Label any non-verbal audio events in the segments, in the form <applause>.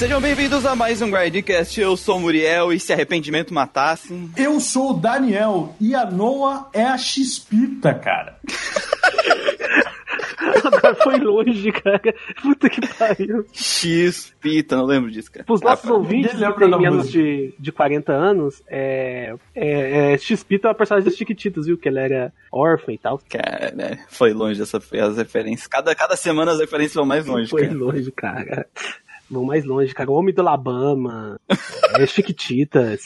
Sejam bem-vindos a mais um Grindcast. Eu sou o Muriel e se arrependimento matasse. Eu sou o Daniel e a Noah é a Xpita, cara. <laughs> Agora foi longe, cara. Puta que pariu. X-Pita, não lembro disso, cara. Os nossos Ah, ouvintes que têm menos de, de 40 anos, é, é, é, X-Pita é uma personagem das Chiquititas, viu? Que ela era órfã e tal. Cara, né, foi longe essa, as referências. Cada, cada semana as referências vão mais longe, Foi cara. longe, cara. Vão mais longe, cara. O Homem do Alabama, <laughs> é, Chiquititas.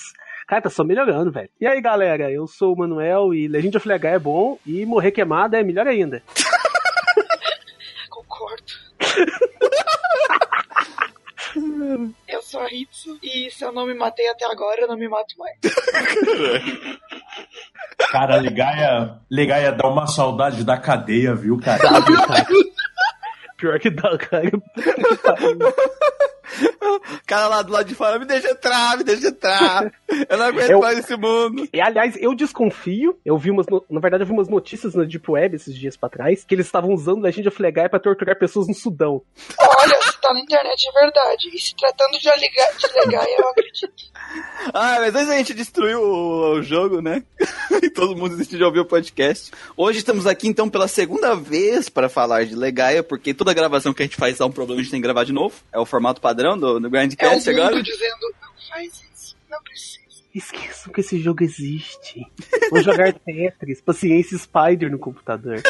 Cara, tá só melhorando, velho. E aí, galera, eu sou o Manuel e Legend of Legar é bom e morrer queimado é melhor ainda. <laughs> Concordo. <laughs> eu sou a Hitsu e se eu não me matei até agora, eu não me mato mais. Cara, Legaia, Legaia dá uma saudade da cadeia, viu, cara? Sabe, cara? Pior que <laughs> <laughs> dá, cara. lá do lado de fora, me deixa entrar, me deixa entrar. Eu não aguento Eu- mais esse mundo. E, aliás, eu desconfio, eu vi umas, no- na verdade eu vi umas notícias na Deep Web esses dias pra trás, que eles estavam usando Legend of Legaia pra torturar pessoas no Sudão. Olha, se tá na internet é verdade. E se tratando de, aliga- de legal, eu acredito. Ah, mas antes a gente destruiu o, o jogo, né? <laughs> e todo mundo desistiu de ouvir o podcast. Hoje estamos aqui, então, pela segunda vez para falar de Legaia, porque toda gravação que a gente faz dá um problema, a gente tem que gravar de novo. É o formato padrão do, do É o Grandcast agora. dizendo, não faz isso, não precisa. Esqueçam que esse jogo existe. Vou jogar <laughs> Tetris, Paciência Spider no computador.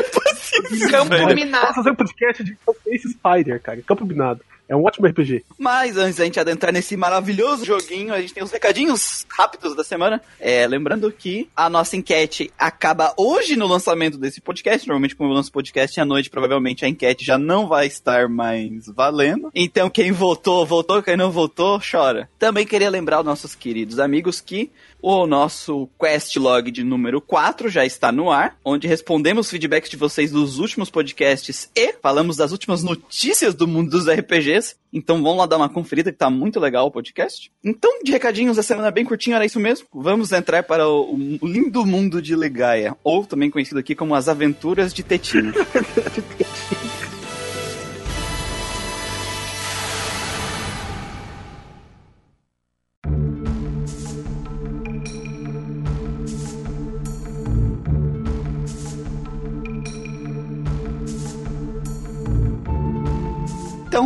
Campo Velho. minado. Vou fazer um podcast de Paciência Spider, cara. Campo Minado. É um ótimo RPG. Mas antes da gente adentrar nesse maravilhoso joguinho, a gente tem os recadinhos rápidos da semana. É, lembrando que a nossa enquete acaba hoje no lançamento desse podcast. Normalmente, como eu lanço podcast à noite, provavelmente a enquete já não vai estar mais valendo. Então, quem votou, votou. Quem não votou, chora. Também queria lembrar aos nossos queridos amigos que o nosso quest log de número 4 já está no ar, onde respondemos feedbacks de vocês dos últimos podcasts e falamos das últimas notícias do mundo dos RPGs. Então vamos lá dar uma conferida que tá muito legal o podcast. Então, de recadinhos, a semana é bem curtinha, era isso mesmo. Vamos entrar para o, lindo mundo de Legaia, ou também conhecido aqui como as aventuras de Tetinha. <laughs>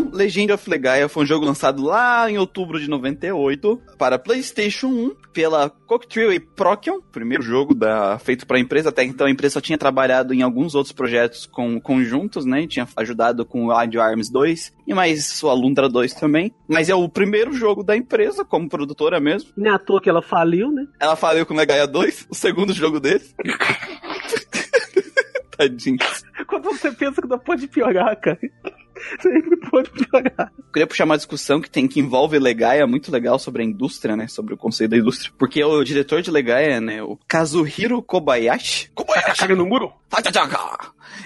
Então, Legend of Legaia foi um jogo lançado lá em outubro de 98 para PlayStation 1 pela Cocktrio e Procyon, primeiro jogo da, feito para a empresa. Até então a empresa só tinha trabalhado em alguns outros projetos com, conjuntos, né? Tinha ajudado com o Radio Arms 2 e mais o Alundra 2 também. Mas é o primeiro jogo da empresa como produtora mesmo. Nem à toa que ela faliu, né? Ela faliu com Legaia 2, o segundo jogo desse. <laughs> Tadinho. Quando você pensa que não pode piorar, cara. Sempre pode piorar. Eu queria puxar uma discussão que tem que envolve Legaia, muito legal sobre a indústria, né? Sobre o conceito da indústria. Porque o diretor de Legaia, né? O Kazuhiro Kobayashi. Kobayashi! Caga no muro.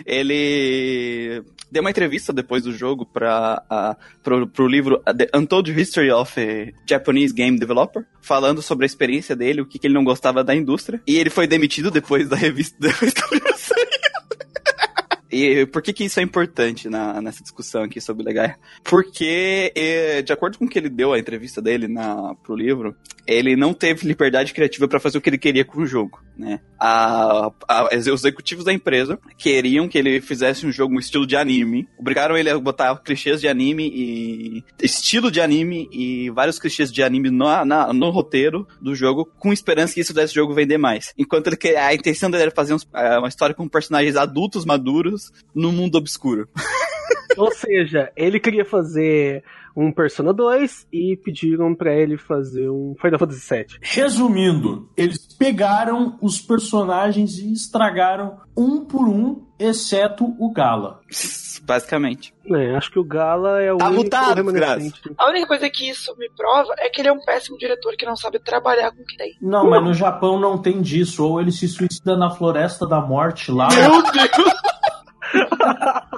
Ele deu uma entrevista depois do jogo para uh, pro, pro livro The Untold History of a Japanese Game Developer, falando sobre a experiência dele, o que, que ele não gostava da indústria. E ele foi demitido depois da revista <laughs> depois. E por que, que isso é importante na, nessa discussão aqui sobre Legaia? Porque, eh, de acordo com o que ele deu a entrevista dele na, pro livro, ele não teve liberdade criativa para fazer o que ele queria com o jogo, né? A, a- os executivos da empresa queriam que ele fizesse um jogo um estilo de anime, obrigaram ele a botar clichês de anime e estilo de anime e vários clichês de anime no, na- no roteiro do jogo, com esperança que isso desse jogo vender mais. Enquanto ele a intenção dele era fazer uns- eh, uma história com personagens adultos maduros no mundo obscuro. <laughs> Ou seja, ele queria fazer um Persona 2 e pediram pra ele fazer um Final Fantasy VII. Resumindo, eles pegaram os personagens e estragaram um por um, exceto o Gala. <laughs> Basicamente. É, acho que o Gala é o Tá único mutado, remanescente. A única coisa que isso me prova é que ele é um péssimo diretor que não sabe trabalhar com o que tem. Não, mas no Japão não tem disso. Ou ele se suicida na Floresta da Morte lá. <laughs>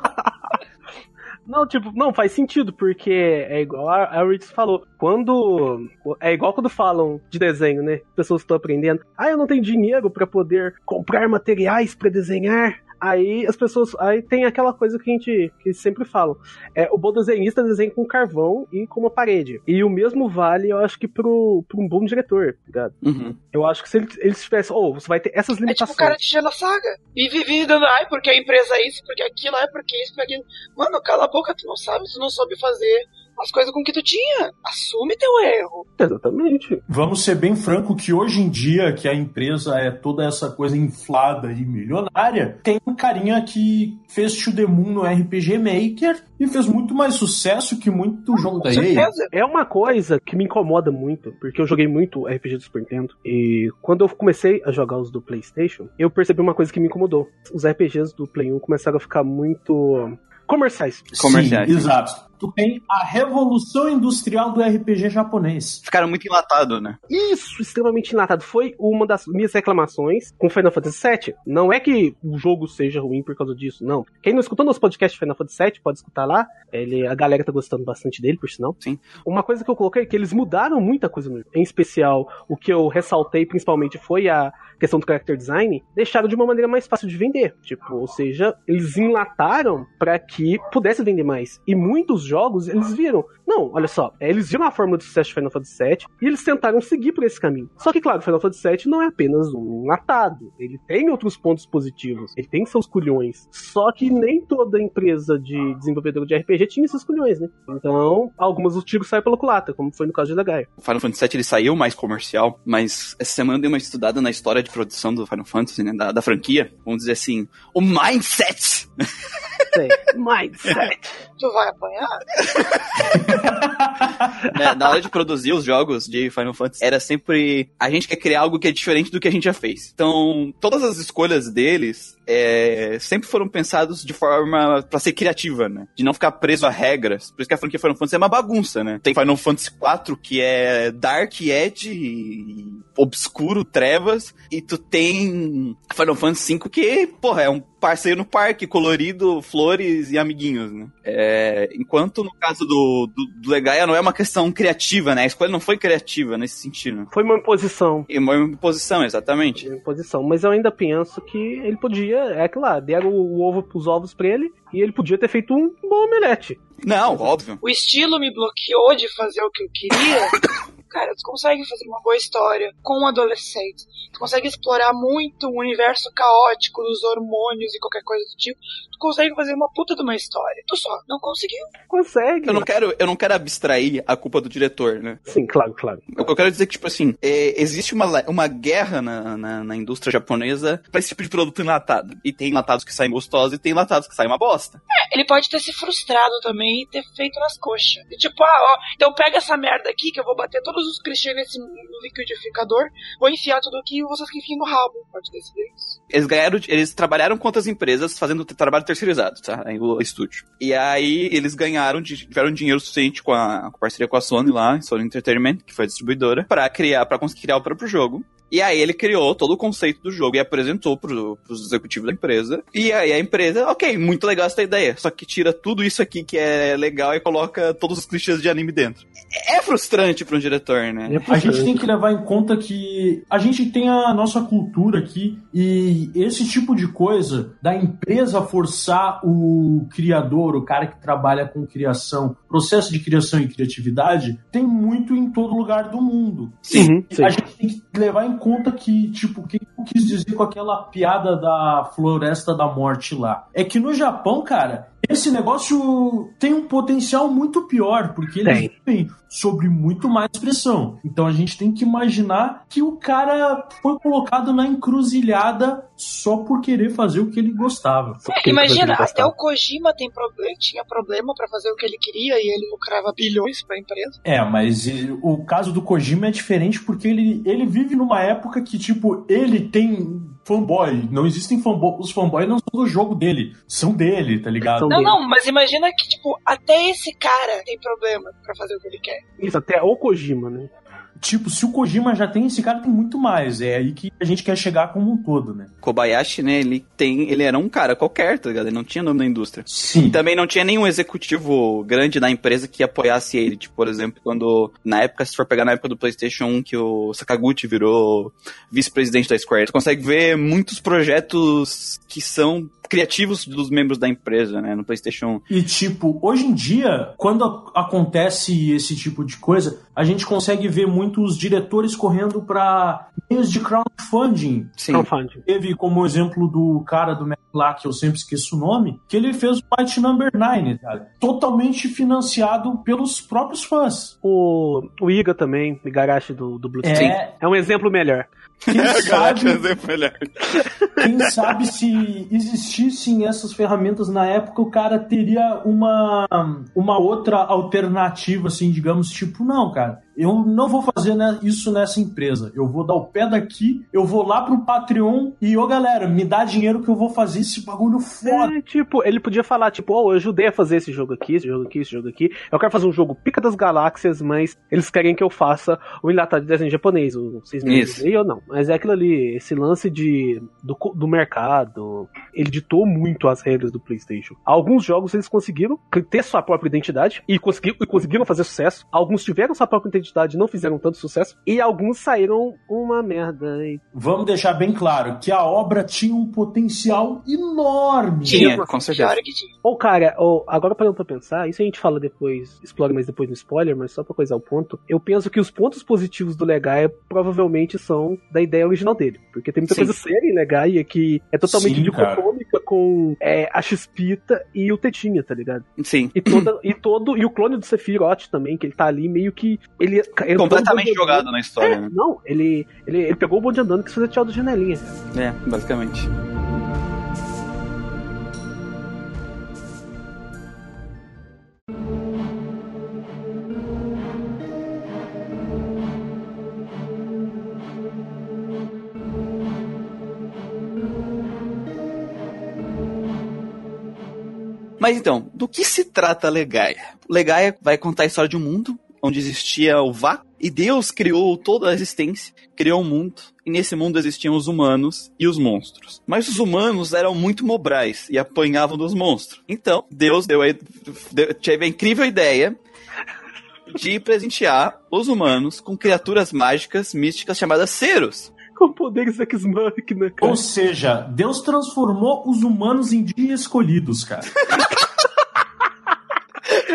Não, tipo, não, faz sentido, porque é igual a, a Ritz falou. Quando. É igual quando falam de desenho, né? Pessoas estão aprendendo. Ah, eu não tenho dinheiro pra poder comprar materiais pra desenhar. Aí as pessoas. Aí tem aquela coisa que a gente que sempre fala. É, o bom desenhista desenha com carvão e com uma parede. E o mesmo vale, eu acho que pro, pro um bom diretor, tá ligado? Uhum. Eu acho que se ele- eles tivessem. Ou você vai ter essas É tipo limitações. o cara de Gela Saga. E vive dando, ai, porque a empresa é isso, porque aquilo, ai, porque isso, porque aquilo. Mano, cala a boca, tu não sabe, tu não soube fazer as coisas com que tu tinha. Assume teu erro. Exatamente. Vamos ser bem franco que hoje em dia, que a empresa é toda essa coisa inflada e milionária, tem um carinha que fez To The Moon no RPG Maker e fez muito mais sucesso que muito jogo da Com EA. certeza. É uma coisa que me incomoda muito, porque eu joguei muito RPG do Super Nintendo. E quando eu comecei a jogar os do PlayStation, eu percebi uma coisa que me incomodou. Os RPGs do Play 1 começaram a ficar muito comerciais. Comerciais. Sim, exato. Tu tem a revolução industrial do RPG japonês. Ficaram muito enlatados, né? Isso, extremamente enlatado. Foi uma das minhas reclamações com Final Fantasy VII. Não é que o jogo seja ruim por causa disso, não. Quem não escutou nosso podcast de Final Fantasy VII, pode escutar lá. Ele, a galera tá gostando bastante dele, por sinal. Sim. Uma coisa que eu coloquei é que eles mudaram muita coisa no jogo. Em especial, o que eu ressaltei principalmente foi a questão do character design. Deixaram de uma maneira mais fácil de vender. Tipo, ou seja, eles enlataram para que pudesse vender mais. E muitos jogos, eles viram. Não, olha só, é, eles viram a fórmula de sucesso de Final Fantasy VII e eles tentaram seguir por esse caminho. Só que, claro, Final Fantasy VII não é apenas um enlatado. Ele tem outros pontos positivos. Ele tem seus culhões. Só que nem toda empresa de desenvolvedor de RPG tinha esses culhões, né? Então, algumas os tiros saem pela culata, como foi no caso de Legaia. O Final Fantasy VII ele saiu mais comercial, mas essa semana eu dei uma estudada na história de produção do Final Fantasy, né, da, da franquia. Vamos dizer assim, o mindset <laughs> Mindset. Tu vai apanhar? <laughs> né, na hora de produzir os jogos de Final Fantasy, era sempre a gente quer criar algo que é diferente do que a gente já fez. Então, todas as escolhas deles é, sempre foram pensados de forma pra ser criativa, né? De não ficar preso a regras. Por isso que a franquia Final Fantasy é uma bagunça, né? Tem Final Fantasy 4 que é dark, edge, e obscuro, trevas, e tu tem Final Fantasy 5 que, porra, é um passeio no parque, colorido, flores e amiguinhos, né? É, enquanto no caso do, do, do Legaia não é uma questão criativa, né? A escolha não foi criativa nesse sentido. Foi uma imposição. E uma imposição, exatamente. Uma imposição. Mas eu ainda penso que ele podia. É que lá, deram o ovo, os ovos pra ele e ele podia ter feito um bom omelete. Não, óbvio. O estilo me bloqueou de fazer o que eu queria. <coughs> Cara, tu consegue fazer uma boa história com um adolescente. Tu consegue explorar muito o universo caótico dos hormônios e qualquer coisa do tipo. Tu consegue fazer uma puta de uma história. Tu só não conseguiu. Consegue. Eu não quero, eu não quero abstrair a culpa do diretor, né? Sim, claro, claro. O que eu quero dizer é que, tipo assim, é, existe uma, uma guerra na, na, na indústria japonesa pra esse tipo de produto enlatado. E tem enlatados que saem gostosos e tem enlatados que saem uma bosta. Ele pode ter se frustrado também e ter feito nas coxas. E tipo, ah, ó, então pega essa merda aqui que eu vou bater todos os clichês nesse liquidificador, vou enfiar tudo aqui e vocês que enfiem no rabo. Pode decidir isso. Eles ganharam, eles trabalharam com outras empresas fazendo trabalho terceirizado, tá? Aí o estúdio. E aí eles ganharam, tiveram dinheiro suficiente com a, com a parceria com a Sony lá, Sony Entertainment, que foi a distribuidora, pra criar, para conseguir criar o próprio jogo. E aí ele criou todo o conceito do jogo e apresentou pro, pros executivos da empresa. E aí a empresa, ok, muito legal essa ideia. Só que tira tudo isso aqui que é legal e coloca todos os clichês de anime dentro. É frustrante pra um diretor, né? É A gente tem que levar em conta que a gente tem a nossa cultura aqui e esse tipo de coisa da empresa forçar o criador, o cara que trabalha com criação, processo de criação e criatividade, tem muito em todo lugar do mundo. Sim, sim. A gente tem que levar em conta que, tipo, o que eu quis dizer com aquela piada da floresta da morte lá? É que no Japão, cara, esse negócio tem um potencial muito pior, porque eles Tem. vivem sobre muito mais pressão. Então a gente tem que imaginar que o cara foi colocado na encruzilhada só por querer fazer o que ele gostava. É, imagina, gostava. até o Kojima tem tinha problema pra fazer o que ele queria e ele lucrava bilhões pra empresa. É, mas o caso do Kojima é diferente porque ele, ele vive numa época que, tipo, ele tem fanboy. Não existem fanboy. Os fanboys não são do jogo dele, são dele, tá ligado? Não, dele. não, mas imagina que, tipo, até esse cara tem problema pra fazer o que ele quer. Isso, até o Kojima, né? Tipo, se o Kojima já tem, esse cara tem muito mais. É aí que a gente quer chegar como um todo, né? Kobayashi, né, ele tem, ele era um cara qualquer, tá ligado? Ele não tinha nome na indústria. E Sim. também não tinha nenhum executivo grande na empresa que apoiasse ele. Tipo, por exemplo, quando. Na época, se for pegar na época do PlayStation 1, que o Sakaguchi virou vice-presidente da Square, você consegue ver muitos projetos que são criativos dos membros da empresa, né, no PlayStation. E tipo, hoje em dia, quando acontece esse tipo de coisa, a gente consegue ver muitos diretores correndo para meios de crowdfunding. Sim. Crowdfunding. Teve como exemplo do cara do Mac lá, que eu sempre esqueço o nome, que ele fez o Fight Number 9, cara. Totalmente financiado pelos próprios fãs. O, o Iga também, o Igarashi do, do Bloodstained. É, É um exemplo melhor. Quem Caraca, sabe, quem sabe se existissem essas ferramentas na época, o cara teria uma, uma outra alternativa, assim, digamos, tipo, não, cara, eu não vou fazer né, isso nessa empresa. Eu vou dar o pé daqui, eu vou lá pro Patreon e, ô galera, me dá dinheiro que eu vou fazer esse bagulho foda. É, tipo, ele podia falar, tipo, oh, eu ajudei a fazer esse jogo aqui, esse jogo aqui, esse jogo aqui. Eu quero fazer um jogo pica das galáxias, mas eles querem que eu faça o enlatado de desenho japonês. o- Vocês me Isso. entendem ou não? Mas é aquilo ali, esse lance de do, do mercado. Ele ditou muito as regras do PlayStation. Alguns jogos eles conseguiram ter sua própria identidade e, consegui- e conseguiram fazer sucesso. Alguns tiveram sua própria identidade e não fizeram tanto sucesso. E alguns saíram uma merda. E Vamos deixar bem claro que a obra tinha um potencial enorme. Tinha, com certeza. Ou, cara, ou, agora parando pra pensar, isso a gente fala depois, explora mais depois no spoiler, mas só pra coisar o ponto, eu penso que os pontos positivos do Legaia provavelmente são da ideia original dele. Porque tem muita Sim. coisa séria em Legaia que é totalmente Sim, cara. Com é, a Xpita e o Tetinha, tá ligado? Sim. E, toda, e todo. E o clone do Sephiroth também, que ele tá ali meio que. Ele Completamente bonde jogado na história, É, né? não, ele, ele, ele pegou o bonde andando e quis fazer tchau da janelinha. É, basicamente. Mas então, do que se trata Legaia? Legaia vai contar a história de um mundo onde existia o vácuo e Deus criou toda a existência, criou um mundo e nesse mundo existiam os humanos e os monstros. Mas os humanos eram muito mobrais e apanhavam dos monstros. Então, Deus deu a, deu- teve a incrível ideia de presentear os humanos com criaturas mágicas místicas chamadas Ceros. Com poderes X-Machina, cara. Ou seja, Deus transformou os humanos em dia escolhidos, cara. <laughs>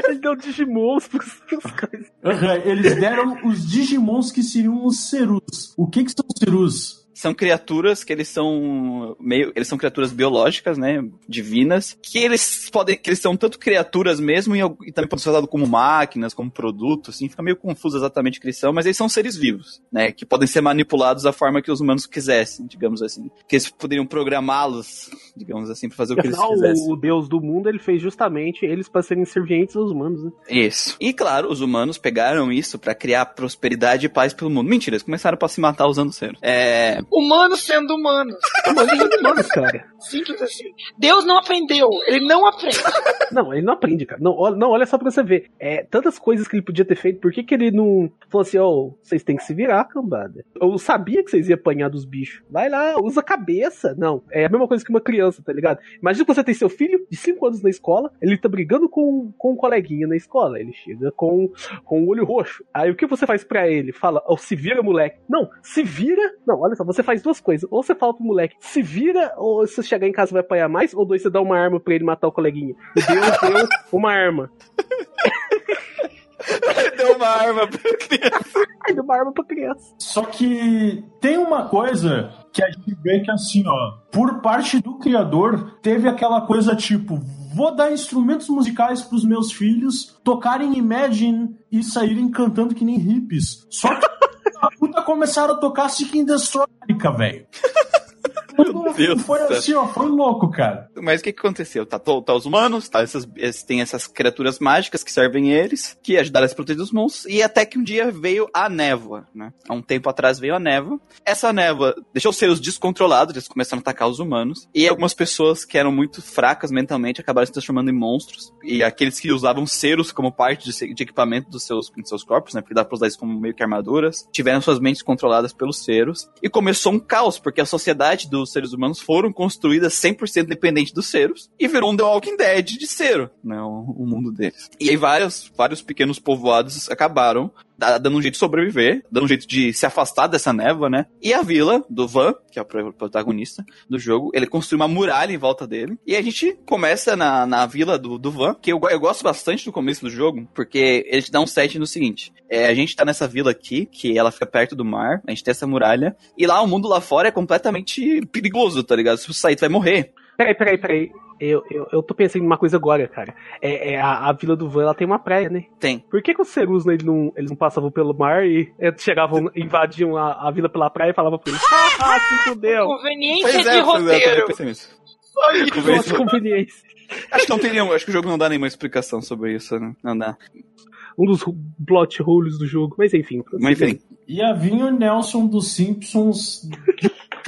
Ele deu Digimons pros, pros caras. Aham, Eles deram os Digimons que seriam os Cerus. O que que são Cerus? São criaturas que eles são meio, eles são criaturas biológicas, né, divinas, que eles podem, que eles são tanto criaturas mesmo e, e também podem ser usados como máquinas, como produto, assim, fica meio confuso exatamente o que eles são, mas eles são seres vivos, né, que podem ser manipulados da forma que os humanos quisessem, digamos assim, que eles poderiam programá-los, digamos assim, para fazer o que eles Afinal, quisessem. o deus do mundo, ele fez justamente eles para serem servientes aos humanos, né? Isso. E claro, os humanos pegaram isso pra criar prosperidade e paz pelo mundo. Mentira, eles começaram pra se matar usando cero. É, Humanos sendo humanos. Humanos são humanos, cara. Simples assim. Deus não aprendeu. Ele não aprende. Não, ele não aprende, cara. Não, olha, não, olha só pra você ver. É, tantas coisas que ele podia ter feito, por que, que ele não falou assim, ó, vocês têm que se virar, cambada? Eu sabia que vocês iam apanhar dos bichos. Vai lá, usa a cabeça. Não, é a mesma coisa que uma criança, tá ligado? Imagina que você tem seu filho de 5 anos na escola, ele tá brigando com, com um coleguinha na escola. Ele chega com, com o olho roxo. Aí o que você faz pra ele? Fala, ó, se vira, moleque. Não, se vira. Não, olha só, você faz duas coisas. Ou você fala pro moleque, se vira, ou se chegar em casa vai apanhar mais, ou dois, você dá uma arma pra ele matar o coleguinha. E Deus deu uma arma. <laughs> deu uma arma pra criança. <laughs> Deu uma arma pra criança. Só que tem uma coisa que a gente vê que assim, ó, por parte do criador, teve aquela coisa tipo, vou dar instrumentos musicais pros meus filhos tocarem Imagine e saírem cantando que nem hippies. Só que a puta começaram a tocar Seeking Destroy, velho. Meu Deus Foi assim, ó, foi louco, cara. Mas o que, que aconteceu? Tá, tá os humanos, tá essas, tem essas criaturas mágicas que servem eles, que ajudaram a se proteger dos monstros, e até que um dia veio a névoa, né? Há um tempo atrás veio a névoa. Essa névoa deixou os seres descontrolados, eles começaram a atacar os humanos, e algumas pessoas que eram muito fracas mentalmente acabaram se transformando em monstros, e aqueles que usavam seros como parte de, de equipamento dos seus, dos seus corpos, né? Porque dá pra usar isso como meio que armaduras, tiveram suas mentes controladas pelos seros, e começou um caos, porque a sociedade dos seres humanos foram construídas 100% dependente dos seros, e virou um The Walking Dead de cero, né, o, o mundo deles. E aí vários, vários pequenos povoados acabaram dando um jeito de sobreviver, dando um jeito de se afastar dessa névoa, né? E a vila do Van, que é o pro- protagonista do jogo, ele construi uma muralha em volta dele. E a gente começa na, na vila do, do Van, que eu, eu gosto bastante do começo do jogo, porque ele te dá um set no seguinte: é, a gente tá nessa vila aqui, que ela fica perto do mar, a gente tem essa muralha, e lá o mundo lá fora é completamente perigoso, tá ligado? Se você sair, tu vai morrer. Peraí, peraí, peraí. Eu, eu, eu tô pensando em uma coisa agora, cara. É, é a, a Vila do Van, ela tem uma praia, né? Tem. Por que, que os Cerus, né, eles, não, eles não passavam pelo mar e eh, chegavam, invadiam a, a vila pela praia e falavam pra eles, ah, <laughs> se fudeu. Conveniência Pois de é, pois é, eu roteiro. pensei nisso. Só isso. Conveniência- Nossa, conveniência. Acho que não teria, acho que o jogo não dá nenhuma explicação sobre isso, né? Não dá. Um dos plot holes do jogo. Mas enfim. Mas enfim. Ia vir o Nelson dos Simpsons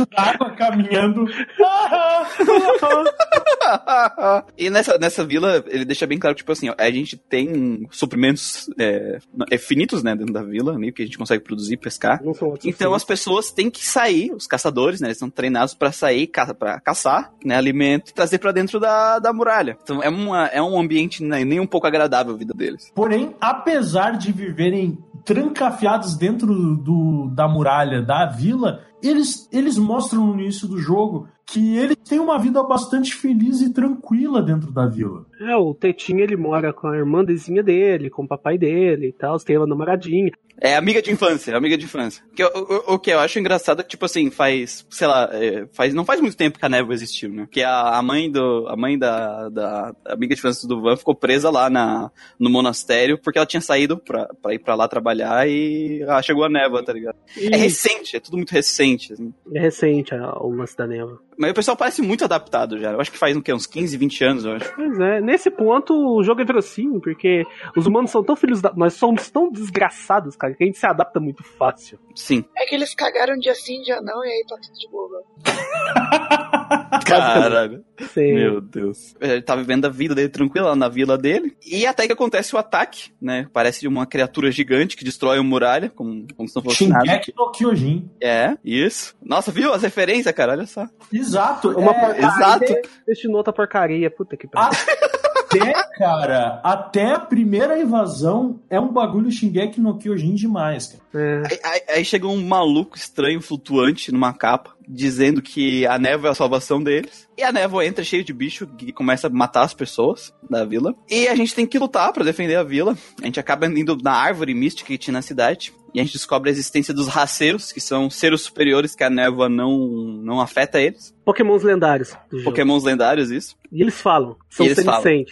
d'água caminhando. <laughs> e nessa, nessa vila, ele deixa bem claro que, tipo assim, ó, a gente tem suprimentos é, é, finitos, né, dentro da vila, né, que a gente consegue produzir, pescar. Então as pessoas têm que sair, os caçadores, né? Eles são treinados pra sair, ca pra caçar, né? Alimento e trazer pra dentro da, da muralha. Então é, uma, é um ambiente né, nem um pouco agradável a vida deles. Porém, apesar de viverem trancafiados dentro do, da muralha da vila, eles, eles mostram no início do jogo que eles têm uma vida bastante feliz e tranquila dentro da vila. É, o Tetinho ele mora com a irmãzinha dele, com o papai dele e tal, tem uma namoradinha. É amiga de infância, amiga de infância. Que, eu- o, o que eu acho engraçado é que, tipo assim, faz, sei lá, é, faz, não faz muito tempo que a névoa existiu, né? Que a, a mãe do, a mãe da, da amiga de infância do Van ficou presa lá na, no monastério porque ela tinha saído pra, pra ir pra lá trabalhar e ah, chegou a névoa, tá ligado? E É recente, é tudo muito recente, assim. é recente a- o lance da neva. Mas o pessoal parece muito adaptado já. Eu acho que faz o quê? Uns 15, 20 anos, eu acho. Pois é, nesse ponto o jogo é verossímil, porque os humanos são tão filhos da. Nós somos tão desgraçados, cara, que a gente se adapta muito fácil. Sim. É que eles cagaram dia sim, dia não, e aí tá tudo de boa. <laughs> Caralho. Sim. Meu Deus. Ele tá vivendo a vida dele tranquila lá na vila dele. E até que acontece o ataque, né? Parece uma criatura gigante que destrói uma muralha, como, como se não fosse nada. Shingeki no Kyojin. É, isso. Nossa, viu as referências, cara? Olha só. Exato. Uma é, porcaria. exato. Destinou outra porcaria, puta que pariu. até, cara, até a primeira invasão é um bagulho Shingeki no Kyojin demais, cara. É. Aí, aí- aí chega um maluco estranho flutuante numa capa, dizendo que a névoa é a salvação deles. E a névoa entra cheio de bicho que começa a matar as pessoas da vila. E a gente tem que lutar pra defender a vila. A gente acaba indo na árvore mística que tinha na cidade. E a gente descobre a existência dos raceiros, que são seres superiores que a névoa não, não afeta eles. Pokémons lendários. Pokémons lendários, isso. E eles falam. São eles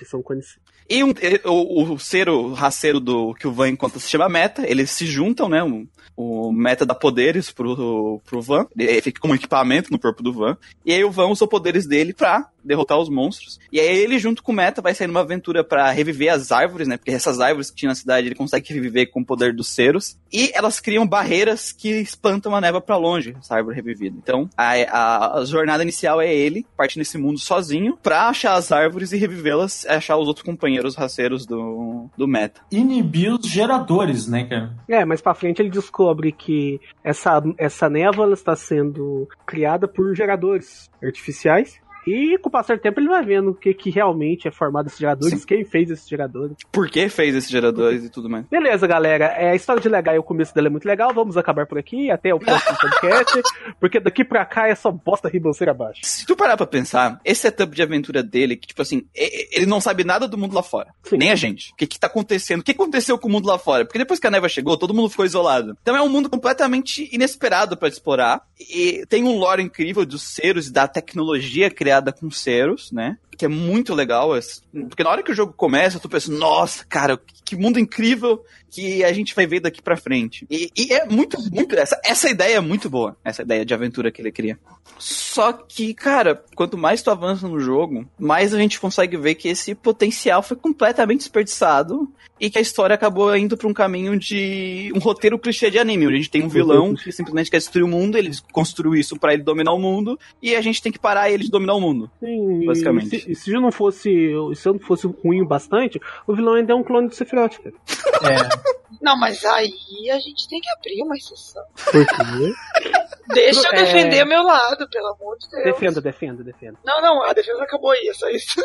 são conhecidos. E um- o, o ser o raceiro do que o Van encontra se chama Meta. Eles se juntam, né? O, o Meta dá poderes pro, pro Van. Ele fica como equipamento no corpo do Van. E aí o Van usa os poderes dele pra derrotar os monstros. E aí ele, junto com o Meta, vai sair numa aventura pra reviver as árvores, né? Porque essas árvores que tinha na cidade ele consegue reviver com o poder dos ceros. E elas criam barreiras que espantam a névoa pra longe, essa árvore revivida. Então, a, a, a jornada inicial é ele partir nesse mundo sozinho pra achar as árvores e revivê-las, e achar os outros companheiros raceiros do, do Meta. Inibir os geradores, né, cara? É, mas pra frente ele descobre que essa, essa névoa ela está sendo criada por geradores artificiais. E com o passar do tempo ele vai vendo o que, que realmente é formado esses geradores, Sim. quem fez esses geradores. Por que fez esses geradores e tudo mais? Beleza, galera. É, a história de Legal, o começo dela é muito legal. Vamos acabar por aqui. Até o próximo <laughs> podcast. Porque daqui pra cá é só bosta ribanceira abaixo. Se tu parar pra pensar, esse setup de aventura dele, que tipo assim, e- e- ele não sabe nada do mundo lá fora. Sim. Nem a gente. O que que tá acontecendo? O que aconteceu com o mundo lá fora? Porque depois que a névoa chegou, todo mundo ficou isolado. Então é um mundo completamente inesperado pra explorar. E tem um lore incrível dos seros e da tecnologia criada com seros, né? Que é muito legal. esse- Porque na hora que o jogo começa, tu pensa, nossa, cara, que mundo incrível que a gente vai ver daqui pra frente. E, e é muito, muito. Essa, essa ideia é muito boa. Essa ideia de aventura que ele cria. Só que, cara, quanto mais tu avança no jogo, mais a gente consegue ver que esse potencial foi completamente desperdiçado e que a história acabou indo pra um caminho de um roteiro clichê de anime. onde A gente tem um vilão que simplesmente quer destruir o mundo, ele construiu isso pra ele dominar o mundo e a gente tem que parar ele de dominar o mundo. Sim, Basicamente. E se, não fosse. Se eu não fosse ruim o bastante, o vilão ainda é um clone do Sephiroth, cara. É. Não, mas aí a gente tem que abrir uma exceção. Por quê? Deixa eu É. defender meu lado, pelo amor de Deus. defenda, defenda, defenda. Não, não, a defesa acabou aí, é só isso.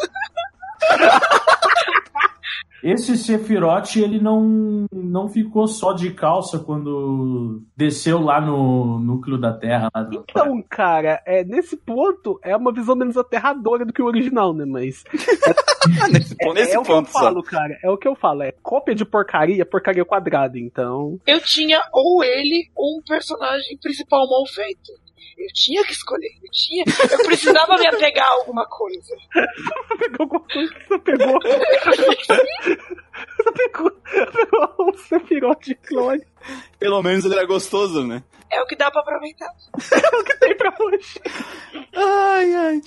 Esse Sephiroth, ele não, não ficou só de calça quando desceu lá no núcleo da Terra. Do... Então, cara, é, nesse ponto é uma visão menos aterradora do que o original, né? Mas. nesse, <laughs> É, nesse é o que ponto eu só. falo, cara. É o que eu falo. É cópia de porcaria, porcaria quadrada. Então. Eu tinha ou ele ou um personagem principal mal feito. Eu tinha que escolher. Eu tinha. Eu precisava me apegar a alguma coisa. Pegou alguma coisa que você pegou. você pegou, pegou um Sephiroth de clone Pelo menos ele era gostoso, né? É o que dá pra aproveitar. <laughs> que tem pra hoje. Ai, ai.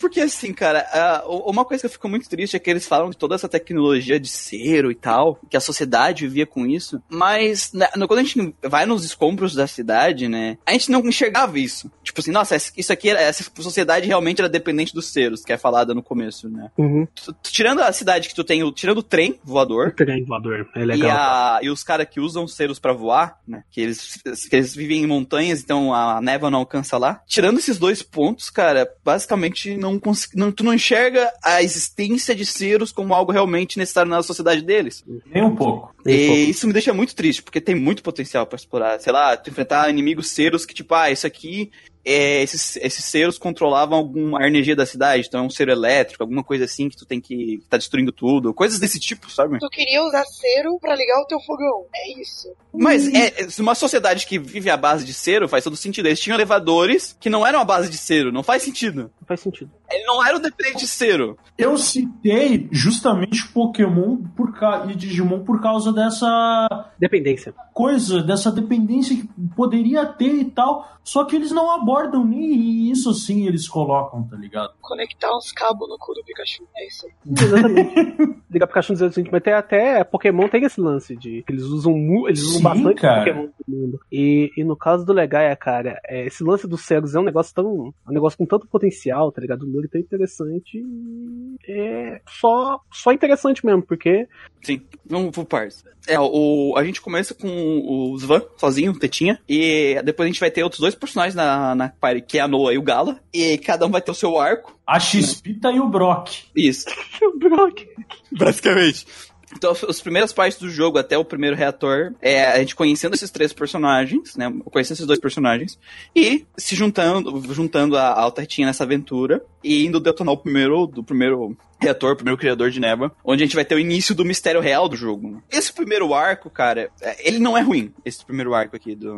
Porque assim, cara, uma coisa que eu fico muito triste é que eles falam de toda essa tecnologia de cero e tal, que a sociedade vivia com isso, mas né, no- quando a gente vai nos escombros da cidade, né, a gente não enxergava isso. Tipo assim, nossa, isso aqui, era- essa sociedade realmente era dependente dos ceros, que é falada no começo, né. Uhum. Tirando a cidade que tu tem, o- tirando o trem voador, Trem voador. É e, legal. a- e os caras que usam ceros pra voar, né? Que eles, que eles vivem em montanhas, então a névoa não alcança lá. Tirando esses dois pontos, cara, basicamente não, cons- não tu não enxerga a existência de ceros como algo realmente necessário na sociedade deles. Nem um pouco. Nem e pouco. isso me deixa muito triste, porque tem muito potencial pra explorar. Sei lá, tu enfrentar inimigos ceros que, tipo, ah, isso aqui. É, esses, esses ceros controlavam alguma energia da cidade, então é um cero elétrico, alguma coisa assim que tu tem que que tá destruindo tudo, coisas desse tipo, sabe? Tu queria usar cero pra ligar o teu fogão. É isso. Mas é, é, uma sociedade que vive à base de cero faz todo sentido. Eles tinham elevadores que não eram à base de cero, não faz sentido. Não faz sentido. Ele não era o dependente de cero. Eu citei justamente Pokémon por ca... e Digimon por causa dessa Dependência. coisa, dessa dependência que poderia ter e tal. Só que eles não abordam nem isso assim, eles colocam, tá ligado? Conectar uns cabos no cu do Pikachu. É isso aí. Exatamente. <laughs> Ligar Pikachu nos seguinte, mas tem até Pokémon tem esse lance de eles usam mu- eles usam Sim, bastante cara. Pokémon no mundo. E, e no caso do Legaia, cara, é, esse lance dos cegos é um negócio tão. um negócio com tanto potencial, tá ligado? Lore tão interessante. e É só, só interessante mesmo, porque Sim, vamos por partes. É, o, a gente começa com o Svan, sozinho, Tetinha, e depois a gente vai ter outros dois personagens na, na party, que é a Noah e o Gala, e cada um vai ter o seu arco. A Xpita e o Brock. Isso. <laughs> o Brock. Basicamente. Então, as primeiras partes do jogo, até o primeiro reator, é a gente conhecendo esses três personagens, né? Conhecendo esses dois personagens, e se juntando, juntando a Alta Retinha nessa aventura, e indo detonar o primeiro, do primeiro reator, o primeiro criador de névoa, onde a gente vai ter o início do mistério real do jogo. Esse primeiro arco, cara, é- ele não é ruim, esse primeiro arco aqui do,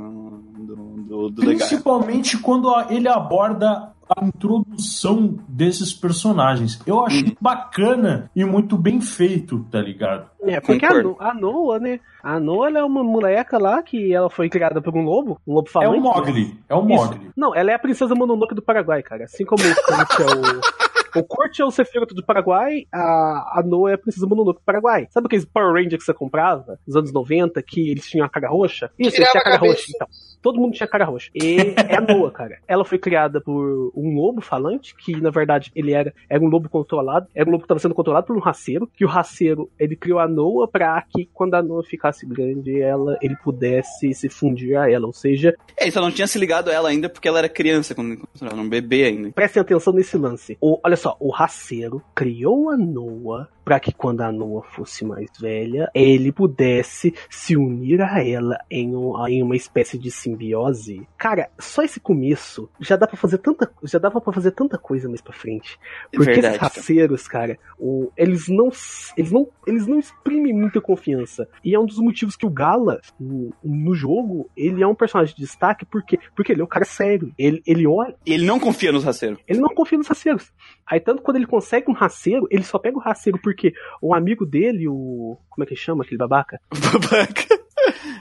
do, do, do. Principalmente quando ele aborda a introdução desses personagens. Eu achei Uhum. bacana e muito bem feito, tá ligado? É, porque a, Concordo. A Noah, né? A Noah ela é uma moleca lá que ela foi criada por um lobo, um lobo É falante. o Mogli. É o Isso. Mogli. Não, ela é a princesa Mononoke do Paraguai, cara. Assim como o é o. <laughs> O Kurt é o Sephiroth do Paraguai, a, a Noah é a princesa Mononoke do Paraguai. Sabe aqueles Power Rangers que você comprava nos anos 90, que eles tinham a cara roxa? Isso, eles tinham a cara roxa. Então, todo mundo tinha cara roxa. E é a Noah, <laughs> cara. Ela foi criada por um lobo falante, que na verdade ele era, era um lobo controlado, era um lobo que estava sendo controlado por um raceiro, que o raceiro, ele criou a Noah pra que quando a Noah ficasse grande, ela, ele pudesse se fundir a ela. Ou seja, É, ele só não tinha se ligado a ela ainda porque ela era criança, quando era um bebê ainda. Prestem atenção nesse lance. O, olha só, o raceiro criou a Noah para que quando a Noah fosse mais velha, ele pudesse se unir a ela em, um- em uma espécie de simbiose. Cara, só esse começo já dá para fazer tanta, já dava para fazer tanta coisa mais para frente. É Porque verdade, esses cara. raceiros, cara, o- eles não eles não eles não exprimem muita confiança. E é um dos motivos que o Gala no, no jogo, ele é um personagem de destaque porque porque ele é um cara sério. Ele ele olha ele não confia nos raceiros. ele não confia nos raceiros. Aí, tanto quando ele consegue um raceiro, ele só pega o raceiro porque o amigo dele, o. Como é que chama aquele babaca? <laughs> Babaca.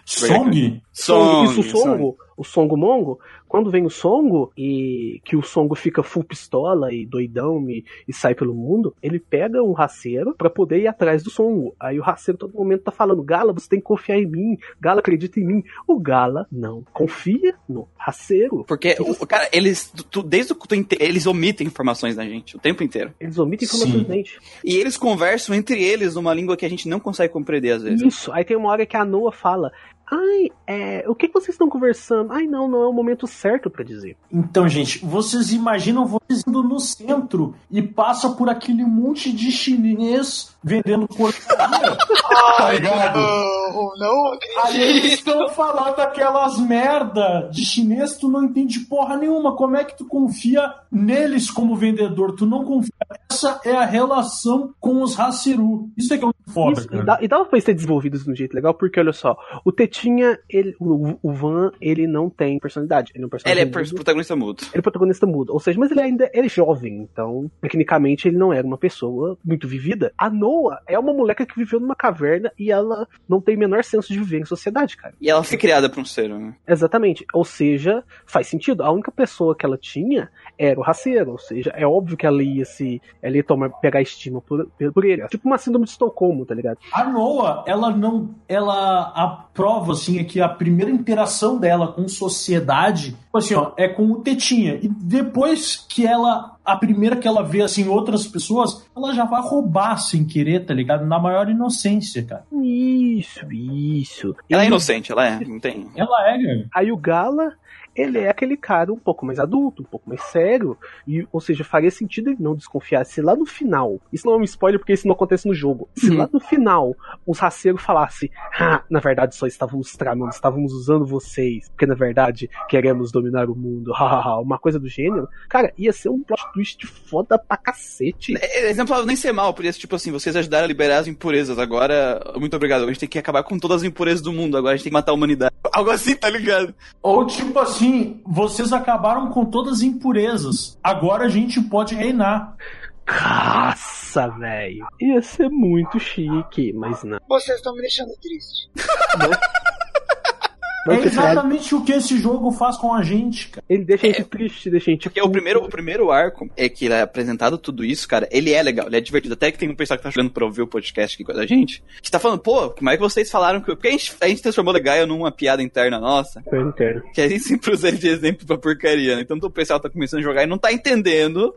Song? Song, Isso, o Songo, o Songo Mongo. Quando vem o Songo e que o Songo fica full pistola e doidão e, e sai pelo mundo, ele pega um raceiro pra poder ir atrás do Songo. Aí o raceiro todo momento tá falando: Gala, você tem que confiar em mim. Gala, acredita em mim. O Gala não confia no raceiro. Porque, o, cara, eles, tu- desde o eles omitem informações da gente o tempo inteiro. Eles omitem informações Sim. da gente. E eles conversam entre eles numa língua que a gente não consegue compreender às vezes. Isso. Aí tem uma hora que a Noah fala: Ai, é, o que, que vocês estão conversando? Ai, não, não é o momento certo para dizer. Então, gente, vocês imaginam vocês indo no centro e passa por aquele monte de chinês vendendo porcaria, <laughs> tá ligado? Não, não Aí eles estão falando aquelas merda de chinês, tu não entende porra nenhuma. Como é que tu confia neles como vendedor? Tu não confia. Essa é a relação com os Haseru. Isso é que é um foda, Isso, cara. e, dá, e dava pra eles ter desenvolvido isso de um jeito legal, porque olha só, o Tetinha, ele, o, o Van, ele não tem personalidade. Ele é um Ele personagem é mudo. protagonista mudo. Ele é protagonista mudo, ou seja, mas ele ainda ele é jovem, então, tecnicamente, ele não era uma pessoa muito vivida. A Noah é uma moleca que viveu numa caverna e ela não tem o menor senso de viver em sociedade, cara. E ela foi criada pra um ser, né? Exatamente. Ou seja, faz sentido. A única pessoa que ela tinha era o raceiro. Ou seja, é óbvio que ela ia se. Ela ia tomar, pegar estima por, por ele. Tipo uma síndrome de Estocolmo, tá ligado? A Noah, ela não. Ela. A prova, assim, é que a primeira interação dela com sociedade, tipo assim, ó, é com o Tetinha. E depois que ela. A primeira que ela vê, assim, outras pessoas, ela já vai roubar sem querer, tá ligado? Na maior inocência, cara. Isso, isso. Ela é inocente, ela é, não tem. Ela é, cara. Aí o Gala, ele é aquele cara um pouco mais adulto, um pouco mais sério, e, ou seja, faria sentido ele não desconfiar se lá no final, isso não é um spoiler porque isso não acontece no jogo, se Uhum. lá no final os raceiros falassem, ah, na verdade só estávamos tramando, estávamos usando vocês, porque na verdade queremos dominar o mundo, <laughs> hahaha, uma coisa do gênero, cara, ia ser um plot twist foda pra cacete. É, Eles não falavam nem ser mal, podia ser tipo assim, vocês ajudaram a liberar as impurezas, agora, muito obrigado, a gente tem que acabar com todas as impurezas do mundo, agora a gente tem que matar a humanidade. <laughs> Algo assim, tá ligado? Ou tipo assim, vocês acabaram com todas as impurezas. Agora a gente pode reinar. Caça, velho. Ia ser muito chique, mas não. Vocês estão me deixando triste. <laughs> É exatamente o que esse jogo faz com a gente, cara. Ele deixa a gente triste, deixa a gente. Porque o primeiro, o primeiro arco é que ele é apresentado tudo isso, cara, ele é legal, ele é divertido. Até que tem um pessoal que tá jogando pra ouvir o podcast aqui com a gente, que tá falando, pô, como é que vocês falaram que. Porque a gente, a gente transformou Legaia numa piada interna nossa, Foi interno. que a gente sempre <laughs> usa ele de exemplo pra porcaria, né? Então o pessoal tá começando a jogar e não tá entendendo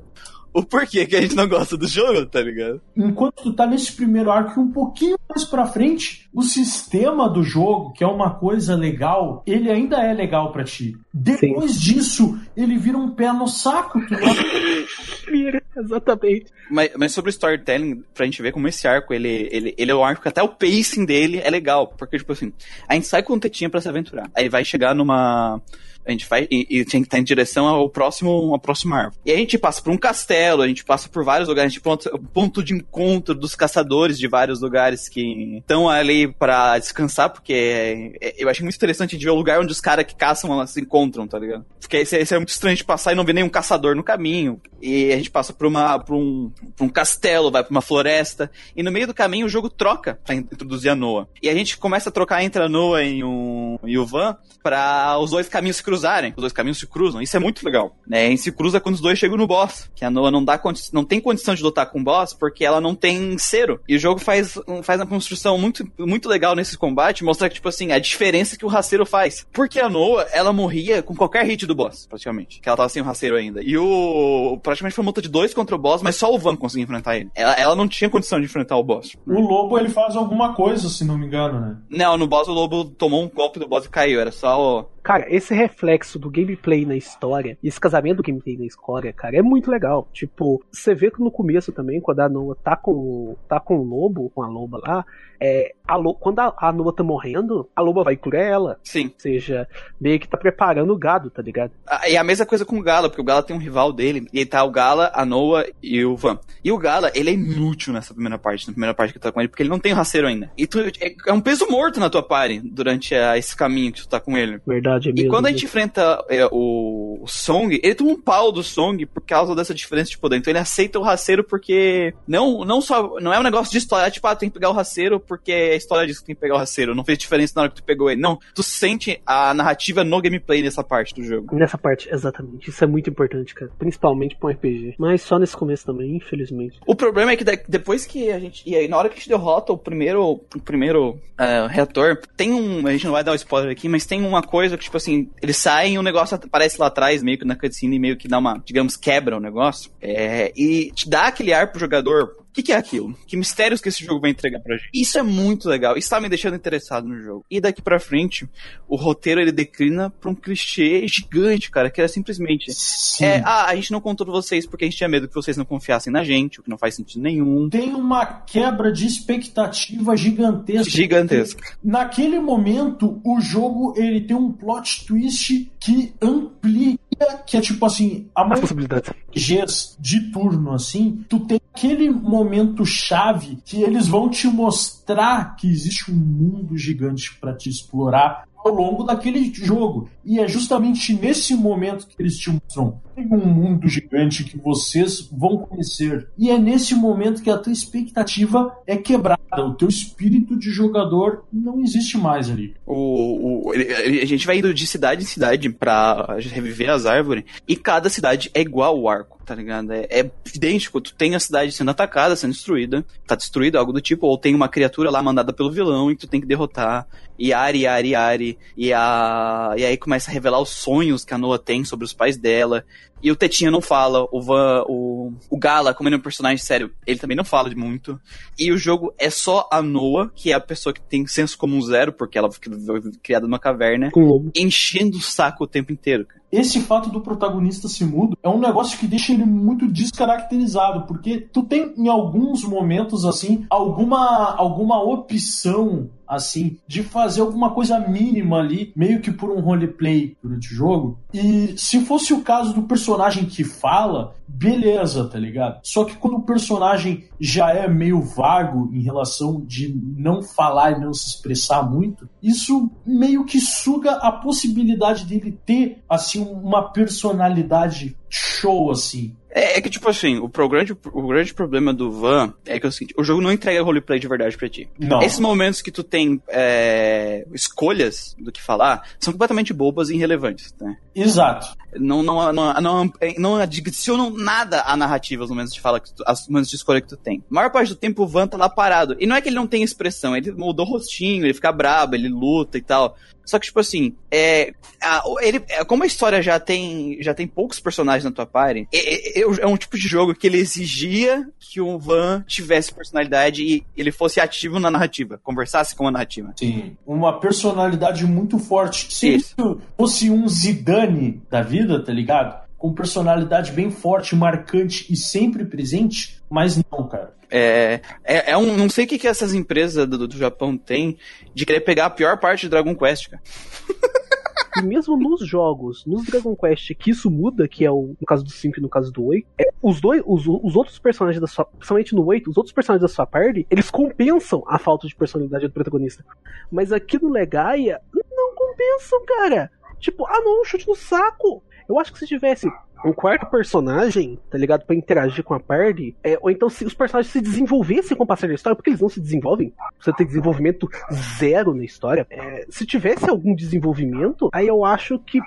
o porquê que a gente não gosta do jogo, tá ligado? Enquanto tu tá nesse primeiro arco e um pouquinho mais pra frente, o sistema do jogo, que é uma coisa legal, ele ainda é legal pra ti. Depois disso, ele vira um pé no saco, tu <laughs> Vira, exatamente. Mas, mas sobre o storytelling, pra gente ver como esse arco, ele, ele, ele é um arco que até o pacing dele é legal. Porque, tipo assim, a gente sai com Tetinha pra se aventurar. Aí vai chegar numa. A gente vai e, e tem que estar em direção ao próximo, ao próximo árvore. E a gente passa por um castelo, a gente passa por vários lugares, a gente ponto, ponto de encontro dos caçadores de vários lugares que estão ali pra descansar, porque é- é- eu acho muito interessante de ver o lugar onde os caras que caçam se encontram, tá ligado? Porque esse é muito estranho de passar e não ver nenhum caçador no caminho. E a gente passa por, uma, por, um, por um castelo, vai pra uma floresta, e no meio do caminho o jogo troca pra introduzir a Noah. E a gente começa a trocar entre a Noah e o, e o Van pra os dois caminhos se cruzarem. Os dois caminhos se cruzam. Isso é muito legal. Né? E se cruza quando os dois chegam no boss. Que a Noah não, dá, condi- não tem condição de lutar com o boss porque ela não tem cero. E o jogo faz, faz uma construção muito, muito legal nesse combate, mostrar que, tipo assim, a diferença que o raceiro faz. Porque a Noah, ela morria com qualquer hit do boss, praticamente. Que ela tava sem o raceiro ainda. E o. Praticamente foi uma luta de dois contra o boss, mas só o Van conseguia enfrentar ele. Ela, ela não tinha condição de enfrentar o boss. O lobo ele faz alguma coisa, se não me engano, né? Não, no boss o lobo tomou um golpe do boss e caiu. Era só o. Cara, esse reflexo do gameplay na história, esse casamento do gameplay na história, cara, é muito legal. Tipo, você vê que no começo também, quando a Noah tá com, o- tá com o lobo, com a loba lá, é, a quando a, a Noah tá morrendo, a loba vai curar ela. Sim. Ou seja, meio que tá preparando o gado, tá ligado? Ah, E a mesma coisa com o Gala, porque o Gala tem um rival dele, e tá o Gala, a Noah e o Van. E o Gala, ele é inútil nessa primeira parte, na primeira parte que tu tá com ele, porque ele não tem o raceiro ainda. E tu, é, é um peso morto na tua party durante ah, esse caminho que tu tá com ele. Verdade, é E mesmo. quando a gente enfrenta é, o, o Song, ele toma um pau do Song por causa dessa diferença de poder. Então ele aceita o raceiro porque não, não só não é um negócio de história, tipo, ah, tem que pegar o raceiro porque a história diz que tem que pegar o raceiro. Não fez diferença na hora que tu pegou ele. Não, tu sente a narrativa no gameplay dessa parte do jogo. Nessa parte, exatamente. Isso é muito importante, cara. Principalmente pra um RPG. Mas só nesse começo também, infelizmente. O problema é que depois que a gente. E aí, na hora que a gente derrota o primeiro, o primeiro eh, reator, tem um. A gente não vai dar o spoiler aqui, mas tem uma coisa que, tipo assim, eles saem e o negócio aparece lá atrás, meio que na cutscene, meio que dá uma, digamos, quebra o negócio. É, e te dá aquele ar pro jogador que, que é aquilo? Que mistérios que esse jogo vai entregar pra gente? Isso é muito legal. Isso tá me deixando interessado no jogo. E daqui pra frente, o roteiro ele declina pra um clichê gigante, cara, que é simplesmente. Sim. É, ah, a gente não contou vocês porque a gente tinha medo que vocês não confiassem na gente, o que não faz sentido nenhum. Tem uma quebra de expectativa gigantesca. Gigantesca. Naquele momento, o jogo ele tem um plot twist que amplia, que é tipo assim, a possibilidades. RPGs de turno, assim, tu tem aquele momento chave que eles vão te mostrar que existe um mundo gigante para te explorar ao longo daquele jogo. E é justamente nesse momento que eles te mostram tem um mundo gigante que vocês vão conhecer. E é nesse momento que a tua expectativa é quebrada. O teu espírito de jogador não existe mais ali. O, o- ele- a gente vai indo de cidade em cidade pra reviver as árvores, e cada cidade é igual o arco, tá ligado? É, é idêntico. Tu tem a cidade sendo atacada, sendo destruída, tá destruída, algo do tipo, ou tem uma criatura lá mandada pelo vilão e tu tem que derrotar. E Ari, Ari, Ari. E, a, e aí começa a revelar os sonhos que a Noah tem sobre os pais dela. E o Tetinha não fala, o Van, o, o Gala, como ele é um personagem sério, ele também não fala de muito. E o jogo é só a Noah, que é a pessoa que tem senso comum zero, porque ela foi criada numa caverna, enchendo o saco o tempo inteiro, cara. Esse fato do protagonista ser mudo é um negócio que deixa ele muito descaracterizado, porque tu tem em alguns momentos assim alguma alguma opção assim de fazer alguma coisa mínima ali, meio que por um roleplay durante o jogo. E se fosse o caso do personagem que fala, beleza, tá ligado? Só que quando o personagem já é meio vago em relação de não falar e não se expressar muito, isso meio que suga a possibilidade dele ter assim uma personalidade show assim. É, é que, tipo assim, o, pro- grande, o grande problema do Van é que é o seguinte, o jogo não entrega roleplay de verdade pra ti. Não. Esses momentos que tu tem é, escolhas do que falar são completamente bobas e irrelevantes, né? Exato. Não, não, não, não, não adicionam nada à narrativa os momentos de fala, que tu, os momentos de escolha que tu tem. A maior parte do tempo o Van tá lá parado. E não é que ele não tem expressão, ele mudou o rostinho, ele fica brabo, ele luta e tal. Só que, tipo assim, é, a- ele, é, como a história já tem, já tem poucos personagens na tua party, é, é- é um tipo de jogo que ele exigia que o Van tivesse personalidade e ele fosse ativo na narrativa, conversasse com a narrativa. Sim. Uma personalidade muito forte. Se Isso. isso fosse um Zidane da vida, tá ligado? Com personalidade bem forte, marcante e sempre presente, mas não, cara. É, é, é um, não sei o que, que essas empresas do, do Japão têm de querer pegar a pior parte de Dragon Quest, cara. E mesmo nos jogos, nos Dragon Quest, que isso muda, que é o, no caso do 5 e no caso do 8, é, os dois, os, os outros personagens da sua. Principalmente no 8, os outros personagens da sua party, eles compensam a falta de personalidade do protagonista. Mas aqui no Legaia, não compensam, cara. Tipo, ah não, chute no saco. Eu acho que se tivesse um quarto personagem, tá ligado? Pra interagir com a party, é, ou então se os personagens se desenvolvessem com o passar da história, porque eles não se desenvolvem, você tem desenvolvimento zero na história. É, se tivesse algum desenvolvimento, aí eu acho que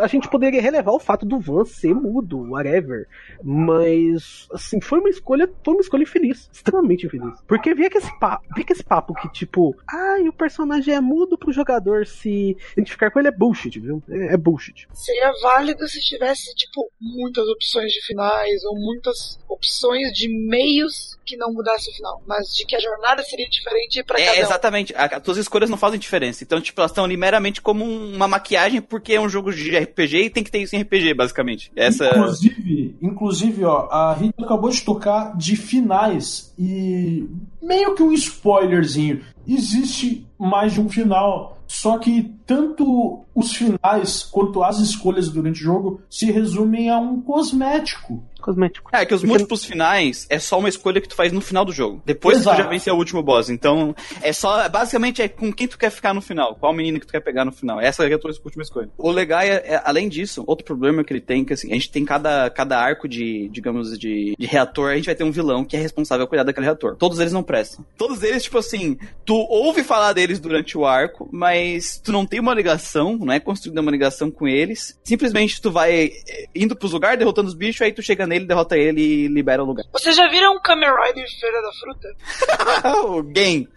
a gente poderia relevar o fato do Van ser mudo, whatever. Mas, assim, foi uma escolha, foi uma escolha infeliz, <laughs> extremamente infeliz. Porque via que esse papo, via que esse papo que, tipo, ai, o personagem é mudo pro jogador se identificar com ele é bullshit, viu? É, é bullshit. Seria válido se tivesse, tipo, muitas opções de finais ou muitas opções de meios que não mudasse o final. Mas de que a jornada seria diferente pra É, cada um. exatamente. As tuas escolhas não fazem diferença. Então, tipo, elas estão ali meramente como um- uma maquiagem porque é um jogo de RPG e tem que ter isso em RPG, basicamente. Essa. Inclusive, inclusive, ó, a Rita acabou de tocar de finais e meio que um spoilerzinho. Existe mais de um final, só que tanto os finais quanto as escolhas durante o jogo se resumem a um cosmético. Cosmético. É, que os Porque- múltiplos finais é só uma escolha que tu faz no final do jogo. Depois Exato. tu já vence o último boss. Então, é só. Basicamente é com quem tu quer ficar no final. Qual menino que tu quer pegar no final. Essa é a tua última escolha. O legal é, é, além disso, outro problema que ele tem, que assim, a gente tem cada, cada arco de, digamos, de, de reator, a gente vai ter um vilão que é responsável por cuidar daquele reator. Todos eles não prestam. Todos eles, tipo assim, tu ouve falar deles durante o arco, mas tu não tem uma ligação, não é construída uma ligação com eles. Simplesmente tu vai eh, indo pros lugares, derrotando os bichos, aí tu chega nele, derrota ele e libera o lugar. Vocês já viram Kamen Rider Feira da Fruta? <laughs> o game.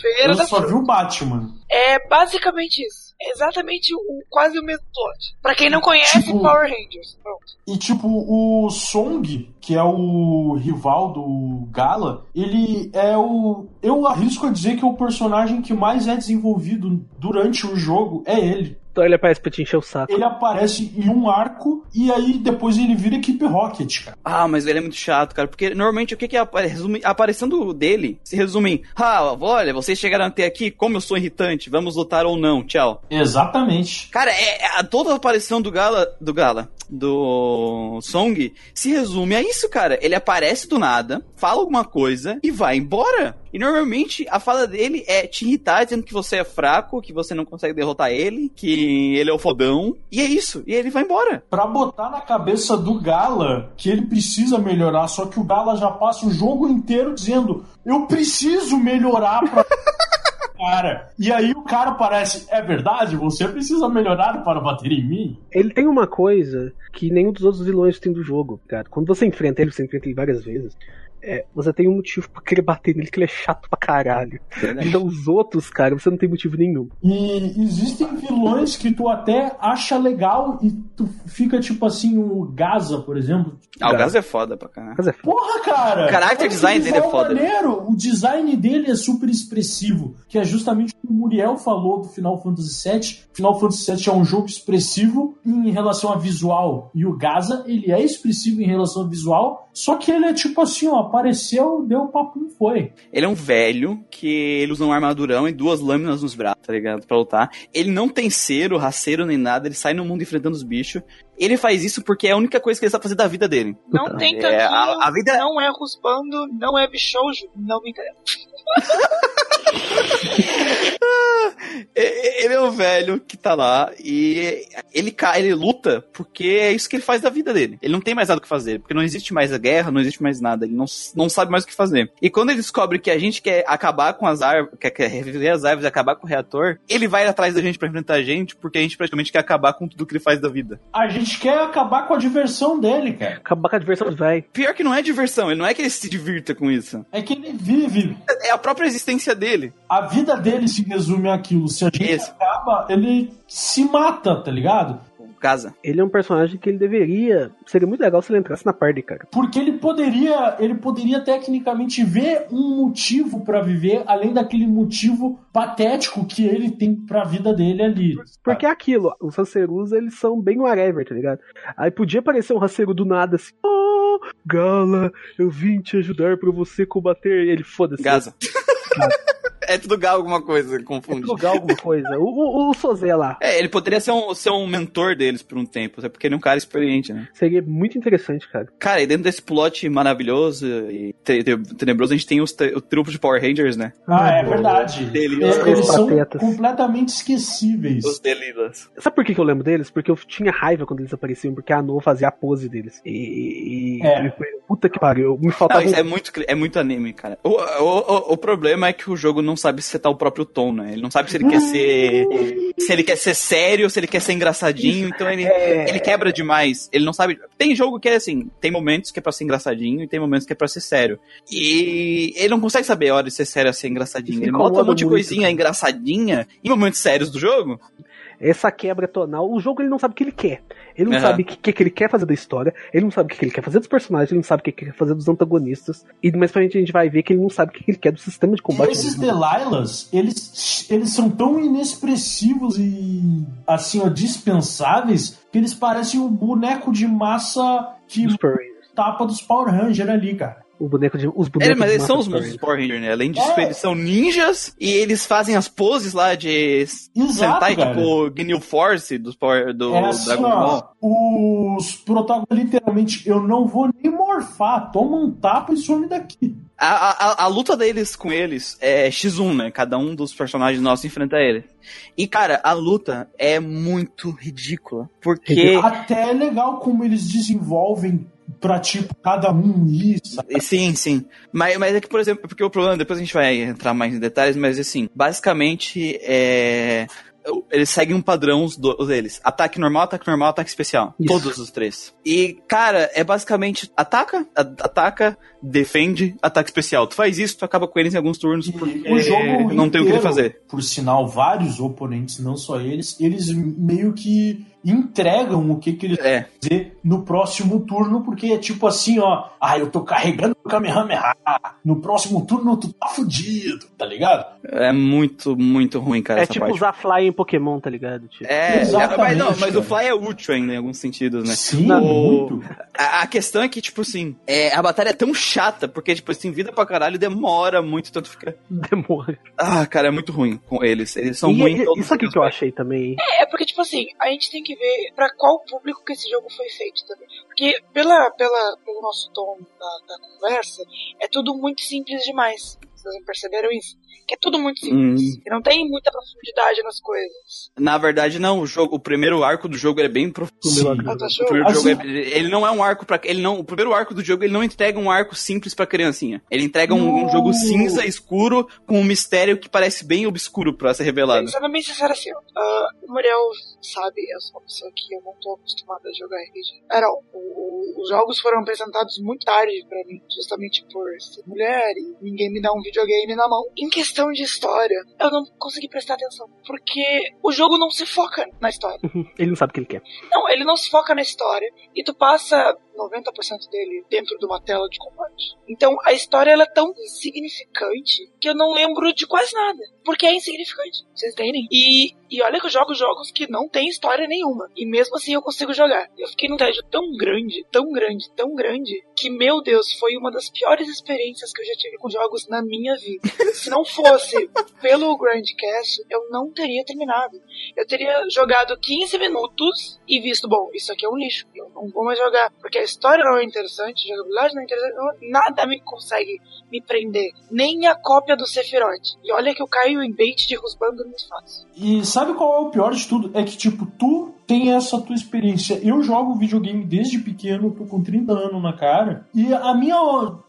Feira Eu da só Fruta. vi o Batman. É basicamente isso. Exatamente o, quase o mesmo plot. Pra quem não conhece Tipo- Power Rangers. Pronto. E tipo, o Song, que é o rival do Gala, ele é o. Eu arrisco a dizer que é o personagem que mais é desenvolvido durante o jogo é ele. Então ele aparece pra te encher o saco. Ele aparece em um arco e aí depois ele vira equipe Rocket, cara. Ah, mas ele é muito chato, cara. Porque normalmente o que que apare- resume, a aparição dele se resume em: Ah, olha, vocês chegaram até aqui, como eu sou irritante, vamos lutar ou não, tchau. Exatamente. Cara, é, é- a, toda a aparição do Gala, do Gala, do Song, se resume a isso, cara. Ele aparece do nada, fala alguma coisa e vai embora. E normalmente a fala dele é te irritar, dizendo que você é fraco, que você não consegue derrotar ele, que ele é o fodão. E é isso. E ele vai embora. Pra botar na cabeça do Gala que ele precisa melhorar, só que o Gala já passa o jogo inteiro dizendo: Eu preciso melhorar pra. <laughs> Cara, e aí o cara parece, é verdade? Você precisa melhorar para bater em mim? Ele tem uma coisa que nenhum dos outros vilões tem do jogo, cara. Quando você enfrenta ele, você enfrenta ele várias vezes. É, você tem um motivo pra querer bater nele, que ele é chato pra caralho. Então os outros, cara, você não tem motivo nenhum. E existem vilões que tu até acha legal e tu fica tipo assim, o Gaza, por exemplo. Ah, o Gaz é foda pra caralho. É. Porra, cara! O character design dele é foda. Maneiro. O design dele é super expressivo, que é justamente o que o Muriel falou do Final Fantasy VII. Final Fantasy VII é um jogo expressivo em relação a visual, e o Gaza, ele é expressivo em relação a visual, só que ele é tipo assim, ó, apareceu, deu papo e foi. Ele é um velho que ele usa um armadurão e duas lâminas nos braços, tá ligado? Pra lutar. Ele não tem cero, raceiro nem nada, ele sai no mundo enfrentando os bichos. Ele faz isso porque é a única coisa que ele sabe fazer da vida dele. Não Puta, tem é, tanquinho, a- a vida- não é ruspando, não é bichoujo, não me interessa. <laughs> E- <laughs> Ele é um velho que tá lá e ele, ele luta porque é isso que ele faz da vida dele. Ele não tem mais nada o que fazer, porque não existe mais a guerra, não existe mais nada. Ele não, não sabe mais o que fazer. E quando ele descobre que a gente quer acabar com as árvores, quer, quer reviver as árvores e acabar com o reator, ele vai atrás da gente pra enfrentar a gente, porque a gente praticamente quer acabar com tudo que ele faz da vida. A gente quer acabar com a diversão dele, cara. Acabar com a diversão dos véi. Pior que não é diversão, ele não é que ele se divirta com isso. É que ele vive. É a própria existência dele. A vida dele se resume àquilo. Se a gente Isso. acaba, ele se mata, tá ligado? Casa. Ele é um personagem que ele deveria. Seria muito legal se ele entrasse na party, cara. Porque ele poderia, ele poderia tecnicamente ver um motivo pra viver, além daquele motivo patético que ele tem pra vida dele ali. Porque é aquilo, os Rancerus, eles são bem whatever, tá ligado? Aí podia aparecer um Ranceru do nada assim, oh, Gala, eu vim te ajudar pra você combater. Ele, foda-se. Gaza. É tudo gal alguma coisa, É confunde. lugar alguma coisa. O, o, o Sozé lá. É, ele poderia ser um, ser um mentor deles por um tempo, até porque ele é um cara experiente, né? Seria muito interessante, cara. Cara, e dentro desse plot maravilhoso e te- te- tenebroso, a gente tem os te- o trupe de Power Rangers, né? Ah, é verdade. Dele, É, os eles são patetas. completamente esquecíveis. Os Delilas. Sabe por que, que eu lembro deles? Porque eu tinha raiva quando eles apareciam, porque a No fazia a pose deles. E. e- É. e puta que pariu. Me Não, faltava. isso um- é muito, é muito anime, cara. O, o, o, o problema é que o jogo não sabe setar o próprio tom, né? Ele não sabe se ele quer ser. <laughs> Se ele quer ser sério se ele quer ser engraçadinho, então ele, É. ele quebra demais. Ele não sabe. Tem jogo que é assim, tem momentos que é pra ser engraçadinho e tem momentos que é pra ser sério. E ele não consegue saber a hora de ser sério ou ser engraçadinho. Ele bota um monte de coisinha engraçadinha em momentos sérios do jogo. Essa quebra tonal, o jogo ele não sabe o que ele quer. Ele não Aham. sabe o que, que, que ele quer fazer da história, ele não sabe o que, que ele quer fazer dos personagens, ele não sabe o que, que ele quer fazer dos antagonistas. E mais pra frente a gente vai ver que ele não sabe o que, que ele quer do sistema de combate. Esses. Delilahs, eles, eles são tão inexpressivos e assim, ó, dispensáveis, que eles parecem um boneco de massa que tapa dos Power Rangers ali, cara. O boneco de, os É, bonecos mas de eles são os monstros Power do Power Ranger, né? Além disso, É. eles são ninjas e eles fazem as poses lá de Exato, Sentai, cara. tipo Gnil Force dos Power, do É assim, Dragon ó, Ball. os protagonistas, literalmente, eu não vou nem morfar, toma um tapa e some daqui. A, a, a luta deles com eles é X1, né? Cada um dos personagens nossos enfrenta ele. E, cara, a luta é muito ridícula. Porque. Até é legal como eles desenvolvem pra, tipo, cada um isso. Sim, sim. Mas, mas é que, por exemplo, porque o problema, depois a gente vai entrar mais em detalhes, mas assim, basicamente é. eles seguem um padrão os do- deles. Ataque normal, ataque normal, ataque especial. Isso. Todos os três. E, cara, é basicamente ataca, a- ataca, defende, ataque especial. Tu faz isso, tu acaba com eles em alguns turnos porque o jogo não tem o que inteiro, fazer. Por sinal, vários oponentes, não só eles, eles meio que entregam o que, que eles É, vão fazer no próximo turno, porque é tipo assim, ó, ah, eu tô carregando o Kamehameha, no próximo turno tu tá fudido, tá ligado? é muito, muito ruim, cara, É essa tipo parte. usar fly em Pokémon, tá ligado? Tipo, É, Exatamente, mas, não, mas o. Fly é útil ainda em alguns sentidos, né? Sim, O- muito. A, a questão é que, tipo assim, é, a batalha é tão chata, porque, tipo, tem vida pra caralho e demora muito, tanto fica. <laughs> demora. Ah, cara, é muito ruim com eles. Eles são E- ruins e- isso aqui que eu achei também. É porque, tipo assim, a gente tem que ver pra qual público que esse jogo foi feito também. Porque pela, pela, pelo nosso tom da, da conversa, é tudo muito simples demais. Vocês não perceberam isso? Que é tudo muito simples. Hum. E não tem muita profundidade nas coisas. Na verdade, não. O, jogo, o primeiro arco do jogo é bem profundo. Sim. O primeiro Assim- jogo é- ele não é um arco para ele não. O primeiro arco do jogo ele não entrega um arco simples pra criancinha. Ele entrega um, um jogo cinza escuro com um mistério que parece bem obscuro pra ser revelado. Sendo bem sincero assim, ah, o Muriel sabe, eu sou uma pessoa que eu não tô acostumada a jogar RPG. Era, o- o- os jogos foram apresentados muito tarde pra mim, justamente por ser mulher e ninguém me dá um videogame na mão. Em questão de história, eu não consegui prestar atenção, porque o jogo não se foca na história. <laughs> Ele não sabe o que ele quer. Não, ele não se foca na história e tu passa 90% dele dentro de uma tela de combate. Então a história ela é tão insignificante que eu não lembro de quase nada. Porque é insignificante, vocês entendem? E, e olha que eu jogo jogos que não tem história nenhuma. E mesmo assim eu consigo jogar. Eu fiquei num tédio tão grande, tão grande, tão grande, que meu Deus, foi uma das piores experiências que eu já tive com jogos na minha vida. <laughs> Se não fosse pelo Grandcast, eu não teria terminado. Eu teria jogado 15 minutos e visto, bom, isso aqui é um lixo, eu não vou mais jogar, porque a história não é interessante, a jogabilidade não é interessante, nada me consegue me prender, nem a cópia do Sephiroth. E olha que eu caio em bait de Rusbando muito fácil. E sabe qual é o pior de tudo? É que, tipo, tu tem essa tua experiência. Eu jogo videogame desde pequeno, tô com 30 anos na cara, e a minha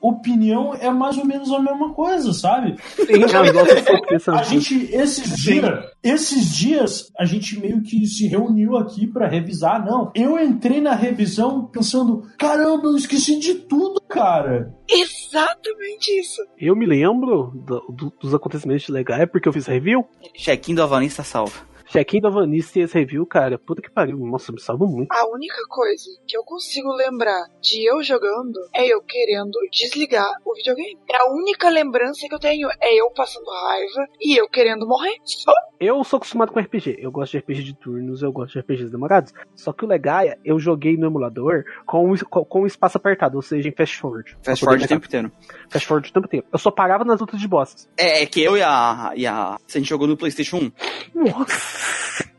opinião é mais ou menos a mesma coisa, sabe? Tem as nossas pensando A gente, esses dias, esses dias, a gente meio que se reuniu aqui pra revisar. Não, eu entrei na revisão pensando, caramba, eu esqueci de tudo, cara. Exatamente isso. Eu me lembro do- do- dos acontecimentos legais porque eu fiz review. Chequinho do está salvo. Check-in da Vanice e esse review, cara. Puta que pariu. Nossa, me salva muito. A única coisa que eu consigo lembrar de eu jogando é eu querendo desligar o videogame. É a única lembrança que eu tenho é eu passando raiva e eu querendo morrer. Só Eu sou acostumado com RPG. Eu gosto de RPG de turnos, eu gosto de RPGs demorados. Só que o legal é, eu joguei no emulador com, o- com, espaço apertado, ou seja, em fast forward. Fast forward o tempo inteiro. Fast forward o tempo inteiro. Eu só parava nas lutas de bosses. É, é que eu e a, e a. Se a gente jogou no PlayStation 1, Nossa!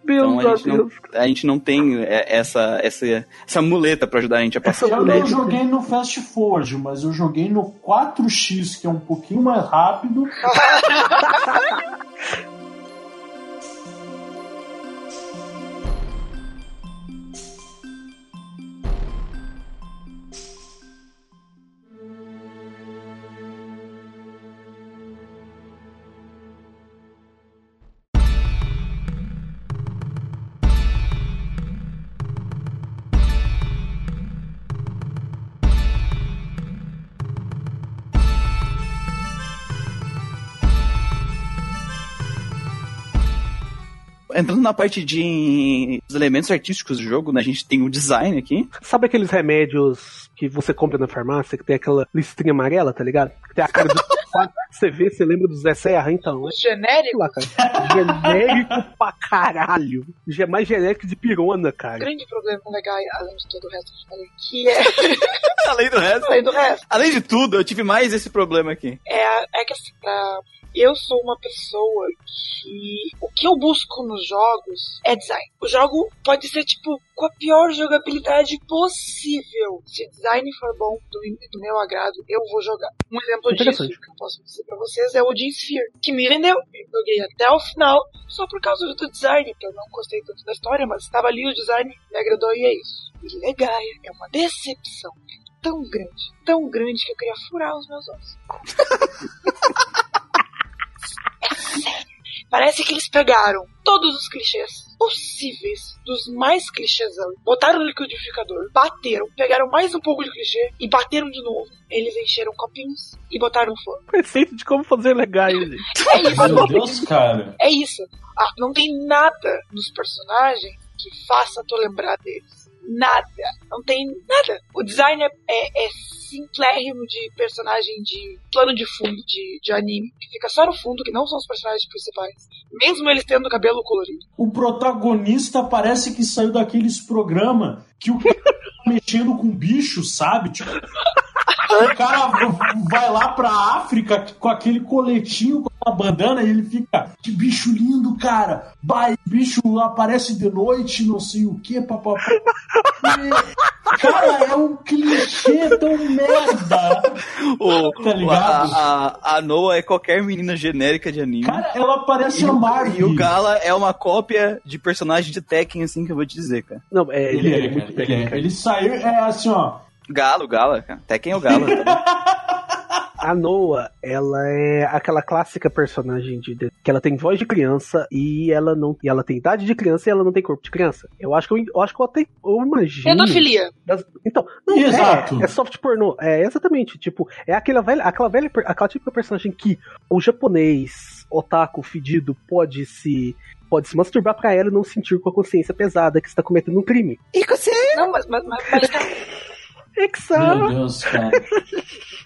Meu então a Deus. gente não, a gente não tem é, essa, essa, essa muleta pra ajudar a gente a passar Eu não joguei no Fast Forward, mas eu joguei no 4X, que é um pouquinho mais rápido. <laughs> Entrando na parte de dos elementos artísticos do jogo, né? A gente tem o design aqui. Sabe aqueles remédios que você compra na farmácia, que tem aquela listrinha amarela, tá ligado? Que tem a cara do. <laughs> você vê, você lembra do Zé Serra, então, é genérico. lá, cara. Genérico pra caralho. Já é mais genérico de pirona, cara. grande problema com o Legai, além de todo o resto que eu falei, que é, <laughs> Além do resto. além do resto, Além de tudo, eu tive mais esse problema aqui. é, a- é que assim, pra- eu sou uma pessoa que o que eu busco nos jogos é design. O jogo pode ser tipo com a pior jogabilidade possível. Se o design for bom, do, do meu agrado, eu vou jogar. Um exemplo disso que eu posso dizer pra vocês é o Odin Sphere, que me vendeu. Eu joguei até o final só por causa do design, que eu não gostei tanto da história, mas estava ali o design, me agradou e é isso. E Legaia é uma decepção tão grande, tão grande que eu queria furar os meus ossos. <laughs> É sério. Parece que eles pegaram todos os clichês possíveis, dos mais clichêsão, botaram no liquidificador, bateram, pegaram mais um pouco de clichê e bateram de novo. Eles encheram copinhos e botaram no forno. Preceito de como fazer legais, gente. É isso. Meu Deus, cara. É isso. Ah, não tem nada nos personagens que faça tu lembrar deles. Nada. Não tem nada. O design é, é, é simplérrimo de personagem de plano de fundo de, de anime, que fica só no fundo, que não são os personagens principais. Mesmo eles tendo cabelo colorido. O protagonista parece que saiu daqueles programas que o <laughs> tá mexendo com bicho, sabe? Tipo, o cara vai lá pra África com aquele coletinho, com a bandana, e ele fica, que bicho lindo, cara. Vai, bicho aparece de noite, não sei o que, papapá. Cara, é um clichê tão merda. O, Tá ligado? A, a, a Noah é qualquer menina genérica de anime. Cara, ela parece e, a Marvel. e o Gala é uma cópia de personagem de Tekken, assim, que eu vou te dizer, cara. Não, é, Ele, ele, é, é ele, é. ele saiu, é assim, ó. Galo, Gala, cara. Tekken é o Gala. A Noah, ela é aquela clássica personagem de, de- que ela tem voz de criança e ela não e ela tem idade de criança e ela não tem corpo de criança. Eu acho que eu, eu acho que eu até eu imagino. Pedofilia. das- então, não, Exato. É, é soft pornô. É exatamente, tipo, é aquela velha, aquela velha, aquela típica personagem que o japonês otaku fedido pode se pode se masturbar pra ela e não sentir com a consciência pesada que está cometendo um crime. Não, mas, mas, mas, mas Meu Deus, cara. <laughs>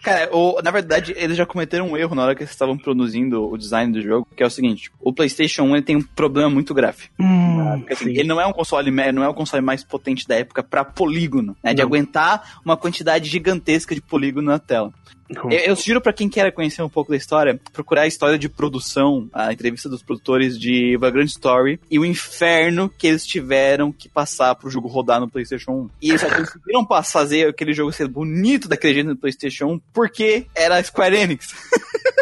Cara, o- na verdade, eles já cometeram um erro na hora que eles estavam produzindo o design do jogo, que é o seguinte: o PlayStation 1 ele tem um problema muito grave. Hum, Porque, assim, sim. ele não é um console, não é o console mais potente da época pra polígono, né? De aguentar uma quantidade gigantesca de polígono na tela. Eu, eu sugiro pra quem quer conhecer um pouco da história, procurar a história de produção, a entrevista dos produtores de Vagrant Story e o inferno que eles tiveram que passar pro jogo rodar no PlayStation 1. E eles só conseguiram <laughs> fazer aquele jogo ser bonito daquele jeito no PlayStation 1 porque era a Square Enix.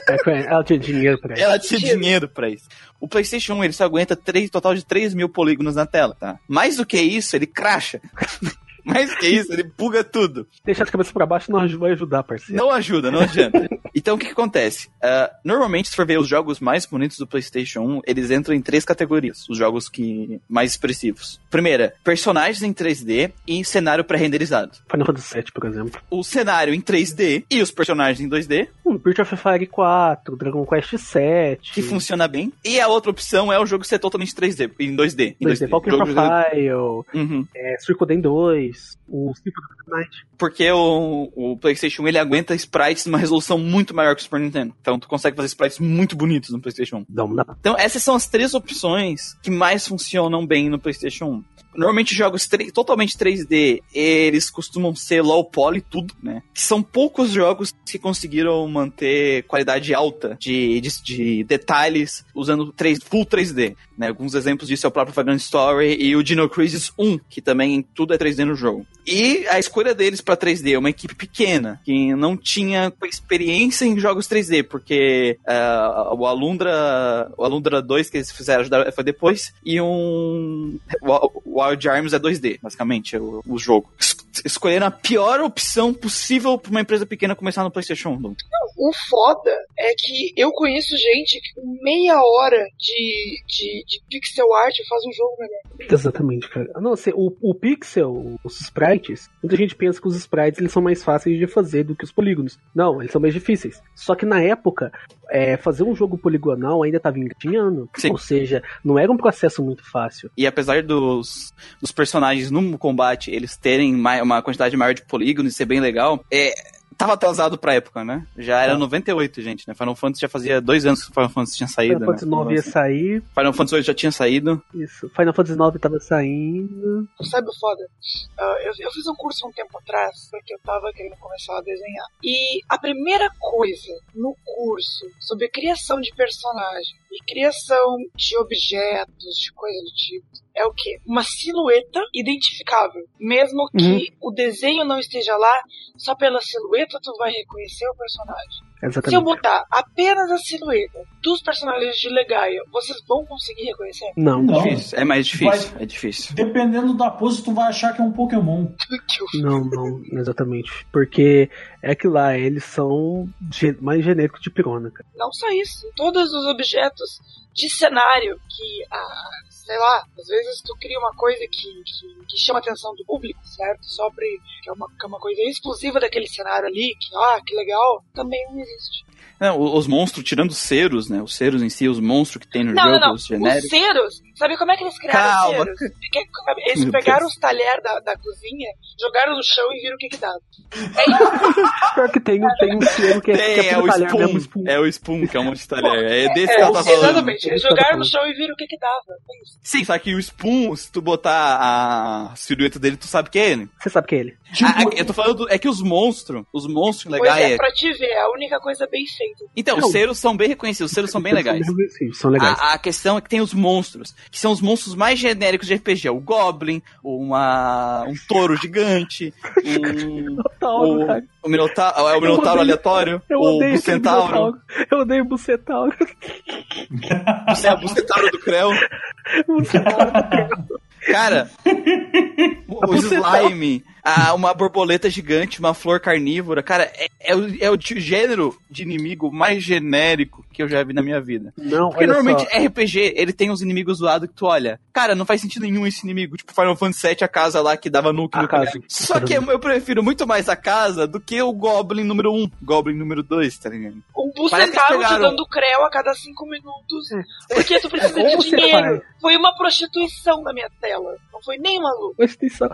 É, ela tinha dinheiro pra isso. Ela tinha dinheiro pra isso. O PlayStation 1 ele só aguenta três, total de 3 mil polígonos na tela, tá? Mais do que isso, ele cracha. <laughs> Mais do que isso, ele buga tudo. Deixar de cabeça pra baixo não vai ajudar, parceiro. Não ajuda, não adianta. <laughs> Então o que, que acontece? Ah, normalmente, se for ver os jogos mais bonitos do PlayStation 1, eles entram em três categorias, os jogos que mais expressivos. Primeira, personagens em 3D e cenário pré-renderizado. Final Fantasy VII, por exemplo. O cenário em 3D e os personagens em 2D, Hum, Breath of Fire 4, Dragon Quest 7. que funciona bem. E a outra opção é o jogo ser totalmente 3D, em 2D. Em 2D, Valkyrie Jogo- Profile, Uhum. é, Suicoden 2, o Symphony of the Night. Porque o, o PlayStation ele aguenta sprites numa resolução muito maior que o Super Nintendo. Então tu consegue fazer sprites muito bonitos no PlayStation 1. Não, não. Então essas são as três opções que mais funcionam bem no PlayStation 1. Normalmente jogos totalmente 3D, eles costumam ser low poly tudo, né? São poucos jogos que conseguiram manter qualidade alta de, de, de detalhes usando 3, full 3D, né? Alguns exemplos disso é o próprio Vagrant Story e o Dino Crisis 1, que também tudo é 3D no jogo. E a escolha deles pra 3D é uma equipe pequena, que não tinha experiência em jogos 3D, porque ah, o Alundra, o Alundra 2 que eles fizeram foi depois, e um o Wild Arms é 2D, basicamente, o, o jogo. Es- Escolheram a pior opção possível pra uma empresa pequena começar no PlayStation 1. O foda é que eu conheço gente que com meia hora de, de, de pixel art faz um jogo melhor. Exatamente, cara. Não, assim, o, o pixel, os sprites, muita gente pensa que os sprites eles são mais fáceis de fazer do que os polígonos. Não, eles são mais difíceis. Só que na época, é, fazer um jogo poligonal ainda estava engatinhando. Sim. Ou seja, não era um processo muito fácil. E apesar dos, dos personagens no combate eles terem uma quantidade maior de polígonos e ser bem legal, é, tava atrasado pra época, né? Já era Tá. 98, gente, né? Final Fantasy já fazia dois anos que o Final Fantasy tinha saído. Final Fantasy né? 9 ia sair, Final Fantasy 8 já tinha saído. isso. Final Fantasy 9 tava saindo. Sabe o foda? Ah, eu, eu fiz um curso um tempo atrás, porque eu tava querendo começar a desenhar. E a primeira coisa no curso sobre criação de personagem e criação de objetos, de coisa do tipo, é o quê? Uma silhueta identificável. Mesmo que o desenho não esteja lá, só pela silhueta tu vai reconhecer o personagem. Se eu Exatamente. botar apenas a silhueta dos personagens de Legaia, vocês vão conseguir reconhecer? Não, Não. Difícil. É mais difícil. Vai- É difícil. Dependendo da pose, tu vai achar que é um Pokémon. <laughs> não, não, exatamente. Porque é que lá, eles são mais genéricos de pirona, cara. Não só isso, todos os objetos de cenário que, ah, sei lá, às vezes tu cria uma coisa que, que, que chama a atenção do público, certo? Só pra, que, é uma, que é uma coisa exclusiva daquele cenário ali, que, ah, que legal, também não existe. Não, os monstros, tirando os seros, né? Os seros em si, os monstros que tem no Não, jogo, não, não. os genéricos. Os ceros, sabe como é que eles criaram Calma. ceros? Porque, eles Meu pegaram Deus. os talheres da, da cozinha, jogaram no chão e viram o que que dava. É isso. <laughs> Pior que tem, tem um selo que é, que Tem, é tudo o talher Spoon. mesmo, Spoon. É o Spoon, que é um monte de talher. É desse É, que ela tá falando. exatamente, eles tô jogaram no chão e viram o que que dava. É isso. Sim, só que o Spoon, se tu botar a silhueta dele, tu sabe que é ele. Você sabe que é ele. Tipo, Ah, eu tô falando, é que os monstros, os monstros Pois legais. é, pra te ver, é a única coisa bem feita. Então, Não. os seros são bem reconhecidos, os seros são bem legais. Sim, são legais. A, a questão é que tem os monstros, que são os monstros mais genéricos de RPG. O Goblin, uma, um touro gigante, um, o, o Minotauro, é o Minotauro aleatório, Eu o odeio aquele Bucentauro. Eu odeio o Bucetauro. você é o Bucentauro do Creu. Cara, <laughs> o, o slime, a, uma borboleta gigante, uma flor carnívora, cara, é, é o, é o gênero de inimigo mais genérico que eu já vi na minha vida. Não, Porque normalmente só. RPG, ele tem uns inimigos do lado que tu olha. Cara, não faz sentido nenhum esse inimigo. Tipo Final Fantasy VII, a casa lá que dava nuke no cara. Só que eu prefiro muito mais a casa do que o Goblin número 1, Goblin número 2, tá ligado? Um que bucentauro te dando creu a cada cinco minutos. Porque tu precisa <laughs> Ou de dinheiro. Foi uma prostituição na minha tela. Não foi nem maluco. Presta atenção.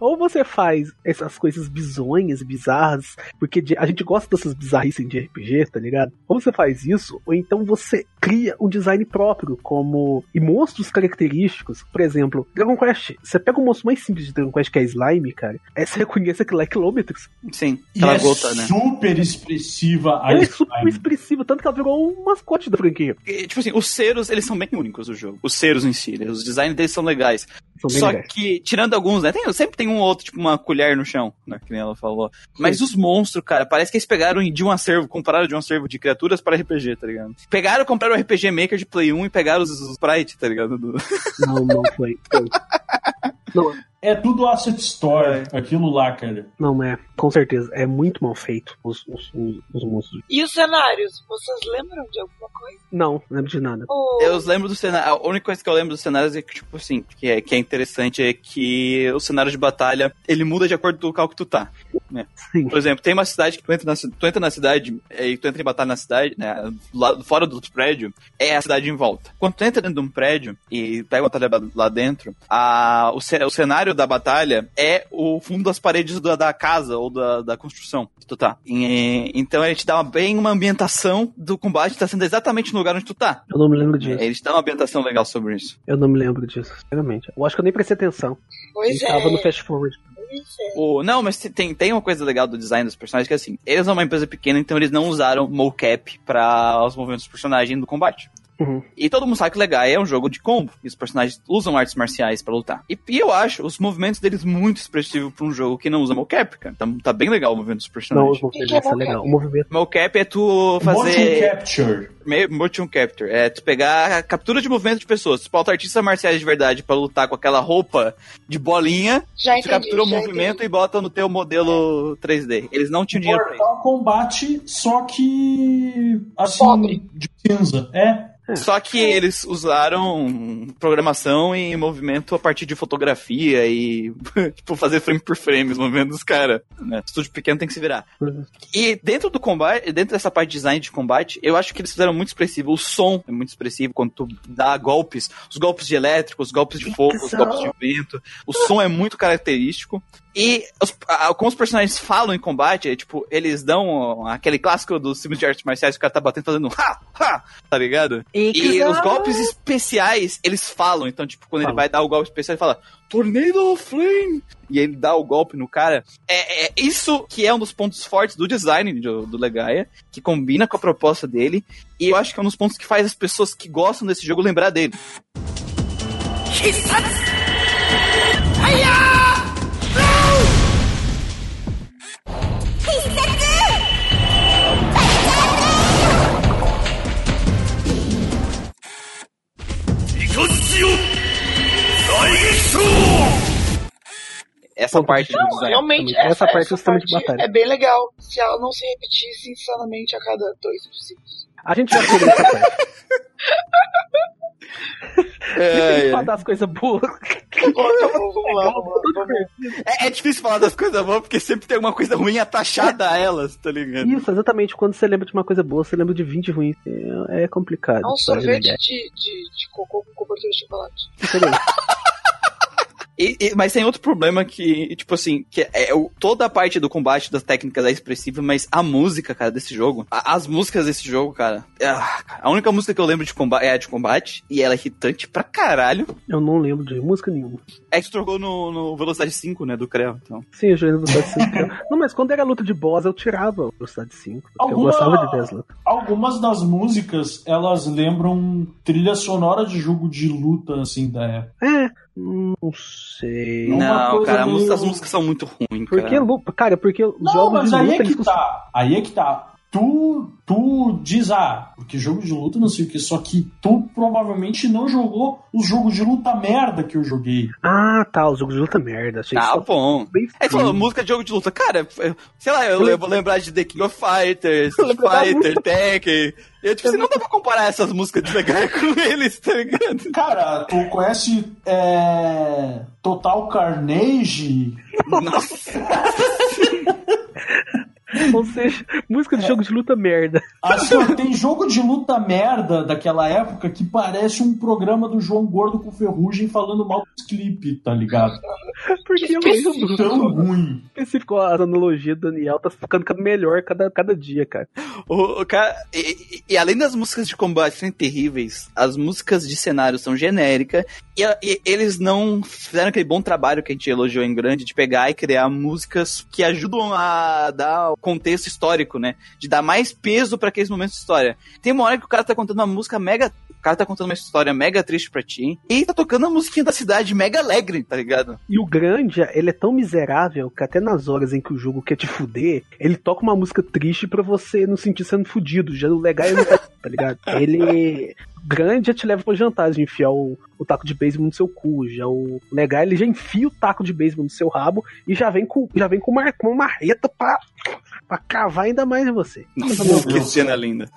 Ou você faz essas coisas bizonhas, bizarras, porque a gente gosta dessas bizarrices de RPG, tá ligado? Ou você faz isso, ou então você cria um design próprio, como. e monstros característicos. Por exemplo, Dragon Quest. Você pega o monstro mais simples de Dragon Quest, que é Slime, cara. Aí você reconhece aquilo lá é quilômetros. Sim, E é gota, né? super expressiva a Ela é slime. super expressiva, tanto que ela virou um mascote da franquia. E, tipo assim, os seros, eles são bem únicos do jogo. Os seros em si, né? os designs deles são legais. São Só legais. que, tirando alguns, né? Tem, sempre tem um ou outro, tipo uma colher no chão, né? Que nem ela falou. Mas os monstros, cara, parece que eles pegaram de um acervo, compraram de um acervo de criaturas para RPG, tá ligado? Pegaram, compraram o RPG Maker de Play 1 e pegaram os, os sprites, tá ligado? Do- Não, não foi. Foi. <laughs> Não, É tudo asset store, aquilo lá, cara. não é. Com certeza. É muito mal feito os, os, os, os monstros. E os cenários? Vocês lembram de alguma coisa? Não, não lembro de nada. O- Eu lembro do cenário. A única coisa que eu lembro dos cenários é que, tipo assim, que é, que é interessante é que o cenário de batalha ele muda de acordo com o local que tu tá. Sim. Por exemplo, tem uma cidade que tu entra na, tu entra na cidade é, e tu entra em batalha na cidade, né? Lá, fora do prédio, é a cidade em volta. Quando tu entra dentro de um prédio e pega a batalha lá dentro, a, o, o cenário da batalha é o fundo das paredes da, da casa ou da, da construção que tu tá. E, então ele te dá uma, bem uma ambientação do combate tá sendo exatamente no lugar onde tu tá. Eu não me lembro disso. Ele te dá uma ambientação legal sobre isso. Eu não me lembro disso, sinceramente. Eu acho que eu nem prestei atenção. Pois Ele é. tava no fast forward. É. O, não, mas tem, tem uma coisa legal do design dos personagens que é assim, eles são uma empresa pequena, então eles não usaram mocap para os movimentos dos personagens no combate. Uhum. E todo mundo sabe que Legal é um jogo de combo, e os personagens usam artes marciais pra lutar. E, e eu acho os movimentos deles muito expressivos pra um jogo que não usa mocap, cara. Tá, tá bem legal o movimento dos Não, personagens. os movimentos que é legal. mocap? O movimento. Mocap é tu Motion fazer capture. meio motion capture, é tu pegar a captura de movimento de pessoas. Tu bota artistas marciais de verdade pra lutar com aquela roupa de bolinha, Já tu entendi. captura o movimento entendi. e bota no teu modelo 3D. Eles não tinham dinheiro pra isso. Mortal Kombat, só que. Assim, Pobre. de cinza. É. Só que eles usaram programação e movimento a partir de fotografia e, <laughs> tipo, fazer frame por frame os movimentos dos caras. Né? Estúdio pequeno tem que se virar. Uhum. E dentro do combate, dentro dessa parte de design de combate, eu acho que eles fizeram muito expressivo. O som é muito expressivo quando tu dá golpes, os golpes de elétrico, os golpes de fogo, os golpes de vento. O som é muito característico. E os, a- como os personagens falam em combate, é tipo, eles dão aquele clássico dos filmes de artes marciais que o cara tá batendo fazendo ha, ha, tá ligado? E os golpes especiais, eles falam. Então, tipo, quando ele Falam. vai dar o golpe especial, ele fala Tornado of Flame! E ele dá o golpe no cara. É, é isso que é um dos pontos fortes do design do, do Legaia, que combina com a proposta dele. E eu acho que é um dos pontos que faz as pessoas que gostam desse jogo lembrar dele. Essa ponto parte de do Não, design. realmente, Essa essa, parte essa justamente de parte batalha. é bem legal. Se ela não se repetisse insanamente a cada dois segundos. A gente já pegou essa parte. <laughs> É, Tem que é. falar das coisas boas. É, é difícil falar das coisas boas porque sempre tem alguma coisa ruim atachada a elas, tá ligado? Isso, exatamente. Quando você lembra de uma coisa boa, você lembra de 20 ruins. É, é complicado. É um sorvete de, de, de cocô com cobertura de chocolate. <laughs> E- e- mas tem outro problema que, tipo assim, que é o- toda a parte do combate das técnicas é expressiva, mas a música, cara, desse jogo, a- as músicas desse jogo, cara, ah, cara, a única música que eu lembro de combate é a de combate, e ela é irritante pra caralho. Eu não lembro de música nenhuma. É que tu trocou no, no Velocidade 5, né, do Creu, então. Sim, eu joguei no Velocidade 5. Não, mas quando era luta de boss, eu tirava o Velocidade 5. Porque Alguma- eu gostava de Tesla. Algumas das músicas, elas lembram trilha sonora de jogo de luta, assim, da época. É, não sei. Não. Cara, meio- as músicas são muito ruins, Porque, cara. cara, porque os Não, jogos mas de aí luta, é que eles tá. Aí é que tá. Tu, tu diz, ah, porque jogo de luta não sei o que, só que tu provavelmente não jogou os jogos de luta merda que eu joguei. Ah, tá, os jogos de luta merda. Achei Ah, só bom. bem É que falou, música de jogo de luta. Cara, sei lá, eu, Eu vou lembrar de The King of Fighters, <laughs> Fighter, Tekken. Eu, tipo, você não dá pra comparar essas músicas de Mega <laughs> com eles, tá ligado? Cara, tu conhece é, Total Carnage? Nossa. <laughs> <laughs> Ou seja, música de jogo de luta merda. Assim, ó, <laughs> tem jogo de luta merda daquela época que parece um programa do João Gordo com Ferrugem falando mal dos clipes, tá ligado? Porque eu lembro. Tão ruim. Específico, a analogia do Daniel tá ficando cada- melhor cada, cada dia, cara. O, o cara, e, e- além das músicas de combate serem terríveis, as músicas de cenário são genéricas e, e eles não fizeram aquele bom trabalho que a gente elogiou em grande de pegar e criar músicas que ajudam a dar o contexto histórico, né? De dar mais peso pra aqueles momentos de história. Tem uma hora que o cara tá contando uma música mega. O cara tá contando uma história mega triste pra ti e tá tocando a musiquinha da cidade mega alegre, tá ligado? E o Grandia, ele é tão miserável que até nas horas em que o jogo quer te fuder, ele toca uma música triste pra você não sentir sendo fudido. Já o legal é tá, tá ligado? <laughs> Ele. Grandia te leva pra jantar de enfiar o, o taco de beisebol no seu cu. Já o legal, ele já enfia o taco de beisebol no seu rabo e já vem com, já vem com, uma, com uma marreta pra, pra cavar ainda mais em você. Nossa, Meu que cena linda.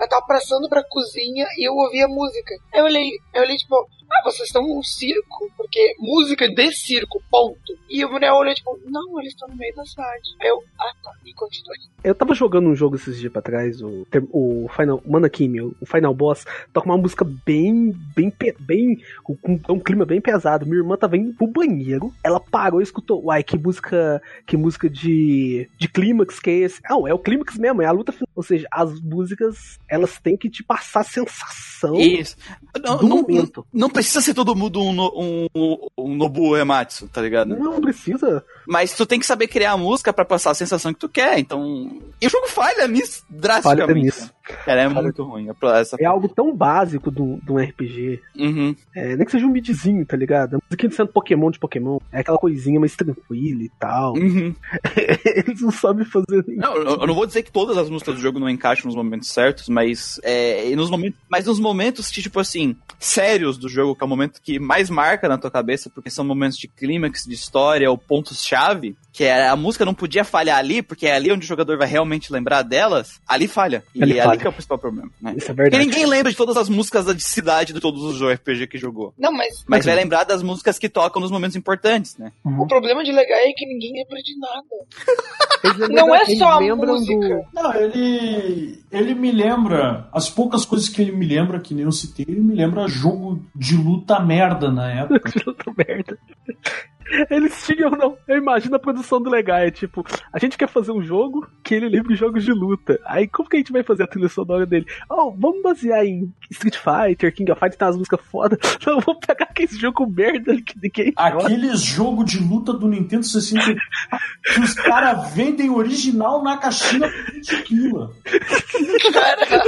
Eu tava passando pra cozinha e eu ouvi a música. Aí eu olhei, eu olhei tipo, ah, vocês estão num circo? Porque música de circo, ponto. E o Muriel olhou tipo, não, eles estão no meio da cidade. Aí eu, ah tá, e continuei. Eu tava jogando um jogo esses dias pra trás, o, o Final Manakimi, o Final Boss, toca uma música bem, bem, bem, com, com um clima bem pesado. Minha irmã tava indo pro banheiro, ela parou e escutou, uai, que música, que música de, de clímax que é esse? Não, é o clímax mesmo, é a luta final. Ou seja, as músicas, elas têm que te passar a sensação Isso. Não, do não, momento. não precisa ser todo mundo um, no- um, um Nobu Ematsu, tá ligado? Não precisa. Mas tu tem que saber criar a música pra passar a sensação que tu quer. Então. E o jogo falha nisso drasticamente. Falha nisso. Cara, é muito ruim. Essa... É algo tão básico de um de um RPG. Uhum. É, nem que seja um midzinho, tá ligado? A musiquinha sendo Pokémon de Pokémon. É aquela coisinha mais tranquila e tal. Uhum. <laughs> Eles não sabem fazer nem Não, eu não vou dizer que todas as músicas do jogo não encaixam nos momentos certos, mas é, nos momentos, mas nos momentos que, tipo assim, sérios do jogo, que é o momento que mais marca na tua cabeça, porque são momentos de clímax, de história, ou pontos-chave, que é, a música não podia falhar ali, porque é ali onde o jogador vai realmente lembrar delas, ali falha. E Ali é ali falha. que é o principal problema, né? Isso é Porque verdade. ninguém lembra de todas as músicas da cidade de todos os RPG que jogou. Não, mas Mas vai lembrar das músicas que tocam nos momentos importantes, né? o problema de legal é que ninguém lembra de nada. <laughs> Lembram- Não é só a música. Não, ele. Ele me lembra. As poucas coisas que ele me lembra, que nem eu citei, ele me lembra jogo de luta merda na época. <laughs> de outra merda. <laughs> Eles tinham, não. Eu imagino a produção do Legai. Tipo, a gente quer fazer um jogo que ele lembre jogos de luta. Aí como que a gente vai fazer a trilha sonora dele? Oh, vamos basear em Street Fighter, King of Fighters, tá as músicas foda. <laughs> Não, vamos pegar aquele jogo merda que, que Aqueles jogo de luta do Nintendo 64 <laughs> que os caras vendem original na caixinha de 20. Caralho.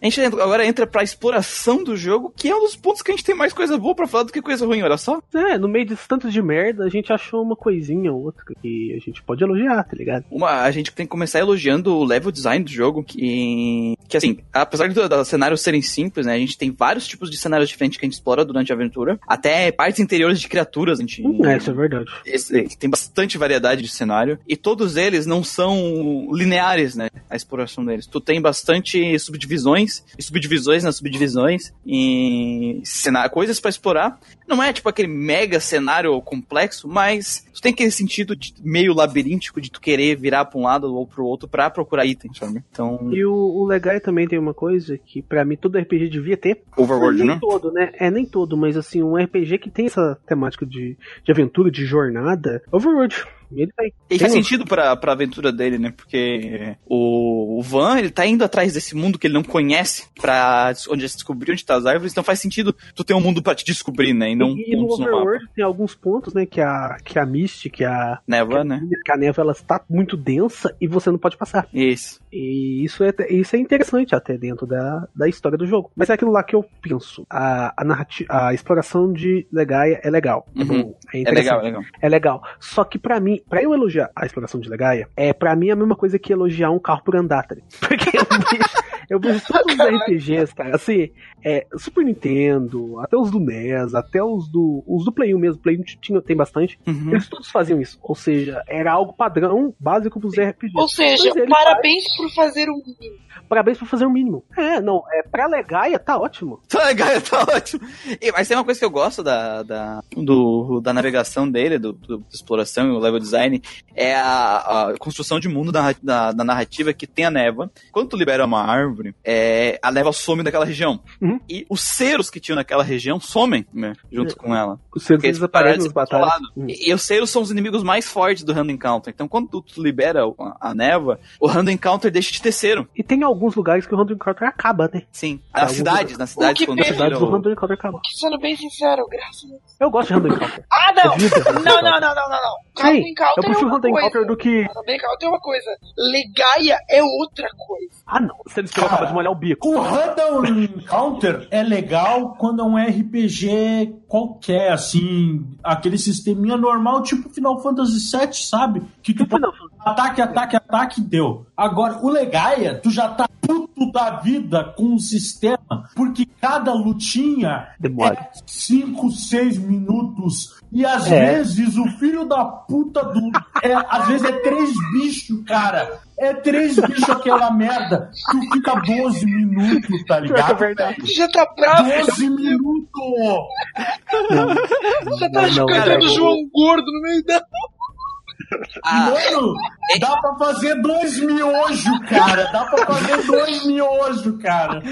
A gente agora entra pra exploração do jogo, que é um dos pontos que a gente tem mais coisa boa pra falar do que coisa ruim, olha só. É, no meio desse tanto de merda, a gente achou uma coisinha ou outra que a gente pode elogiar, tá ligado? Uma, a gente tem que começar elogiando o level design do jogo, que, que assim, apesar de dos cenários serem simples, né, a gente tem vários tipos de cenários diferentes que a gente explora durante a aventura, até partes interiores de criaturas, a gente... Hum, é, isso é verdade. Esse, tem bastante variedade de cenário, e todos eles não são lineares, né, a exploração deles. Tu tem bastante subdivisões, e subdivisões nas subdivisões, e cenário, coisas para explorar. Não é tipo aquele mega cenário complexo, mas tu tem aquele sentido de meio labiríntico de tu querer virar pra um lado ou pro outro pra procurar itens, sabe? Então. E o, o legal também tem uma coisa que para mim todo RPG devia ter. Overworld, nem né? todo, né? É nem todo, mas assim, um RPG que tem essa temática de, de aventura, de jornada. Overworld. Ele tem. E faz sentido pra, pra aventura dele, né? Porque o, o Van, ele tá indo atrás desse mundo que ele não conhece pra onde descobrir onde tá as árvores, então faz sentido tu ter um mundo pra te descobrir, né? E não e, no Overworld tem alguns pontos, né? Que a, que a Mist, que a. Névoa, que né? Que a névoa ela está muito densa e você não pode passar. Isso. E isso é, isso é interessante até dentro da, da história do jogo. Mas é aquilo lá que eu penso. A, a, narrativa, a exploração de Legaia é legal. É, bom, é, é legal, é legal. É legal. Só que para mim, para eu elogiar a exploração de Legaia, é para mim a mesma coisa que elogiar um carro por andar, tá <laughs> Porque eu vejo, eu vejo todos os RPGs, cara, assim, é, Super Nintendo, até os do NES, até os do, os do Play 1 mesmo, Play 1 tinha, tem bastante, uhum. eles todos faziam isso. Ou seja, era algo padrão, básico pros RPGs. Ou seja, parabéns. Por fazer o mínimo. Parabéns por fazer o mínimo. É, não, é, pra Legaia tá ótimo. <laughs> Pra Legaia tá ótimo. E, mas tem uma coisa que eu gosto da, da, do, da navegação dele, do, do, da exploração e o level design, é a, a construção de mundo da, da, da, narrativa que tem a névoa. Quando tu libera uma árvore, é, a névoa some daquela região. Uhum. E os seres que tinham naquela região somem, né, junto com ela. Os seres desaparecem nas batalhas. Uhum. E, e, os seres são os inimigos mais fortes do Random Encounter. Então quando tu, tu libera a, a névoa, o Random Encounter deixa de ter cero. E tem alguns lugares que o Random Encounter acaba, né? Sim. Nas cidades, nas cidades. Quando cidades o Random Encounter acaba. Sendo bem sincero, graças a Deus. Eu gosto de Random Encounter. Ah, não! não, não, não, não, não, não. Random Encounter eu prefiro é Random Encounter do que... Random Encounter é uma coisa. Legaia é outra coisa. Ah, não. Você eles acaba de molhar o bico. O Random Encounter é legal quando é um RPG qualquer, assim, aquele sisteminha normal, tipo Final Fantasy VII, sabe? Que tu pode ataque, ataque, ataque, deu. Agora, o Legaia, tu já tá puto da vida com o sistema, porque cada lutinha Demora. é 5, 6 minutos. E às é. vezes o filho da puta do. É, às vezes é três bichos, cara. É três bichos aquela merda. Tu fica 12 minutos, tá ligado? É verdade. Já tá bravo. 12 minutos! Já tá cantando João Gordo no meio da. Ah, Mano, dá pra fazer dois miojos, cara. Dá pra fazer dois miojos, cara.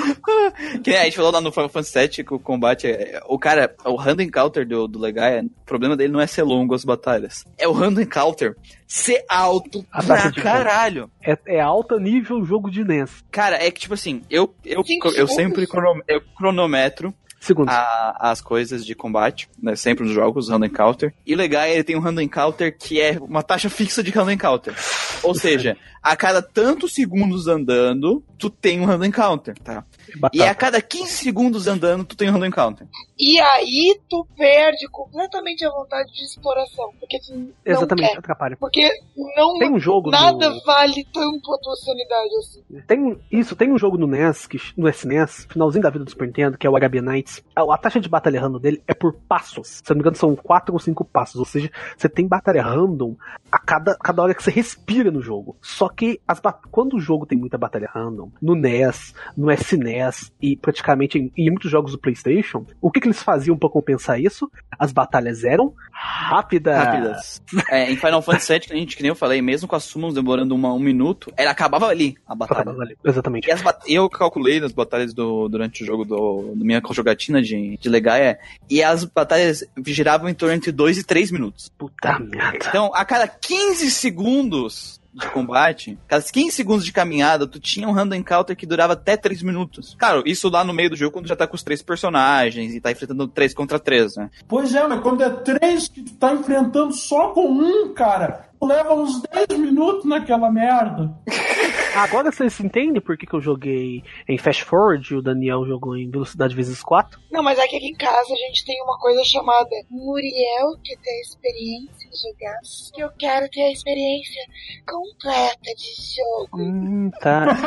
Que a gente falou lá no Final Fantasy VII que o combate é. O cara, o random encounter do, do Legaia, o problema dele não é ser longo as batalhas. É o random encounter ser alto pra caralho. É, é alto nível jogo de NES. Cara, é que tipo assim, eu, eu, eu, eu sempre crono, eu cronometro Segundos. A, as coisas de combate, né, sempre nos jogos, Random Encounter. E o legal é ele tem um Random Encounter que é uma taxa fixa de Random Encounter. Ou <laughs> seja, a cada tantos segundos andando, tu tem um Random Encounter, tá? Batata. E a cada 15 segundos andando, tu tem um Random Encounter. E aí tu perde completamente a vontade de exploração. Porque tu Exatamente, quer. atrapalha. Porque não tem um jogo nada no... vale tanto a tua sanidade assim. Tem isso, tem um jogo no NES, que, no SNES, finalzinho da vida do Super Nintendo, que é o Arabian Nights. A, taxa de batalha random dele é por passos. Se não me engano, são 4 ou 5 passos. Ou seja, você tem batalha random a cada, cada hora que você respira no jogo. Só que as, quando o jogo tem muita batalha random, no NES, no SNES e praticamente em, em muitos jogos do PlayStation, o que, que eles faziam para compensar isso? As batalhas eram rápidas. Rápidas. <laughs> É, em Final Fantasy VII, que a gente, que nem eu falei, mesmo com as summons demorando uma, um minuto, ela acabava ali, a batalha. Acabava ali. Exatamente. eu calculei nas batalhas do, durante o jogo do, do minha jogatina de, de Legaia, e as batalhas giravam em torno entre 2 e 3 minutos. Puta merda. Então, a cada 15 segundos de combate, cada 15 segundos de caminhada, tu tinha um random encounter que durava até 3 minutos. Cara, isso lá no meio do jogo, quando já tá com os três personagens e tá enfrentando 3 contra 3, né? Pois é, mas quando é 3 que tu tá enfrentando só com um, cara, leva uns 10 minutos naquela merda. <laughs> Agora vocês entendem por que, que eu joguei em Fast Forward e o Daniel jogou em Velocidade vezes 4? Não, mas é que aqui em casa a gente tem uma coisa chamada Muriel, que tem a experiência de jogar. Que eu quero ter a experiência completa de jogo. Hum, tá. <laughs>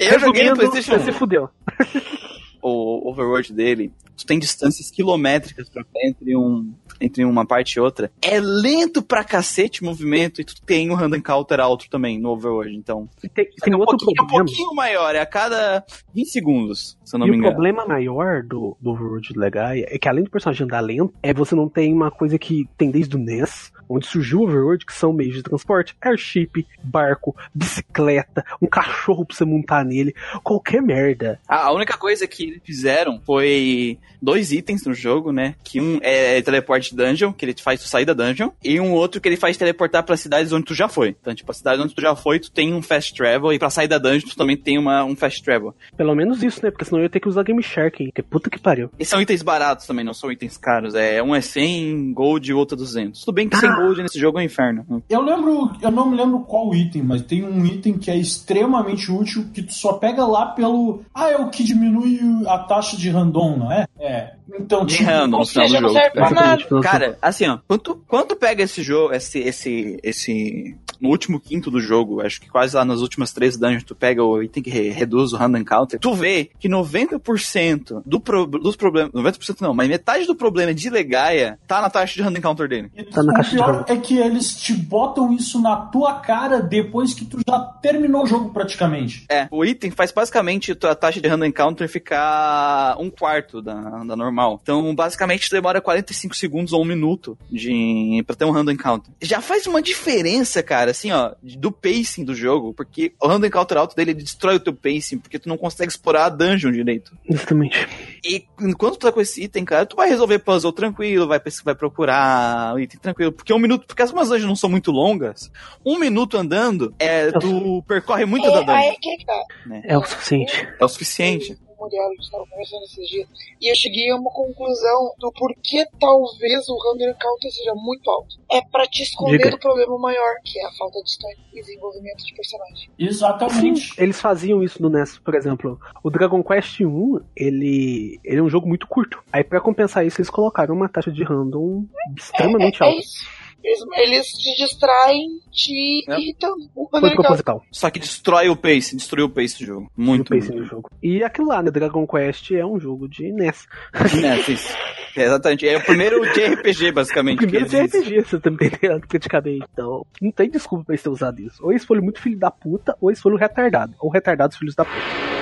Eu joguei no Resumindo, PlayStation Você se fudeu. <laughs> o overworld dele, tu tem distâncias quilométricas pra pé entre, um, entre uma parte e outra. É lento pra cacete o movimento e tu tem um random counter alto também no overworld, então. E tem, tem é um outro pouquinho, é um problema. pouquinho maior, é a cada 20 segundos, se eu não e me o engano. problema maior do, do Overworld do Legaia é que além do personagem andar lento, é você não tem uma coisa que tem desde o NES, onde surgiu o Overworld, que são meios de transporte, airship, barco, bicicleta, um cachorro pra você montar nele, qualquer merda. A única coisa que eles fizeram foi dois itens no jogo, né? Que um é teleporte dungeon, que ele te faz tu sair da dungeon, e um outro que ele faz teleportar pra cidades onde tu já foi. Então, tipo, a cidade onde tu já foi, tu tem um fast travel, e pra sair da dungeon tu também tem uma, um fast travel. Pelo menos isso, né? Porque senão eu ia ter que usar Game Shark, hein? Que puta que pariu. E são itens baratos também, não são itens caros. É, um é 100 gold e o outro é 200. Tudo bem que 100 gold nesse jogo é um inferno. Eu lembro, eu não me lembro qual item, mas tem um item que é extremamente útil que tu só pega lá pelo. Ah, é o que diminui a taxa de random, não é? É. Então, De tipo, random, Ou seja, não jogo. serve pra nada. Cara, assim, ó, quando, quando tu pega esse jogo, esse, esse, esse, no último quinto do jogo, acho que quase lá nas últimas três dungeons, tu pega o item que re- reduz o random counter, tu vê que 90% do pro, dos problemas, 90% não, mas metade do problema de Legaia tá na taxa de random counter dele. E Tá na o caixa de pior é que eles te botam isso na tua cara depois que tu já terminou o jogo praticamente. É, o item faz basicamente a taxa de random counter ficar um quarto da, da normal. Então, basicamente, demora 45 segundos ou um minuto de, pra ter um random counter. Já faz uma diferença, cara, assim, ó, do pacing do jogo, porque o random counter alto dele ele destrói o teu pacing, porque tu não consegue explorar a dungeon direito. Exatamente. E enquanto tu tá com esse item, cara, tu vai resolver puzzle tranquilo, vai, vai procurar o item tranquilo. Porque um minuto, porque as dungeons não são muito longas, um minuto andando, é, tu percorre muito da É, dungeon. aí que é tá. É o suficiente. É o suficiente. Conversando esses dias. E eu cheguei a uma conclusão do porquê talvez o random counter seja muito alto. É pra te esconder Diga. do problema maior, que é a falta de história e desenvolvimento de personagem. Exatamente. Eles faziam isso no NES, por exemplo. O Dragon Quest 1, ele, ele é um jogo muito curto. Aí pra compensar isso, eles colocaram uma taxa de random extremamente é, é alta. isso. Eles, te distraem, te É. irritam. O Foi proposital. Só que destrói o pace, destruiu o pace do jogo. Muito. no pacing do jogo. E aquilo lá, né? Dragon Quest é um jogo de NES. É, isso. É, exatamente. É o primeiro de RPG, <laughs> basicamente. O primeiro que existe. RPG, você tá me entendendo, praticamente. Então, não tem desculpa pra eles terem usado isso. Ou eles foram muito filho da puta, ou eles foram retardado. Ou retardados filhos da puta.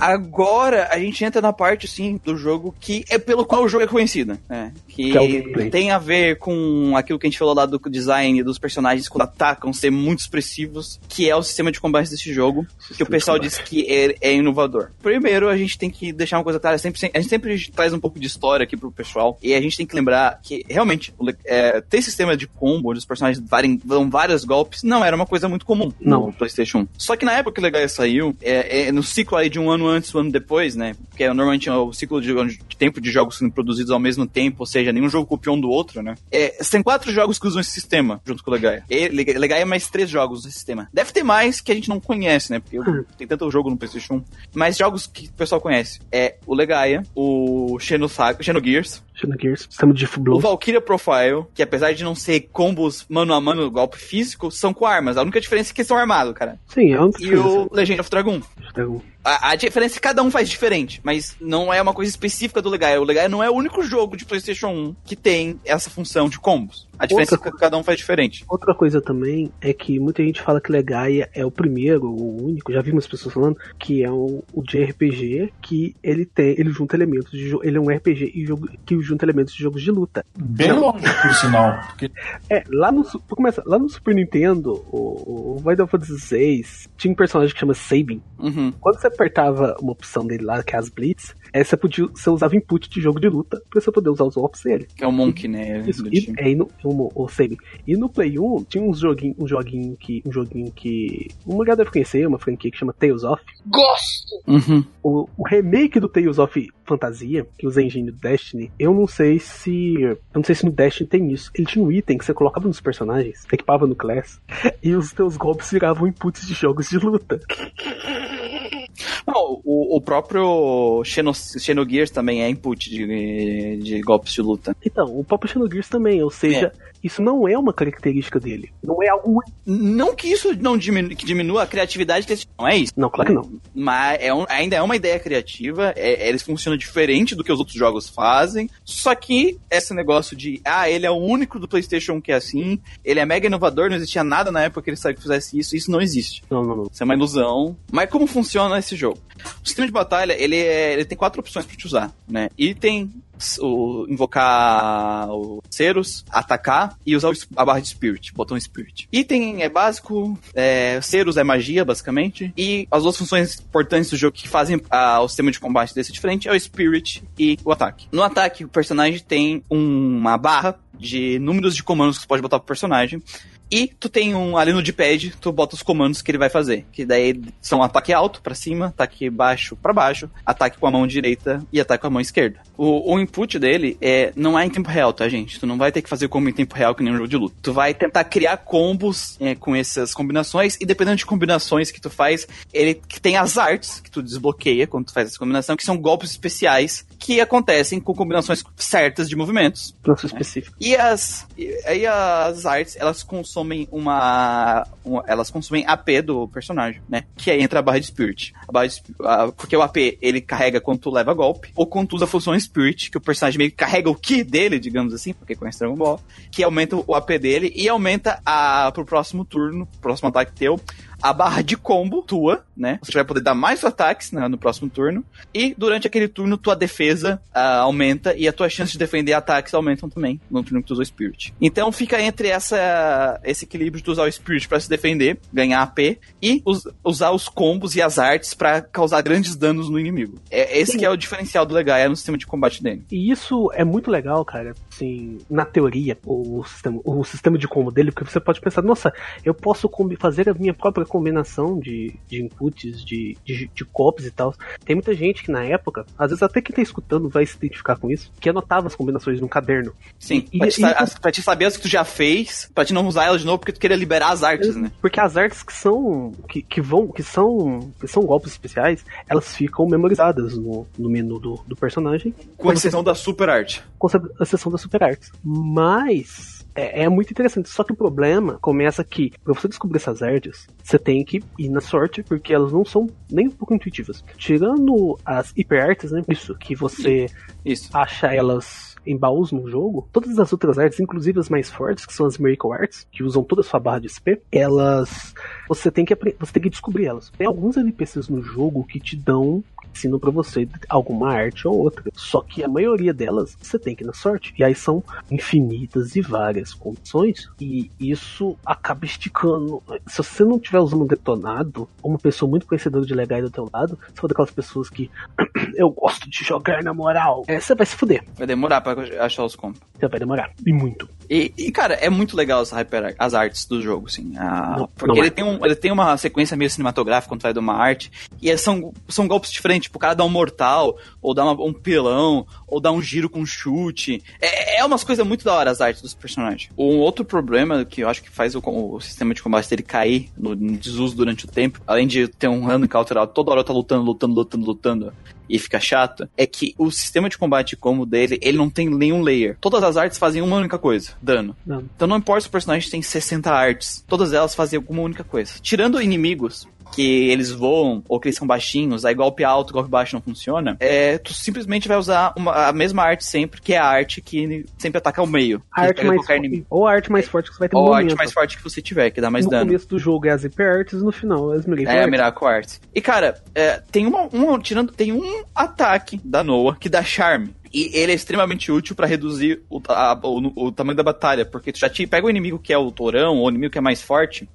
Agora a gente entra na parte, assim, do jogo que é pelo qual o jogo é conhecido. né? Que, Que é tem a ver com aquilo que a gente falou lá do design dos personagens quando atacam ser muito expressivos, que é o sistema de combate desse jogo, que o pessoal diz que é, é inovador. Primeiro, a gente tem que deixar uma coisa clara, sempre, a gente sempre traz um pouco de história aqui pro pessoal, e a gente tem que lembrar que, realmente, é, ter sistema de combo, onde os personagens varem, dão vários golpes, não era uma coisa muito comum Não. no PlayStation 1. Só que na época que o Legaia saiu, é, é no ciclo aí de um ano antes, um ano depois, né? Porque é normalmente é o ciclo de, de tempo de jogos sendo produzidos ao mesmo tempo, ou seja, nenhum jogo copiou um do outro, né? É, tem quatro jogos que usam esse sistema junto com o Legaia. E Lega- Legaia é mais três jogos nesse sistema. Deve ter mais que a gente não conhece, né? Porque Hum. tem tanto jogo no PlayStation 1. Mas jogos que o pessoal conhece é o Legaia, o Xenosaga, Xenogears, Xenogears, sistema de o. Valkyria Profile, que apesar de não ser combos mano a mano, golpe físico, são com armas. A única diferença é que são armados, cara. Sim, é um E o Legend of Dragon. Dragon. A, a diferença é que cada um faz diferente, mas não é uma coisa específica do Legaia. O Legaia não é o único jogo de PlayStation 1 que tem essa função de combos. A diferença Outra é que cada um faz diferente. Outra coisa também é que muita gente fala que Legaia é o primeiro, o único, já vi umas pessoas falando, que é o, o de RPG que ele tem, ele junta elementos de jogo, ele é um RPG e jogo, que junta elementos de jogos de luta. Bem longe, por sinal. Porque <laughs> É, lá no, começar, lá no Super Nintendo, o, o Final Fantasy VI tinha um personagem que chama Sabin. Uhum. Quando você apertava uma opção dele lá, que é as Blitz, aí você, podia, você usava input de jogo de luta pra você poder usar os golpes dele. Que é o Monk, né? Isso, do e, é, e no, o, o Semi. E no Play 1 tinha uns joguinho, um joguinho que. Um joguinho que. Uma galera deve conhecer, uma franquia que chama Tales of. Gosto! Uhum. O, o remake do Tales of Fantasia, que usa engine do Destiny, eu não sei se. Eu não sei se no Destiny tem isso. Ele tinha um item que você colocava nos personagens, equipava no Class, <laughs> e os teus golpes viravam inputs de jogos de luta. <laughs> Não, o, o próprio Xeno, Xenogears também é input de, de golpes de luta. Então, o próprio Xenogears também, ou seja, isso não é uma característica dele. Não é algo. Não que isso não diminu, que diminua a criatividade desse não é isso. Não, claro que não. Mas é um- ainda é uma ideia criativa, é, eles funcionam diferente do que os outros jogos fazem. Só que esse negócio de, ah, ele é o único do PlayStation 1 que é assim, ele é mega inovador, não existia nada na época que ele saiu que fizesse isso, isso não existe. Não, não, não. Isso é uma ilusão. Mas como funciona esse jogo? O sistema de batalha, ele, é- ele tem quatro opções pra te usar, né? Item, o, invocar o Ceros, atacar e usar a barra de Spirit, botão Spirit. Item é básico, é, é magia, basicamente, e as duas funções importantes do jogo que fazem ah, o sistema de combate desse diferente é o Spirit e o ataque. No ataque, o personagem tem uma barra de números de comandos que você pode botar pro personagem. E tu tem um ali no D-pad, tu bota os comandos que ele vai fazer. Que daí são ataque alto pra cima, ataque baixo pra baixo, ataque com a mão direita e ataque com a mão esquerda. O, o input dele é não é em tempo real, tá, gente? Tu não vai ter que fazer combo em tempo real que nem um jogo de luta. Tu vai tentar criar combos é, com essas combinações e dependendo de combinações que tu faz, ele que tem as artes que tu desbloqueia quando tu faz essa combinação, que são golpes especiais que acontecem com combinações certas de movimentos. Nosso específico. E as, e, aí as artes, elas consomem uma, uma- Elas consomem AP do personagem, né? Que aí entra a barra de Spirit. A barra de, a- porque o AP, ele carrega quando tu leva golpe, ou quando tu usa a função Spirit, que o personagem meio que carrega o Ki dele, digamos assim, porque conhece Dragon Ball, que aumenta o AP dele e aumenta a, pro próximo turno, próximo ataque teu, a barra de combo tua, né? Você vai poder dar mais ataques né, no próximo turno. E durante aquele turno, tua defesa ah, aumenta e a tua chance de defender ataques aumentam também no turno que tu usou o Spirit. Então fica entre essa, esse equilíbrio de tu usar o Spirit pra se defender, ganhar AP, e us- usar os combos e as artes pra causar grandes danos no inimigo. É, esse que é o diferencial do Legaia no sistema de combate dele. E isso é muito legal, cara. Assim, na teoria, o sistema, o sistema de combo dele, porque você pode pensar, nossa, eu posso fazer a minha própria combinação de, de inputs, de, de, de copies e tal. Tem muita gente que na época, às vezes até quem tá escutando vai se identificar com isso, que anotava as combinações num caderno. Sim, E- pra, te, e- as- pra te saber as que tu já fez, pra te não usar elas de novo, porque tu queria liberar as artes, né? Porque as artes que são. que, que vão. que são. que são golpes especiais, elas ficam memorizadas no, no menu do, do personagem. Com exceção da super arte. com a exceção das super artes. Mas é, é muito interessante. Só que o problema começa que, pra você descobrir essas artes, você tem que ir na sorte, porque elas não são nem um pouco intuitivas. Tirando as hiper artes, né? Isso, que você Isso. acha elas em baús no jogo, todas as outras artes, inclusive as mais fortes, que são as Miracle Arts, que usam toda a sua barra de SP, elas. Você tem que, você tem que descobrir elas. Tem alguns NPCs no jogo que te dão. Ensinam pra você alguma arte ou outra. Só que a maioria delas você tem que ir na sorte. E aí são infinitas e várias condições. E isso acaba esticando. Se você não estiver usando um detonado, uma pessoa muito conhecedora de legais do teu lado, você for daquelas pessoas que <clears throat> eu gosto de jogar na moral. É, você vai se fuder. Vai demorar pra achar os combos. Você vai demorar. E muito. E, e, cara, é muito legal essa hyper, as artes do jogo, assim. a- Não, porque não ele, é. tem um, ele tem uma sequência meio cinematográfica quando vai dar uma arte. E é- são, são golpes diferentes. Tipo, o cara dá um mortal, ou dá uma- um pilão, ou dá um giro com chute. É, é umas coisas muito da hora as artes dos personagens. Um outro problema que eu acho que faz o, o sistema de combate dele cair no, no desuso durante o tempo, além de ter um random counter toda hora tá lutando, lutando, lutando, lutando e fica chato, é que o sistema de combate como dele, ele não tem nenhum layer. Todas as artes fazem uma única coisa, dano. Não. Então não importa se o personagem tem 60 artes, todas elas fazem alguma única coisa. Tirando inimigos, que eles voam, ou que eles são baixinhos, aí golpe alto, golpe baixo não funciona, é, tu simplesmente vai usar uma- a mesma arte sempre, que é a arte que sempre ataca ao meio. A arte mais forte, ou a arte mais forte que você vai ter no Ou a arte mais forte que você tiver, que dá mais no dano. começo do jogo é as hyper arts, no final é as Miracle É, a Arts. Miracle Arts. E, cara, é, tem uma, uma- tirando, tem um ataque da Noah que dá charme. E ele é extremamente útil pra reduzir o, a- o- o tamanho da batalha, porque tu já te pega o inimigo que é o torão, ou o inimigo que é mais forte,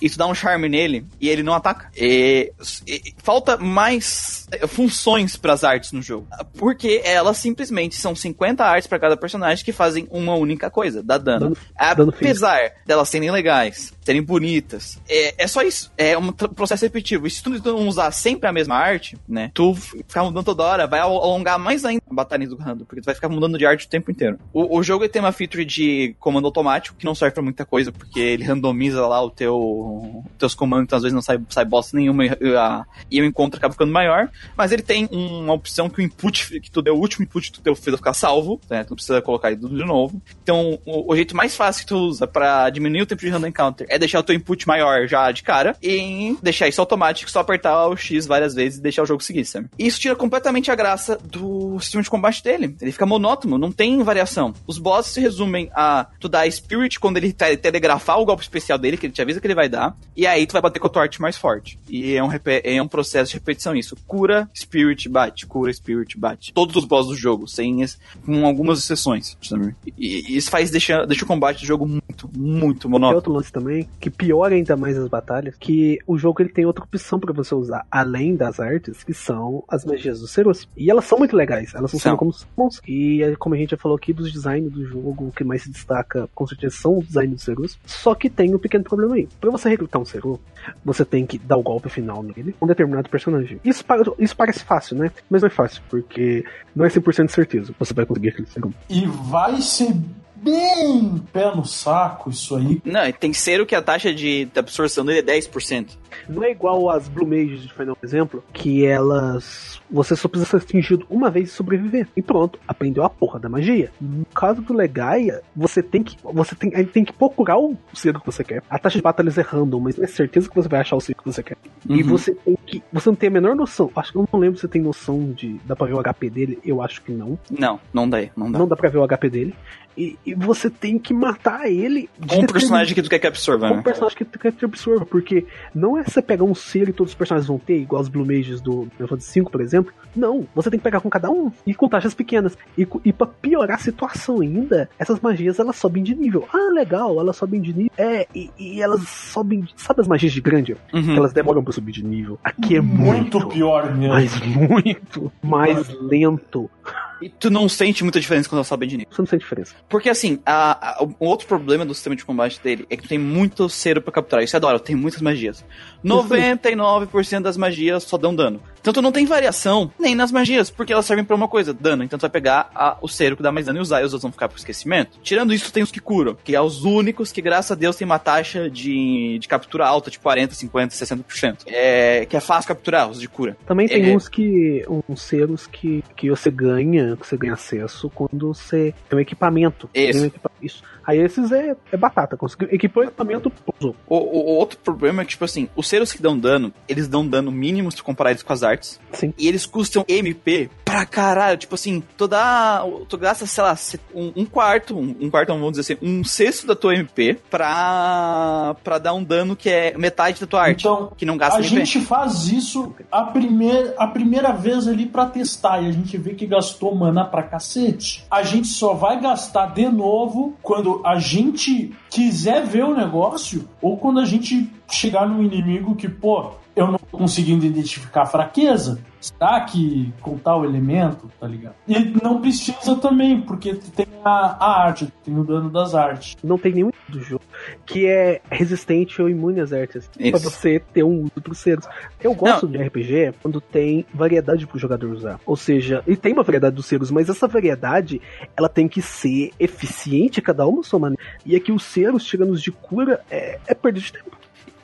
e tu dá um charme nele, e ele não ataca. E- e- falta mais eh, funções pras artes no jogo. Porque elas simplesmente são 50 artes pra cada personagem que fazem uma única coisa, dá dano. Dano- dano. Apesar delas serem legais, serem bonitas, é, é só isso. É um processo repetitivo. E se tu não usar sempre a mesma arte, né? Tu ficar mudando toda hora, vai al- alongar mais ainda a batalha do Rando, porque tu vai ficar mudando de arte o tempo inteiro. O, o jogo tem uma feature de comando automático, que não serve pra muita coisa, porque ele randomiza lá o teu teus comandos, então às vezes não sai, sai bosta nenhuma e, a- e o encontro acaba ficando maior. Mas ele tem uma opção que o input, que tu deu o último input que tu fez ficar salvo, né? Tu não precisa colocar ele tudo de novo. Então, o, o jeito mais fácil que tu usa pra diminuir o tempo de random encounter é deixar o teu input maior já de cara e deixar isso automático, só apertar o X várias vezes e deixar o jogo seguir, sabe? Isso tira completamente a graça do sistema de combate dele. Ele fica monótono, não tem variação. Os bosses se resumem a tu dar Spirit quando ele te- telegrafar o golpe especial dele, que ele te avisa que ele vai dar, e aí tu vai bater com a tua arte mais forte. E é um, é um processo de repetição isso. Cura, Spirit, bate. Cura, Spirit, bate. Todos os bosses do jogo, sem com algumas exceções? E, e isso faz deixa, deixa o combate do jogo muito, muito Tem monótono. outro lance também, que piora ainda mais as batalhas, que o jogo ele tem outra opção pra você usar, além das artes, que são as magias do Cerus. E elas são muito legais, elas funcionam São. E é, como a gente já falou aqui, dos designs do jogo, o que mais se destaca, com certeza, são o design do Cerus. Só que tem um pequeno problema aí. Pra você recrutar um Cerus, você tem que dar o golpe final nele, com um determinado personagem. Isso, isso parece fácil, né? Mas não é fácil, porque não é 100% de certeza você vai conseguir aquele Cerus. E vai ser bem pé no saco isso aí. Não, e tem ser o que a taxa de absorção dele é 10%. Não é igual as Blue Mages de Final exemplo, que elas. Você só precisa ser atingido uma vez e sobreviver. E pronto, aprendeu a porra da magia. No caso do Legaia, você tem que. Você tem, tem que procurar o círculo que você quer. A taxa de batalhas é random, mas não é certeza que você vai achar o círculo que você quer. E Uhum. você tem que. Você não tem a menor noção. Acho que eu não lembro se você tem noção de. Dá pra ver o HP dele? Eu acho que não. Não, não dá, não dá. Não dá pra ver o HP dele. E, e você tem que matar ele. de Com um personagem que tu quer que absorva, com um né? personagem que tu quer te absorva, porque não é você pegar um ser e todos os personagens vão ter, igual os Blue Mages do Final Fantasy V, por exemplo. Não, você tem que pegar com cada um e com taxas pequenas. E, e pra piorar a situação ainda, essas magias elas sobem de nível. Ah, legal, elas sobem de nível. É, e, e elas sobem. de- Sabe as magias de grande? Uhum. Que elas demoram pra subir de nível. Aqui é muito. muito pior mesmo. Mas muito mais lento. E tu não sente muita diferença quando ela sobe de nível. Você não sente diferença. Porque assim, a, a- um outro problema do sistema de combate dele é que tu tem muito cero pra capturar. Isso é adoro, tem muitas magias. 99% das magias só dão dano. Então tu não tem variação nem nas magias, porque elas servem pra uma coisa, dano. Então tu vai pegar a- o cero que dá mais dano e usar, e os outros vão ficar pro esquecimento. Tirando isso, tu tem os que curam, que é os únicos que, graças a Deus, tem uma taxa de, de captura alta, de 40, 50, 60%. É, que é fácil capturar, os de cura. Também tem É. uns que. uns selos que, que você ganha, que você ganha acesso quando você tem um equipamento. Isso. Tem um equipa- Isso. Aí esses é, é batata. Conseguiu. Equipou equipamento, pousou. O, o- o outro problema é que, tipo assim, os selos que dão dano, eles dão dano mínimo se eles com as artes. Sim. E eles custam MP pra caralho. Tipo assim, tu dá. Tu gasta, sei lá, um, um quarto, um, um quarto, vamos dizer assim, um sexto da tua MP pra, pra dar um dano que é metade da tua arte. Então, que não gasta a MP. gente faz isso a, primeir, a primeira vez ali pra testar e a gente vê que gastou mana pra cacete. A gente só vai gastar de novo quando a gente quiser ver o negócio ou quando a gente chegar num inimigo que, pô, eu não tô conseguindo identificar a fraqueza. Será que com tal elemento, tá ligado? E não precisa também, porque tem a, a arte, tem o dano das artes. Não tem nenhum do jogo que é resistente ou imune às artes. Pra Isso. você ter um uso pros selos. Eu gosto de RPG quando tem variedade pro jogador usar. Ou seja, e tem uma variedade dos selos, mas essa variedade ela tem que ser eficiente, cada uma sua maneira. E aqui os selos, tirando os de cura, é, é perda de tempo.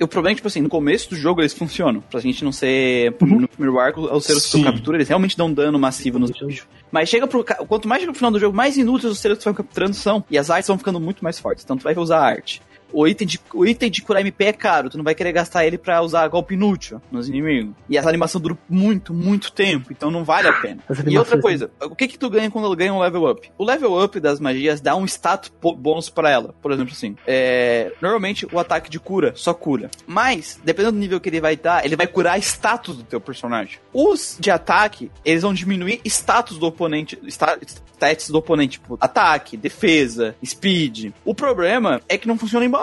O problema é que, tipo assim, no começo do jogo eles funcionam. Pra gente não ser. No primeiro arco, os selos que tu captura, eles realmente dão dano massivo nos bichos. Mas chega pro. Quanto mais chega pro final do jogo, mais inúteis os selos que tu vai capturando são. E as artes vão ficando muito mais fortes. Então tu vai usar a arte. O item, de, o item de curar MP é caro, tu não vai querer gastar ele pra usar golpe inútil nos inimigos. E essa animação dura muito, muito tempo, então não vale a pena. E outra coisa, o que que tu ganha quando ganha um level up? O level up das magias dá um status bônus para ela. Por exemplo, assim, é, normalmente o ataque de cura só cura. Mas, dependendo do nível que ele vai dar, ele vai curar status do teu personagem. Os de ataque, eles vão diminuir status do oponente, stats do oponente, tipo, ataque, defesa, speed. O problema é que não funciona em boss.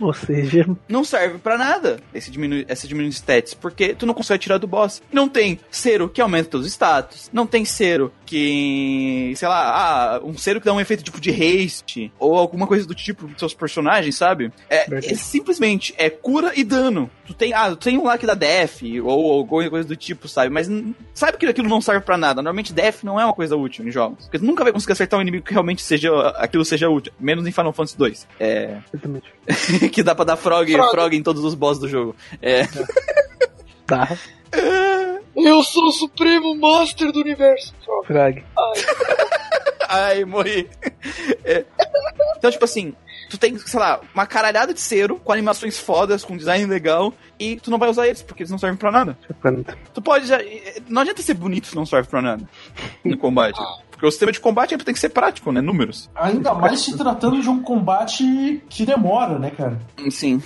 Ou seja, não serve para nada esse diminui, essa diminuição de stats, porque tu não consegue tirar do boss. Não tem cero que aumenta teus status, não tem cero que, sei lá, ah, um cero que dá um efeito tipo de haste, ou alguma coisa do tipo dos seus personagens, sabe? É, é, simplesmente é cura e dano. Tu tem, ah, tu tem um lá que dá def, ou alguma coisa do tipo, sabe? Mas sabe que aquilo não serve para nada. Normalmente def não é uma coisa útil em jogos. Porque tu nunca vai conseguir acertar um inimigo que realmente seja aquilo seja útil, menos em Final Fantasy 2. É. Exatamente. <laughs> que dá pra dar frog, frog. frog em todos os bosses do jogo. É. Tá. <laughs> Eu sou o Supremo Master do Universo. Frog. Ai, <laughs> Ai morri. É. Então, tipo assim, tu tem, sei lá, uma caralhada de cero, com animações fodas, com design legal, e tu não vai usar eles, porque eles não servem pra nada. Tu pode já. Não adianta ser bonito se não serve pra nada no combate. Porque o sistema de combate tem que ser prático, né? Números. Ainda mais se tratando de um combate que demora, né, cara? Sim.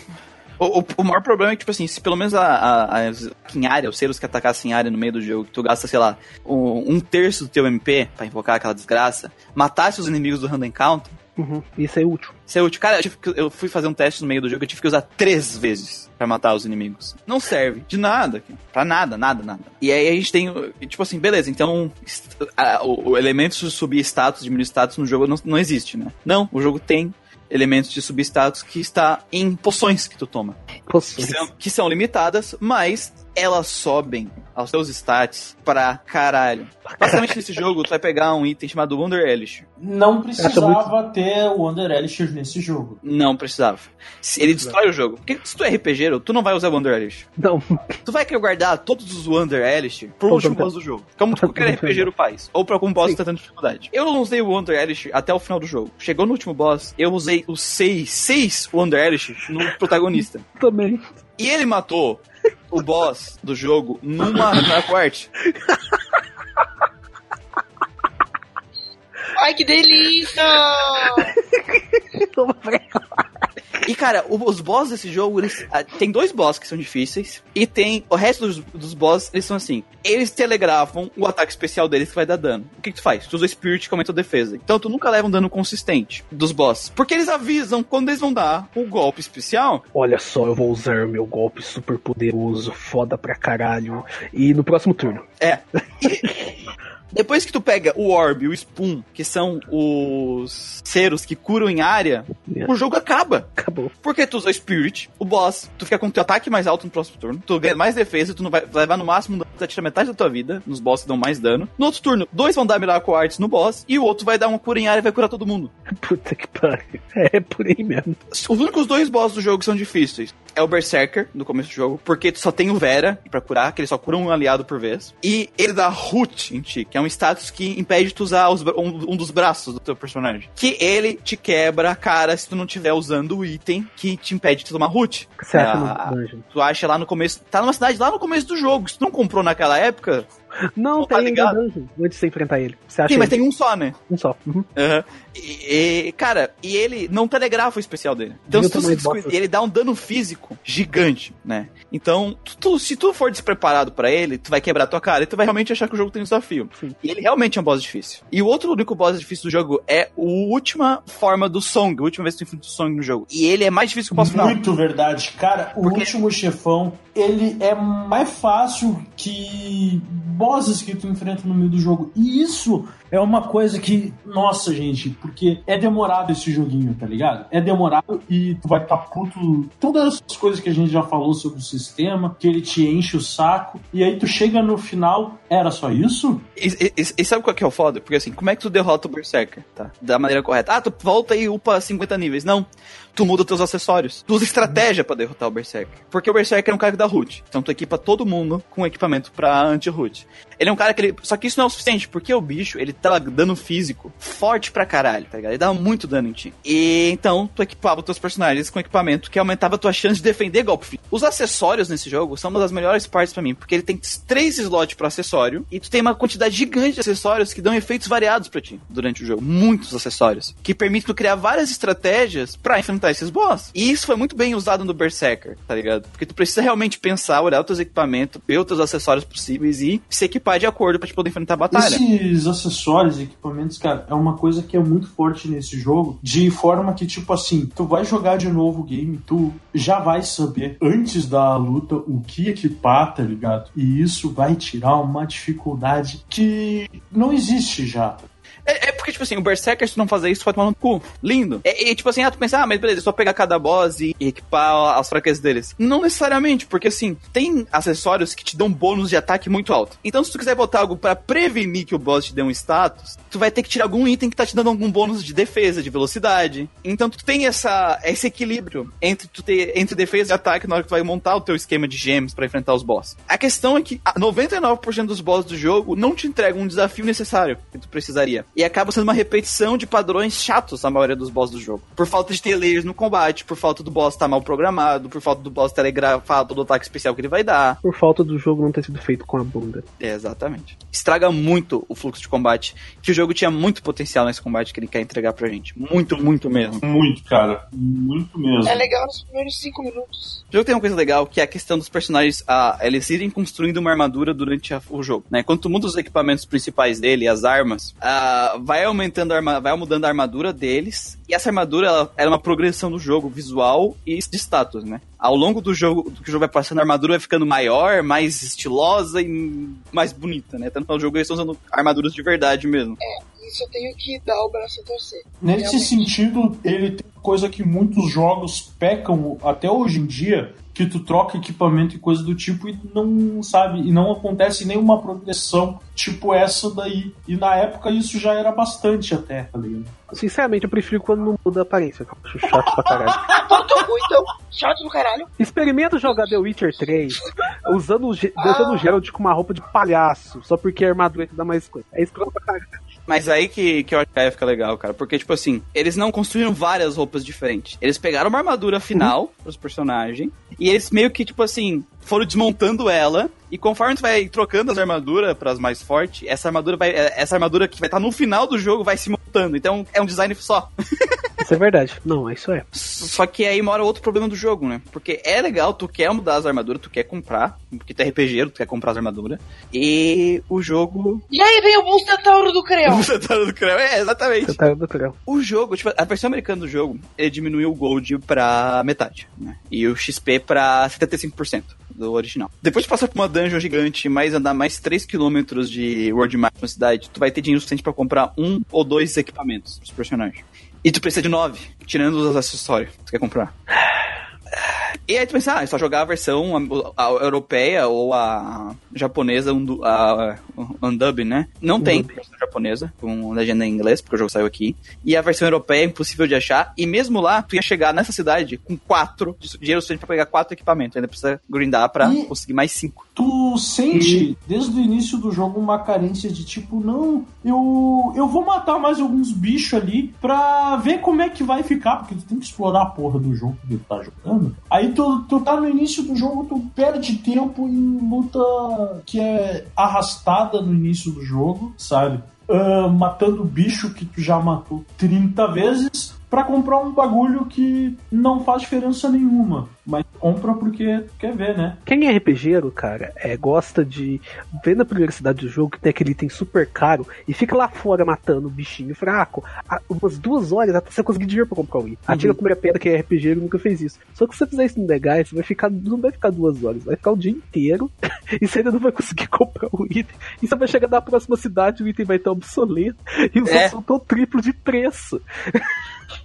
O, o, o, maior problema é que, tipo assim, se pelo menos a, a, a em área, os seres que atacassem em área no meio do jogo, que tu gasta, sei lá, um, um terço do teu MP para invocar aquela desgraça, matasse os inimigos do random encounter, Uhum. Isso é útil. Isso é útil. Cara, eu, tive, eu, fui fazer um teste no meio do jogo, eu tive que usar três vezes para matar os inimigos. Não serve de nada, pra nada, nada, nada. E aí a gente tem, tipo assim, beleza, então a, o, o elemento de subir status, diminuir status no jogo não, não existe, né? Não, o jogo tem elementos de substatus que está em poções que tu toma. Poções. Que são, que são limitadas, mas elas sobem aos seus stats pra caralho. Basicamente nesse jogo, tu vai pegar um item chamado Wonder Elixir. Não precisava ter o Wonder Elixir nesse jogo. Não precisava. Ele destrói o jogo. Porque se tu é RPG, tu não vai usar o Wonder Elixir. Não. Tu vai querer guardar todos os Wonder Elixir pro último boss do jogo. Como qualquer RPG faz. Ou pra algum boss Sim. que tá tendo dificuldade. Eu não usei o Wonder Elixir até o final do jogo. Chegou no último boss, eu usei os seis, seis Wonder Elixir no protagonista. <laughs> Também. E ele matou o boss do jogo numa, parte. Ai, que delícia! <laughs> E, cara, os boss desse jogo, eles. Ah, tem dois boss que são difíceis. E tem. O resto dos, dos boss, eles são assim. Eles telegrafam o ataque especial deles que vai dar dano. O que, que tu faz? Tu usa Spirit que aumenta a defesa. Então tu nunca leva um dano consistente dos boss. Porque eles avisam quando eles vão dar o golpe especial. Olha só, eu vou usar o meu golpe super poderoso, foda pra caralho. E no próximo turno. É. <laughs> Depois que tu pega o Orb e o Spoon, que são os seros que curam em área, yeah. o jogo acaba. Acabou. Porque tu usa Spirit, o boss, tu fica com o teu ataque mais alto no próximo turno, tu ganha mais defesa, tu não vai, levar no máximo, tu tira metade da tua vida, nos boss que dão mais dano. No outro turno, dois vão dar Miracle Arts no boss, e o outro vai dar uma cura em área e vai curar todo mundo. <laughs> Puta que pariu. É por aí mesmo. Os únicos dois bosses do jogo são difíceis é o Berserker no começo do jogo, porque tu só tem o Vera pra curar, que ele só cura um aliado por vez. E ele dá Root em ti, que é um status que impede tu usar os, um, um, dos braços do teu personagem. Que ele te quebra a cara se tu não estiver usando o item que te impede de tomar Root. Certo, ah, tu acha lá no começo. Tá numa cidade lá no começo do jogo. Se tu não comprou naquela época, não, não tem tá ligado? dungeon antes de você enfrentar ele. Você acha Sim, mas tem um só, né? Um só. Uhum. Uhum. E, e, cara, e ele não telegrafa o especial dele. Então, se tu se ele dá um dano físico gigante, né? Então, tu, se tu for despreparado para ele, tu vai quebrar tua cara e tu vai realmente achar que o jogo tem um desafio. Sim. E ele realmente é um boss difícil. E o outro único boss difícil do jogo é a última forma do Song, a última vez que tu enfrenta o Song no jogo. E ele é mais difícil que o boss final. Muito verdade. Cara, o Porque... último chefão, ele é mais fácil que bosses que tu enfrenta no meio do jogo. E isso é uma coisa que, nossa, gente, porque é demorado esse joguinho, tá ligado? É demorado e tu vai estar tá puto. Todas as coisas que a gente já falou sobre o sistema, que ele te enche o saco, e aí tu chega no final, era só isso? E, e, e sabe qual que é o foda? Porque assim, como é que tu derrota o Berserker, tá? Da maneira correta. Ah, tu volta e upa 50 níveis. Não tu muda teus acessórios. Tu usa estratégia para derrotar o Berserker. Porque o Berserker é um cara que dá root. Então tu equipa todo mundo com equipamento pra anti-root. Ele é um cara que ele. Só que isso não é o suficiente, porque o bicho, ele dava dano físico forte pra caralho, tá ligado? Ele dava muito dano em ti. E então, tu equipava os teus personagens com equipamento que aumentava a tua chance de defender golpe físico. Os acessórios nesse jogo são uma das melhores partes para mim, porque ele tem três slots para acessório e tu tem uma quantidade gigante de acessórios que dão efeitos variados para ti durante o jogo. Muitos acessórios. Que permitem tu criar várias estratégias para enfrentar esses boss. E isso foi muito bem usado no Berserker, tá ligado? Porque tu precisa realmente pensar, olhar os teus equipamentos, ver os teus acessórios possíveis e se equipar de acordo pra te poder enfrentar a batalha. Esses acessórios e equipamentos, cara, é uma coisa que é muito forte nesse jogo, de forma que, tipo assim, tu vai jogar de novo o game, tu já vai saber antes da luta o que equipar, tá ligado? E isso vai tirar uma dificuldade que não existe já. É, é, porque, tipo assim, o Berserker, se não fazer isso, vai tomar no cu. Lindo. E, e, tipo assim, ah, tu pensa, ah, mas beleza, é só pegar cada boss e, equipar as fraquezas deles. Não necessariamente, porque assim, tem acessórios que te dão bônus de ataque muito alto. Então, se tu quiser botar algo para prevenir que o boss te dê um status, tu vai ter que tirar algum item que tá te dando algum bônus de defesa, de velocidade. Então, tu tem essa, esse equilíbrio entre tu ter entre defesa e ataque na hora que tu vai montar o teu esquema de gems para enfrentar os boss. A questão é que 99% dos boss do jogo não te entregam um desafio necessário que tu precisaria. E acaba sendo uma repetição de padrões chatos a maioria dos boss do jogo. Por falta de ter layers no combate, por falta do boss estar tá mal programado, por falta do boss telegrafar todo o ataque especial que ele vai dar. Por falta do jogo não ter sido feito com a bunda. É, exatamente. Estraga muito o fluxo de combate, que o jogo tinha muito potencial nesse combate que ele quer entregar pra gente. Muito, muito mesmo. Muito, cara. Muito mesmo. É legal nos primeiros cinco minutos. O jogo tem uma coisa legal, que é a questão dos personagens, a, eles irem construindo uma armadura durante a, o jogo, né? Quando tu muda os equipamentos principais dele, as armas, a, vai aumentando, a vai mudando a armadura deles. E essa armadura, ela, ela é uma progressão do jogo, visual e de status, né? Ao longo do jogo, do que o jogo vai passando, a armadura vai ficando maior, mais estilosa e mais bonita, né? Tanto no jogo eles estão usando armaduras de verdade mesmo. É, isso eu tenho que dar o braço a torcer. Nesse Realmente. sentido, ele tem coisa que muitos jogos pecam até hoje em dia, que tu troca equipamento e coisa do tipo e não sabe, e não acontece nenhuma progressão tipo essa daí. E na época isso já era bastante até, tá ligado? Sinceramente, eu prefiro quando não muda a aparência, eu acho chato pra caralho. <laughs> Ponto então, chato do caralho. Experimenta jogar The Witcher 3 usando, o, usando o Geralt com uma roupa de palhaço, só porque a armadura te dá mais coisa. É escroto pra caralho. Mas aí que, que eu acho que fica legal, cara. Porque, tipo assim, eles não construíram várias roupas diferentes. Eles pegaram uma armadura final uhum. pros personagens. E eles meio que, tipo assim, foram desmontando ela. E conforme tu vai trocando as armaduras para as mais fortes, essa armadura vai. Essa armadura que vai estar tá no final do jogo vai se montando. Então é um design só. <laughs> Isso é verdade. Não, isso é. Só que aí mora outro problema do jogo, né? Porque é legal, tu quer mudar as armaduras, tu quer comprar, porque tu é RPG, tu quer comprar as armaduras. E o jogo. E aí vem o Bull Centauro do Creu. <laughs> O Centauro do Creu, é, exatamente. Centauro do Creu. O jogo, tipo, a versão americana do jogo, ele diminuiu o Gold pra metade, né? E o XP pra 75% do original. Depois de passar por uma dungeon gigante, mais andar mais 3km de World Map na cidade, tu vai ter dinheiro suficiente para comprar um ou dois equipamentos pros personagens. E tu precisa de nove, tirando os acessórios que tu quer comprar. E aí tu pensa, ah, é só jogar a versão a, a europeia ou a japonesa, a, a Undub, né? Não tem versão japonesa, com legenda em inglês, porque o jogo saiu aqui. E a versão europeia é impossível de achar. E mesmo lá, tu ia chegar nessa cidade com quatro, dinheiro suficiente pra pegar quatro equipamentos. Ainda precisa grindar pra e conseguir mais cinco. Tu sente, e... desde o início do jogo, uma carência de tipo, não, eu, eu vou matar mais alguns bichos ali pra ver como é que vai ficar, porque tu tem que explorar a porra do jogo que tu tá jogando. Aí tu, tu tá no início do jogo, tu perde tempo em luta que é arrastada no início do jogo, sabe? Uh, matando bicho que tu já matou 30 vezes para comprar um bagulho que não faz diferença nenhuma. Mas compra porque quer ver, né? Quem é RPGero, cara, é, gosta de ver na primeira cidade do jogo que tem aquele item super caro e fica lá fora matando o bichinho fraco. Umas duas horas até você conseguir dinheiro pra comprar o item. Uhum. Atira a primeira pedra que é RPGero nunca fez isso. Só que se você fizer isso no Legai, você vai ficar. Não vai ficar duas horas, vai ficar o dia inteiro <laughs> e você ainda não vai conseguir <laughs> comprar o item. E você vai chegar na próxima cidade, o item vai estar obsoleto <laughs> e os é. outros estão triplo de preço.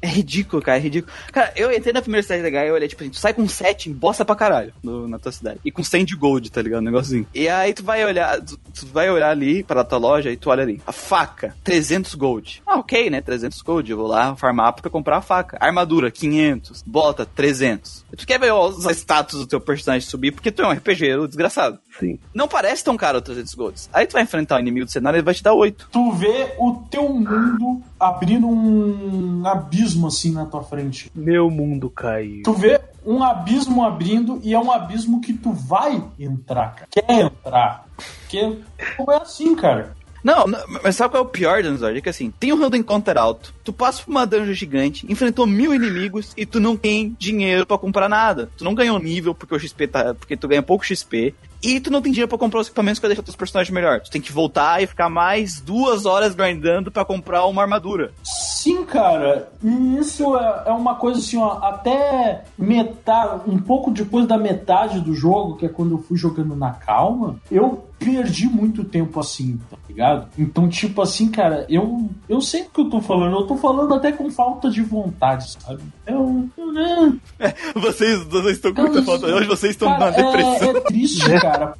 É ridículo, cara, é ridículo. Cara, eu entrei na primeira cidade da Gaia, eu olhei, tipo assim, tu sai com 7 item bosta pra caralho no- na tua cidade. E com 100 de gold, tá ligado? Um negocinho. E aí tu vai olhar, tu, tu vai olhar ali pra tua loja e tu olha ali. A faca, 300 gold. Ah, ok, né? 300 gold. Eu vou lá farmar pra comprar a faca. Armadura, 500. Bota, 300. Tu quer ver os status do teu personagem subir porque tu é um RPGero desgraçado. Sim. Não parece tão caro 300 golds. Aí tu vai enfrentar o inimigo do cenário e ele vai te dar 8. Tu vê o teu mundo abrindo um abismo assim na tua frente. Meu mundo caiu. Tu vê um abismo abrindo e é um abismo que tu vai entrar, cara. Quer entrar. Porque não é assim, cara. Não, mas sabe qual é o pior, Danzord? É que assim, tem um Random Encounter alto, tu passa por uma dungeon gigante, enfrentou mil inimigos e tu não tem dinheiro pra comprar nada. Tu não ganhou nível porque o XP tá. porque tu ganha pouco XP. E tu não tem dinheiro pra comprar os equipamentos que deixar teus personagens melhor. Tu tem que voltar e ficar mais duas horas grindando pra comprar uma armadura. Sim, cara. E isso é, é uma coisa assim, ó, até metade, um pouco depois da metade do jogo, que é quando eu fui jogando na calma, eu perdi muito tempo assim, tá ligado? Então, tipo assim, cara, eu, eu sei o que eu tô falando, eu tô falando até com falta de vontade, sabe? Eu. eu né? <laughs> Vocês, vocês estão com muita Eu- falta. Hoje vocês estão na depressão. é, é triste, <laughs> cara.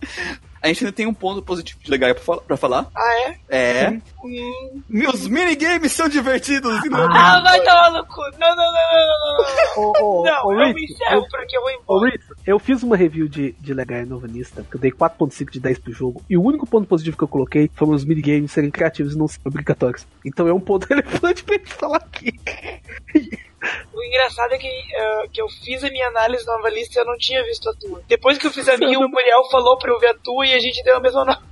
A gente ainda tem um ponto positivo de legal pra falar. Pra falar. Ah, é? É. Hum. Meus minigames são divertidos. não- Ah, vai tomar no cu. Não, não, não, não, não, não. Ô, Não, ô, eu me encerro porque eu vou embora. Ritz, eu fiz uma review de, de Legai Novanista, que eu dei 4.5 de 10 pro jogo, e o único ponto positivo que eu coloquei foram os minigames serem criativos e não serem obrigatórios. Então é um ponto <laughs> relevante pra gente falar aqui. O engraçado é que, eh, que eu fiz a minha análise nova lista e eu não tinha visto a tua. Depois que eu fiz a minha, o Muriel falou pra eu ver a tua e a gente deu a mesma nota.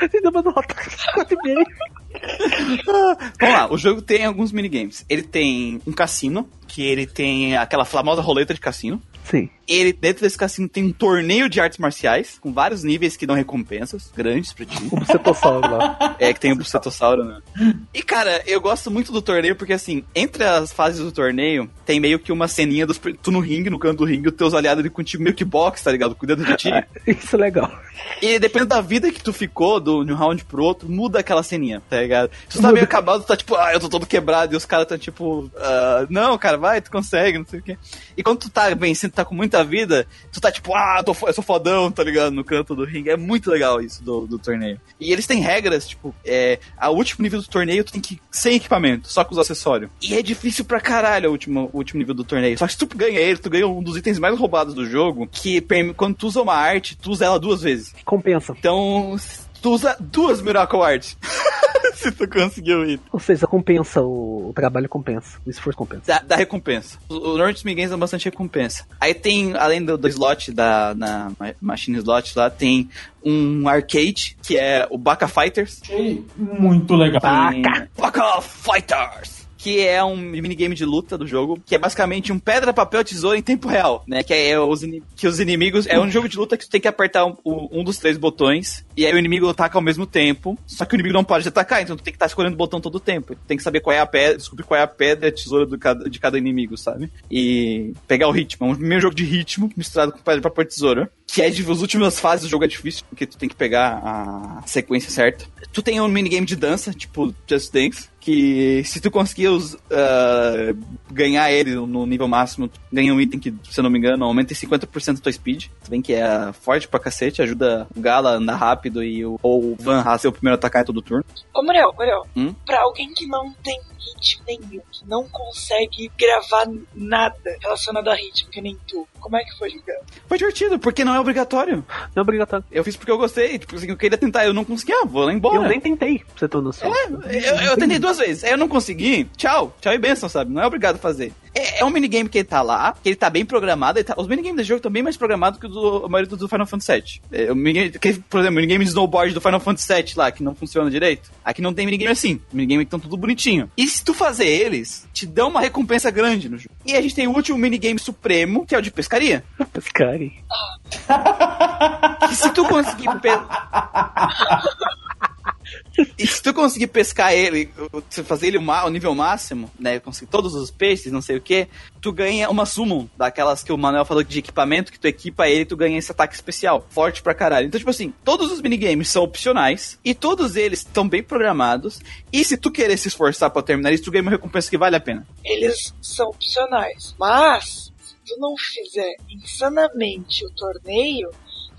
Você <laughs> deu uma nota 4,5. <laughs> Vamos lá, o jogo tem alguns minigames. Ele tem um cassino, que ele tem aquela famosa roleta de cassino. Sim. Ele, dentro desse cassino, tem um torneio de artes marciais, com vários níveis que dão recompensas grandes pra ti. O bucetossauro lá. É, que tem o Bucetossauro, né? E, cara, eu gosto muito do torneio porque, assim, entre as fases do torneio, tem meio que uma ceninha dos. Tu no ringue, no canto do ringue, os teus aliados ali contigo meio que boxe, tá ligado? Cuidando de ti. Isso é legal. E dependendo da vida que tu ficou, do, de um round pro outro, muda aquela ceninha, tá ligado? Se tu tá meio acabado, tu tá tipo, ah, eu tô todo quebrado, e os caras tão tipo, ah, não, cara, vai, tu consegue, não sei o quê. E quando tu tá vencendo, tu tá com muita vida, tu tá tipo, ah, eu, tô, eu sou fodão, tá ligado? No canto do ringue. É muito legal isso do, do torneio. E eles têm regras, tipo, é, a último nível do torneio tu tem que ir sem equipamento, só com os acessórios. E é difícil pra caralho o último, o último nível do torneio. Só que se tu ganha ele, tu ganha um dos itens mais roubados do jogo, que quando tu usa uma arte, tu usa ela duas vezes. Compensa. Então, tu usa duas Miracle Arts. <laughs> Se tu conseguiu ir. Ou seja, compensa, o, o trabalho compensa, o esforço compensa. Dá, dá recompensa. O Norte Minigames dá bastante recompensa. Aí tem, além do, do slot da na ma- Machine Slot lá, tem um arcade, que é o Baka Fighters. Achei muito legal. Tem Baka Fighters! Que é um minigame de luta do jogo, que é basicamente um pedra, papel, tesoura em tempo real, né? Que é os, que os inimigos. É um jogo de luta que tu tem que apertar um, um dos três botões, e aí o inimigo ataca ao mesmo tempo. Só que o inimigo não pode atacar, então tu tem que estar escolhendo o botão todo o tempo. Tu tem que saber qual é a pedra, descobrir qual é a pedra e a tesoura do cada- de cada inimigo, sabe? E pegar o ritmo. É um meio jogo de ritmo misturado com pedra, papel e tesoura. Que é de as últimas fases do jogo é difícil, porque tu tem que pegar a sequência certa. Tu tem um minigame de dança, tipo Just Dance, que se tu conseguir os, ah, ganhar ele no nível máximo, tu ganha um item que, se eu não me engano, aumenta em 50% a tua speed. Tu vem que é forte pra cacete, ajuda o Gala a andar rápido e o, ou o Van a ser o primeiro a atacar em todo turno. Ô, Muriel, Muriel, Hum? pra alguém que não tem ritmo nenhum, não consegue gravar nada relacionado a ritmo, que nem tu, como é que foi jogar? Foi divertido, porque não é obrigatório. Não é obrigatório. Eu fiz porque eu gostei, tipo assim, eu queria tentar, eu não consegui, ah, vou lá embora. Eu nem tentei, pra você ter noção. Eu, eu tentei duas vezes, aí eu não consegui, tchau, tchau e benção, sabe? Não é obrigado a fazer. É, é um minigame que ele tá lá, que ele tá bem programado, ele tá- os minigames desse jogo estão bem mais programados que o do, a maioria do Final Fantasy VII. É, o minigame, que, por exemplo, o minigame de snowboard do Final Fantasy VII lá, que não funciona direito. Aqui não tem minigame assim, minigame que estão tudo bonitinho. E se tu fazer eles, te dão uma recompensa grande no jogo. E a gente tem o último minigame supremo, que é o de pescaria. <laughs> Pescarem. E se tu conseguir <laughs> E se tu conseguir pescar ele, fazer ele o nível máximo, né? Conseguir todos os peixes, não sei o que, tu ganha uma summon, daquelas que o Manuel falou de equipamento, que tu equipa ele, tu ganha esse ataque especial, forte pra caralho. Então, tipo assim, todos os minigames são opcionais, e todos eles estão bem programados, e se tu querer se esforçar pra terminar isso, tu ganha uma recompensa que vale a pena. Eles são opcionais, mas se tu não fizer insanamente o torneio,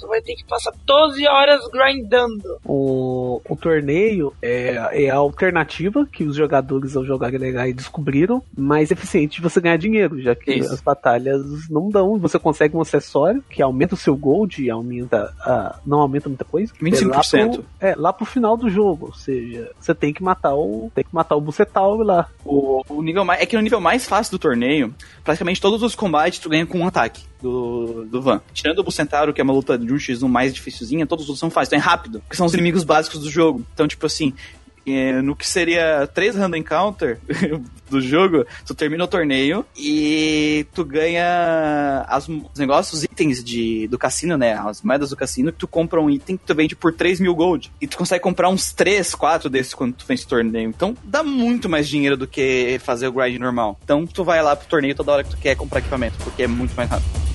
tu vai ter que passar 12 horas grindando. O, o torneio é, é a alternativa que os jogadores ao jogar legais descobriram, mais eficiente de você ganhar dinheiro, já que Isso. as batalhas não dão. Você consegue um acessório que aumenta o seu gold e aumenta. a- não aumenta muita coisa. 25%. É lá, pro, é, lá pro final do jogo. Ou seja, você tem que matar o. Tem que matar o Bucetal lá. O, o nível mais, é que no nível mais fácil do torneio, praticamente todos os combates tu ganha com um ataque do, do Van. Tirando o Bucentauro, que é uma luta de um x1 mais dificilzinha, todos os outros são fáceis, então é rápido, porque são os inimigos básicos do jogo. Então, tipo assim, é, no que seria três random encounter <laughs> do jogo, tu termina o torneio e tu ganha as, os negócios, os itens de, do cassino, né? As moedas do cassino, que tu compra um item que tu vende por 3 mil gold. E tu consegue comprar uns 3, 4 desses quando tu vence o torneio. Então dá muito mais dinheiro do que fazer o grind normal. Então tu vai lá pro torneio toda hora que tu quer comprar equipamento, porque é muito mais rápido.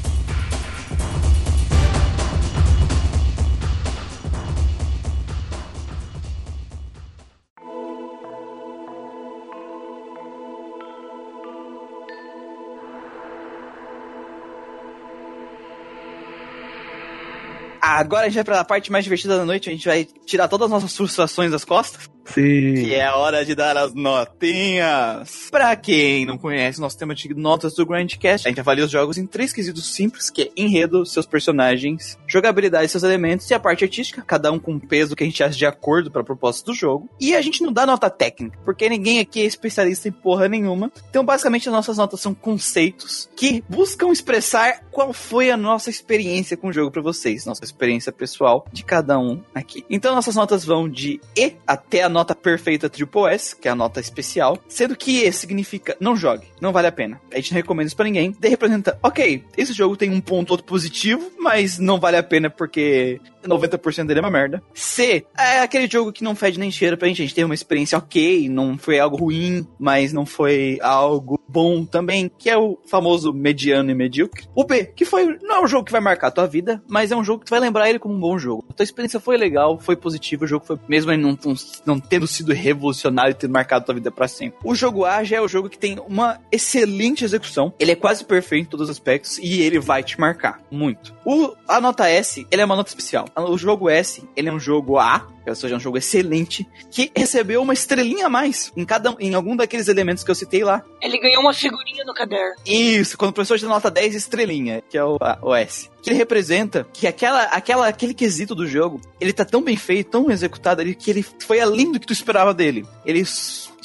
Agora a gente vai pra parte mais divertida da noite, a gente vai tirar todas as nossas frustrações das costas. Sim. Que é a hora de dar as notinhas. Pra quem não conhece nosso tema de notas do Grandcast, a gente avalia os jogos em três quesitos simples, que é enredo, seus personagens, jogabilidade, seus elementos e a parte artística, cada um com um peso que a gente acha de acordo para a proposta do jogo. E a gente não dá nota técnica, porque ninguém aqui é especialista em porra nenhuma. Então, basicamente, as nossas notas são conceitos que buscam expressar qual foi a nossa experiência com o jogo para vocês, nossa experiência pessoal de cada um aqui. Então, nossas notas vão de E até a nota perfeita Triple S, que é a nota especial, sendo que E significa não jogue, não vale a pena. A gente não recomenda isso pra ninguém. D representa, ok, esse jogo tem um ponto outro positivo, mas não vale a pena porque 90% dele é uma merda. C é aquele jogo que não fede nem cheira pra gente. A gente teve uma experiência ok, não foi algo ruim, mas não foi algo bom também, que é o famoso mediano e medíocre. O B, que foi, não é um jogo que vai marcar a tua vida, mas é um jogo que tu vai lembrar ele como um bom jogo. A tua experiência foi legal, foi positiva, o jogo foi, mesmo ele não, não tendo sido revolucionário e tendo marcado a tua vida pra sempre. O jogo A já é o jogo que tem uma excelente execução, ele é quase perfeito em todos os aspectos e ele vai te marcar muito. O, a nota S, ele é uma nota especial. O jogo S, ele é um jogo A, ou seja, é um jogo excelente, que recebeu uma estrelinha a mais em cada em algum daqueles elementos que eu citei lá. Ele ganhou uma figurinha no caderno. Isso, quando o professor dá nota 10, estrelinha, que é o, a, o S. Que ele representa que aquela, aquela, aquele quesito do jogo, ele tá tão bem feito, tão executado ali, que ele foi além do que tu esperava dele. Ele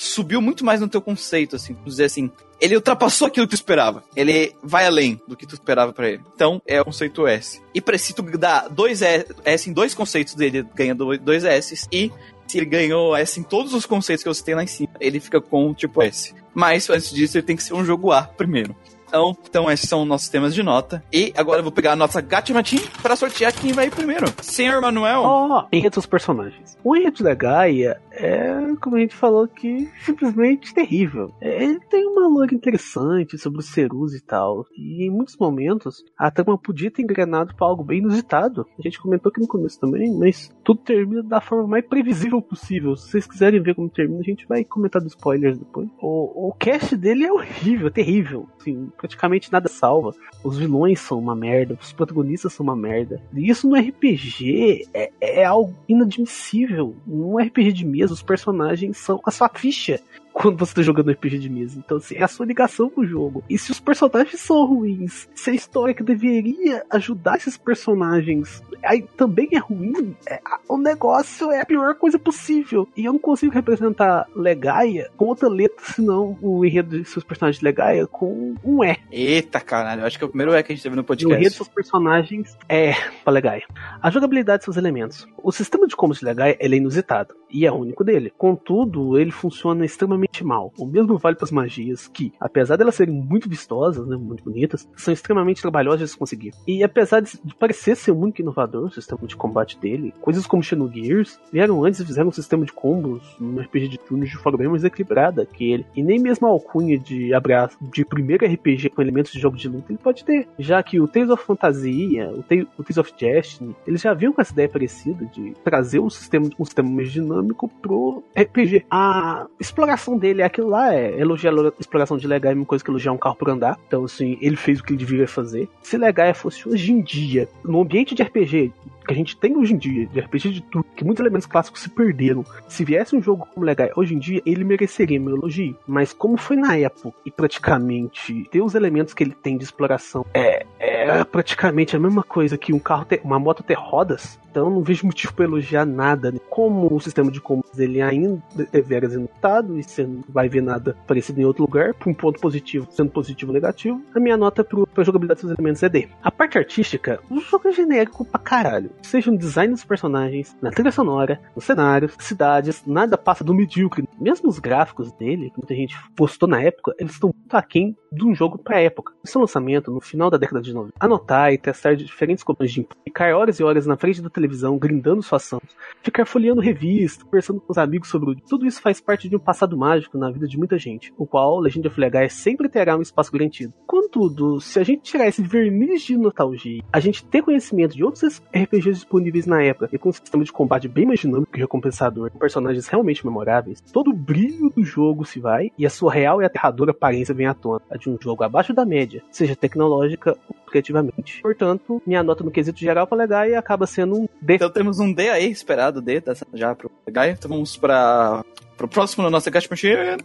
subiu muito mais no teu conceito, assim, dizer assim. Ele ultrapassou aquilo que tu esperava. Ele vai além do que tu esperava para ele. Então, é o conceito S. E pra se tu dar dois S em dois conceitos dele, ganha dois S. E se ele ganhou S em todos os conceitos que eu citei lá em cima, ele fica com tipo S. Mas, antes disso, ele tem que ser um jogo A primeiro. Então, então esses são nossos temas de nota. E agora eu vou pegar a nossa Gatmatin para sortear quem vai primeiro. Senhor Manuel. Ó, oh, enredo dos personagens. O enredo da Gaia é, como a gente falou aqui, simplesmente terrível. Ele tem uma lore interessante sobre os Cerus e tal. E em muitos momentos, a trama podia ter engrenado para algo bem inusitado. A gente comentou aqui no começo também, mas tudo termina da forma mais previsível possível. Se vocês quiserem ver como termina, a gente vai comentar dos spoilers depois. O, o cast dele é horrível, terrível. Assim, praticamente nada salva. Os vilões são uma merda, os protagonistas são uma merda. E isso no RPG é, é algo inadmissível. Num RPG de mesa, os personagens são a sua ficha quando você tá jogando RPG de mesa. Então, assim, é a sua ligação com o jogo. E se os personagens são ruins, se a história que deveria ajudar esses personagens aí também é ruim, é, o negócio é a pior coisa possível. E eu não consigo representar Legaia com outra letra, senão o enredo de seus personagens Legaia com um E. Eita caralho, eu acho que é o primeiro E que a gente teve no podcast. E o enredo de seus personagens é pra Legaia. A jogabilidade de seus elementos. O sistema de combos de Legaia é inusitado e é único dele. Contudo, ele funciona extremamente mal. O mesmo vale para as magias, que, apesar de elas serem muito vistosas, né, muito bonitas, são extremamente trabalhosas de se conseguir. E apesar de parecer ser muito inovador o sistema de combate dele, coisas como Xenogears vieram antes e fizeram um sistema de combos no RPG de turnos de forma bem mais equilibrada que ele. E nem mesmo a alcunha de abraço de primeiro RPG com elementos de jogo de luta ele pode ter, já que o Tales of Fantasia, o, Tales of Destiny, eles já vinham com essa ideia parecida de trazer um sistema, um sistema mais dinâmico pro RPG. A exploração dele é aquilo lá, é elogiar a exploração de Legaia é uma coisa que elogiar um carro por andar. Então, assim, ele fez o que ele devia fazer. Se Legaia fosse hoje em dia, no ambiente de RPG, que a gente tem hoje em dia, de RPG de tudo, que muitos elementos clássicos se perderam. Se viesse um jogo como Legaia hoje em dia, ele mereceria meu elogio. Mas como foi na época e praticamente ter os elementos que ele tem de exploração é, é praticamente a mesma coisa que um carro ter, uma moto ter rodas, então não vejo motivo para elogiar nada. Né? Como o sistema de combos ele ainda é veras inotado e você não vai ver nada parecido em outro lugar, por um ponto positivo, sendo positivo ou negativo, a minha nota para jogabilidade dos elementos é D. A parte artística, o jogo é genérico pra caralho. Seja no design dos personagens, na trilha sonora, nos cenários, cidades, nada passa do medíocre. Mesmo os gráficos dele, que muita gente postou na época, eles estão muito aquém de um jogo pra época. O seu lançamento, no final da década de 90, anotar e testar diferentes companhias de ficar horas e horas na frente da televisão, grindando suas ações, ficar folheando revista, conversando com os amigos sobre o... Tudo isso faz parte de um passado mágico na vida de muita gente, o qual Legend of Legaia sempre terá um espaço garantido. Contudo, se a gente tirar esse verniz de nostalgia, a gente ter conhecimento de outros RPGs disponíveis na época e com um sistema de combate bem mais dinâmico e recompensador, com personagens realmente memoráveis, todo o brilho do jogo se vai e a sua real e aterradora aparência vem à tona, a de um jogo abaixo da média, seja tecnológica ou criativamente. Portanto, minha nota no quesito geral para Legaia acaba sendo um D. Então temos um D aí, esperado D dessa, já pro Gaia. Então vamos para pro próximo na nossa Machine.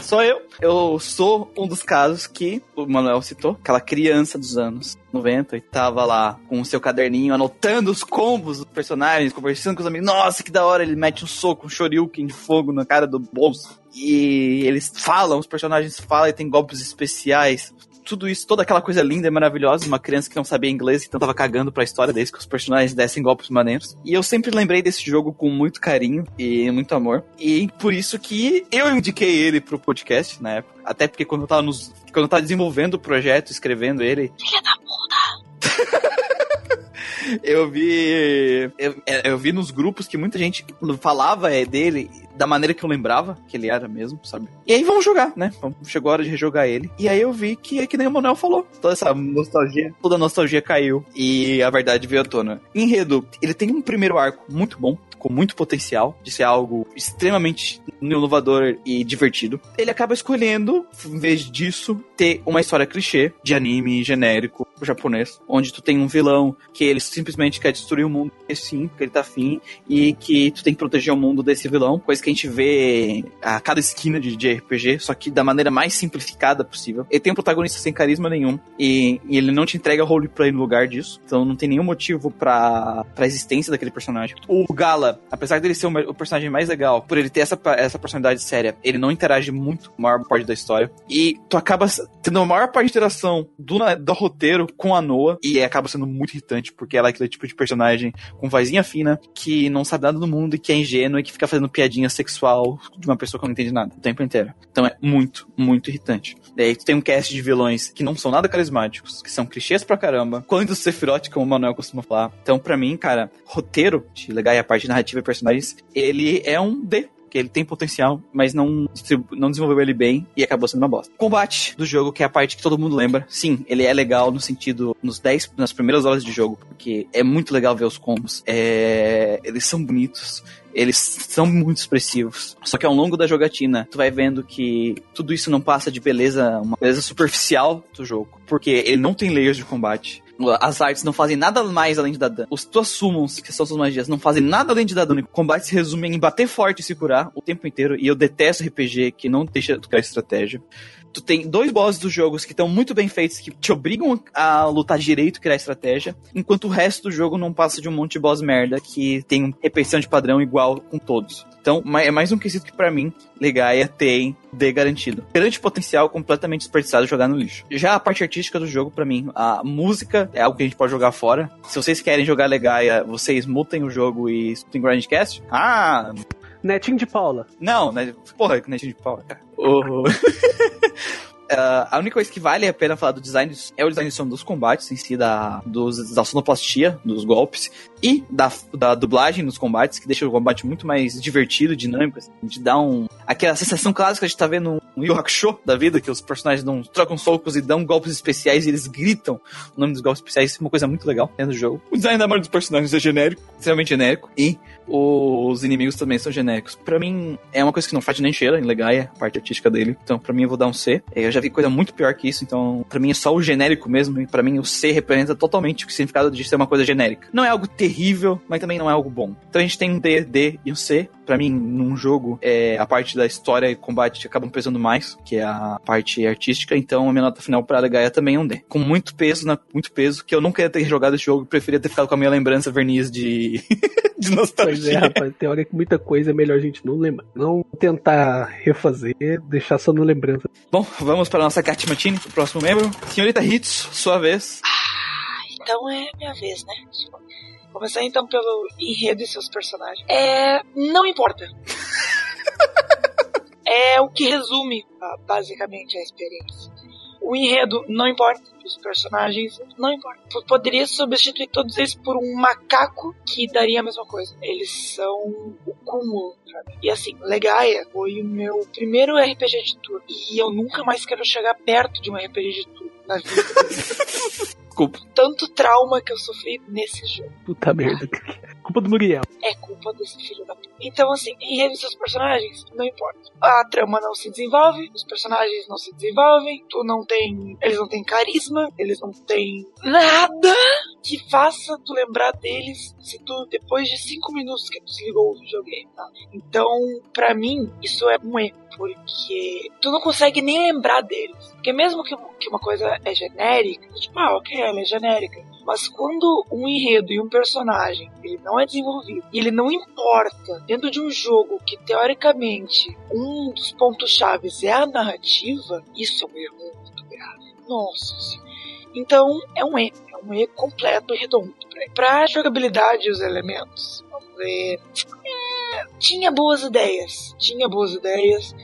Sou eu. Eu sou um dos casos que o Manuel citou, aquela criança dos anos 90 e tava lá com o seu caderninho anotando os combos dos personagens, conversando com os amigos. Nossa, que da hora! Ele mete um soco, um shoryuken de fogo na cara do bolso. E eles falam, os personagens falam e tem golpes especiais tudo isso, toda aquela coisa linda e maravilhosa, uma criança que não sabia inglês, então tava cagando pra história desde que os personagens dessem golpes maneiros. E eu sempre lembrei desse jogo com muito carinho e muito amor. E por isso que eu indiquei ele pro podcast na época. Até porque quando eu tava nos. Quando eu tava desenvolvendo o projeto, escrevendo ele. <laughs> Filha da puta! eu vi. Eu, eu, vi nos grupos que muita gente falava é, dele da maneira que eu lembrava que ele era mesmo, sabe? E aí vamos jogar, né? Chegou a hora de rejogar ele. E aí eu vi que é que nem o Manuel falou. Toda essa nostalgia, toda a nostalgia caiu. E a verdade veio à tona. Enredo, ele tem um primeiro arco muito bom com muito potencial de ser algo extremamente inovador e divertido. Ele acaba escolhendo, em vez disso, ter uma história clichê de anime genérico japonês, onde tu tem um vilão que ele simplesmente quer destruir o mundo, sim, porque ele tá afim, e que tu tem que proteger o mundo desse vilão, coisa que a gente vê a cada esquina de, de RPG, só que da maneira mais simplificada possível. Ele tem um protagonista sem carisma nenhum, e, e ele não te entrega roleplay no lugar disso, então não tem nenhum motivo pra, pra existência daquele personagem. O Gala, apesar dele ser o, o personagem mais legal, por ele ter essa, essa personalidade séria, ele não interage muito com a maior parte da história, e tu acaba tendo a maior parte de interação do, do roteiro com a Noah, e acaba sendo muito irritante, porque ela é aquele tipo de personagem com vozinha fina, que não sabe nada do mundo e que é ingênua e que fica fazendo piadinha sexual de uma pessoa que não entende nada o tempo inteiro. Então é muito, muito irritante. Daí tu tem um cast de vilões que não são nada carismáticos, que são clichês pra caramba, quando o Sephiroth, como o Manuel costuma falar. Então, para mim, cara, roteiro de legal e a parte narrativa e personagens, ele é um D ele tem potencial, mas não, não desenvolveu ele bem e acabou sendo uma bosta. Combate do jogo, que é a parte que todo mundo lembra. Sim, ele é legal no sentido, nos 10, nas primeiras horas de jogo, porque é muito legal ver os combos. É, eles são bonitos eles são muito expressivos. Só que ao longo da jogatina, tu vai vendo que tudo isso não passa de beleza, uma beleza superficial do jogo. Porque ele não tem layers de combate. As artes não fazem nada mais além de dar dano. Os tuas summons, que são suas magias, não fazem nada além de dar dano. O combate se resume em bater forte e se curar o tempo inteiro. E eu detesto RPG que não deixa tu criar estratégia tu tem dois bosses dos jogos que estão muito bem feitos, que te obrigam a lutar direito, criar estratégia, enquanto o resto do jogo não passa de um monte de boss merda que tem repetição de padrão igual com todos. Então, é mais um quesito que para mim, Legaia tem D garantido. Grande potencial completamente desperdiçado jogar no lixo. Já a parte artística do jogo, para mim, a música é algo que a gente pode jogar fora. Se vocês querem jogar Legaia, vocês mutem o jogo e escutem Grindcast. Ah, Netinho de Paula. Não, né? Porra, Netinho de Paula, cara. Oh. <laughs> Uh, a única coisa que vale a pena falar do design é o design de som dos combates em si, da, dos, da sonoplastia, dos golpes, e da, da dublagem nos combates, que deixa o combate muito mais divertido, dinâmico, assim, de dar um. aquela sensação clássica de estar tá vendo um Yu Hakusho da vida, que os personagens não trocam socos e dão golpes especiais e eles gritam o nome dos golpes especiais. Isso é uma coisa muito legal dentro do jogo. O design da maioria dos personagens é genérico, extremamente genérico. E os inimigos também são genéricos. Pra mim, é uma coisa que não faz nem cheira em Legaia, a parte artística dele. Então, pra mim, eu vou dar um C. Eu já vi coisa muito pior que isso, então, pra mim é só o genérico mesmo. E pra mim, o C representa totalmente o significado de ser uma coisa genérica. Não é algo terrível, mas também não é algo bom. Então a gente tem um D, D e um C. Pra mim, num jogo, é, a parte da história e combate acabam pesando mais, que é a parte artística. Então, a minha nota final pra Legaia também é um D. Com muito peso, na, muito peso, que eu nunca ia ter jogado esse jogo. Preferia ter ficado com a minha lembrança verniz de, <laughs> de nostalgia. Pois é, rapaz, tem hora que muita coisa é melhor a gente não lembrar. Não tentar refazer, deixar só na lembrança. Bom, vamos para a nossa Kat Martini, o próximo membro. Senhorita Hits, sua vez. Então é minha vez, né? Começar então pelo enredo e seus personagens. É. Não importa. <laughs> é o que resume ah, basicamente a experiência. O enredo não importa, os personagens não importa. Poderia substituir todos eles por um macaco que daria a mesma coisa. Eles são o cúmulo mim. E assim, Legaia foi o meu primeiro RPG de turno. E eu nunca mais quero chegar perto de um RPG de turno na vida. <laughs> Desculpa. Tanto trauma que eu sofri nesse jogo. Puta merda. Culpa do Muriel. É culpa desse filho da puta. Então, assim, enredo seus personagens, não importa. A trama não se desenvolve, os personagens não se desenvolvem, tu não tem. Eles não têm carisma, eles não têm nada que faça tu lembrar deles se tu, depois de cinco minutos que tu desligou o videogame, tá? Então, pra mim, isso é um erro. Porque tu não consegue nem lembrar deles. Porque mesmo que, que uma coisa é genérica, tipo, ah, ok, ela é genérica. Mas quando um enredo e um personagem ele não é desenvolvido e ele não importa dentro de um jogo que teoricamente um dos pontos chaves é a narrativa, isso é um erro muito grave. Nossa. Então é um E, é um E completo e redondo. Pra jogabilidade e os elementos, vamos ver. É, tinha boas ideias, tinha boas ideias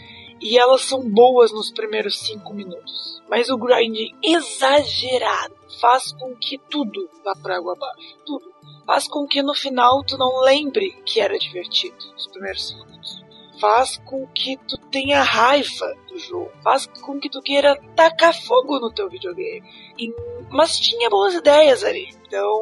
e elas são boas nos primeiros cinco minutos. Mas o grind exagerado faz com que tudo vá pra água abaixo. Tudo. Faz com que no final tu não lembre que era divertido os primeiros minutos. Faz com que tu tenha raiva do jogo. Faz com que tu queira tacar fogo no teu videogame. E- mas tinha boas ideias ali. Então,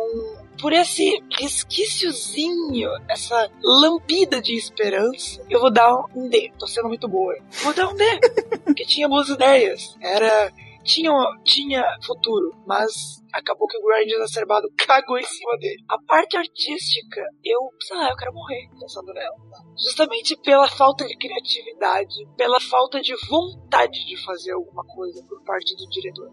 por esse resquíciozinho, essa lambida de esperança, eu vou dar um D. Tô sendo muito boa. Vou dar um D. <laughs> Porque tinha boas ideias. Era. Tinha, tinha futuro, mas acabou que o grind exacerbado cagou em cima dele. A parte artística, eu, sei lá, eu quero morrer pensando nela. Justamente pela falta de criatividade, pela falta de vontade de fazer alguma coisa por parte do diretor.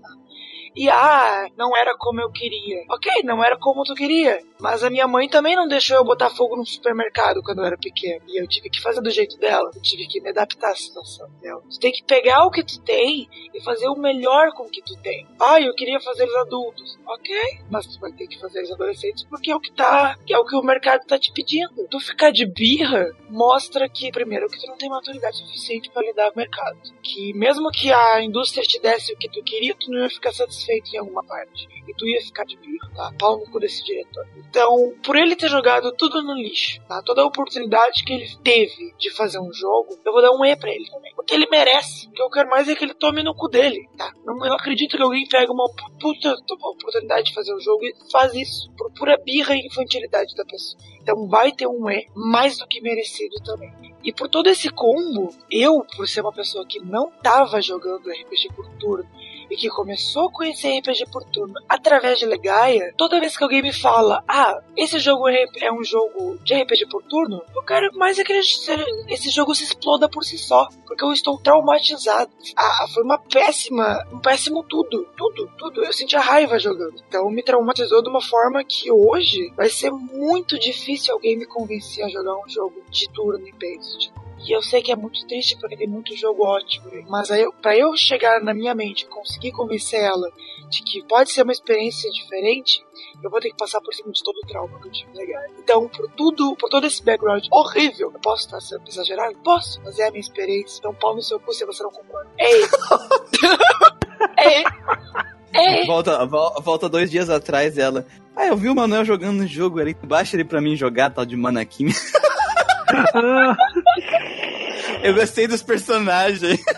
E ah, não era como eu queria. Ok, não era como tu queria. Mas a minha mãe também não deixou eu botar fogo no supermercado quando eu era pequeno. E eu tive que fazer do jeito dela. Eu tive que me adaptar à situação dela. Tu tem que pegar o que tu tem e fazer o melhor com o que tu tem. Ah, eu queria fazer eles adultos. Ok, mas tu vai ter que fazer eles adolescentes porque é o que tá. que é o que o mercado tá te pedindo. Tu ficar de birra mostra que, primeiro, que tu não tem maturidade suficiente para lidar com o mercado. Que mesmo que a indústria te desse o que tu queria, tu não ia ficar satisfeito em alguma parte. E tu ia ficar de birra, tá? Pau no cu desse diretor. Então, por ele ter jogado tudo no lixo, tá? Toda a oportunidade que ele teve de fazer um jogo, eu vou dar um E pra ele também. Porque ele merece. O que eu quero mais é que ele tome no cu dele, tá? Não, eu não acredito que alguém pega uma puta uma oportunidade de fazer um jogo e faz isso por pura birra e infantilidade da pessoa. Então vai ter um E mais do que merecido também. E por todo esse combo, eu, por ser uma pessoa que não tava jogando RPG por turno, e que começou a conhecer RPG por turno através de Legaia, toda vez que alguém me fala, ah, esse jogo é é um jogo de RPG por turno, eu quero mais é que esse jogo se exploda por si só, porque eu estou traumatizado. Ah, foi uma péssima, um péssimo tudo, tudo, tudo. Eu senti a raiva jogando. Então me traumatizou de uma forma que hoje vai ser muito difícil alguém me convencer a jogar um jogo de turno e based. E eu sei que é muito triste porque tem muito jogo ótimo, né? mas aí, eu- pra eu chegar na minha mente e conseguir convencer ela de que pode ser uma experiência diferente, eu vou ter que passar por cima de todo o trauma que eu tive legal. Então, por tudo, por todo esse background horrível, eu posso estar sendo exagerado? Posso, mas é a minha experiência. Então, pau no seu cu se você não concorda. É isso. é É. Volta, vol- volta dois dias atrás ela. Ah, eu vi o Manuel jogando no jogo ali. Baixa ele pra mim jogar, tal de Manakim. <laughs> Eu gostei dos personagens. <laughs>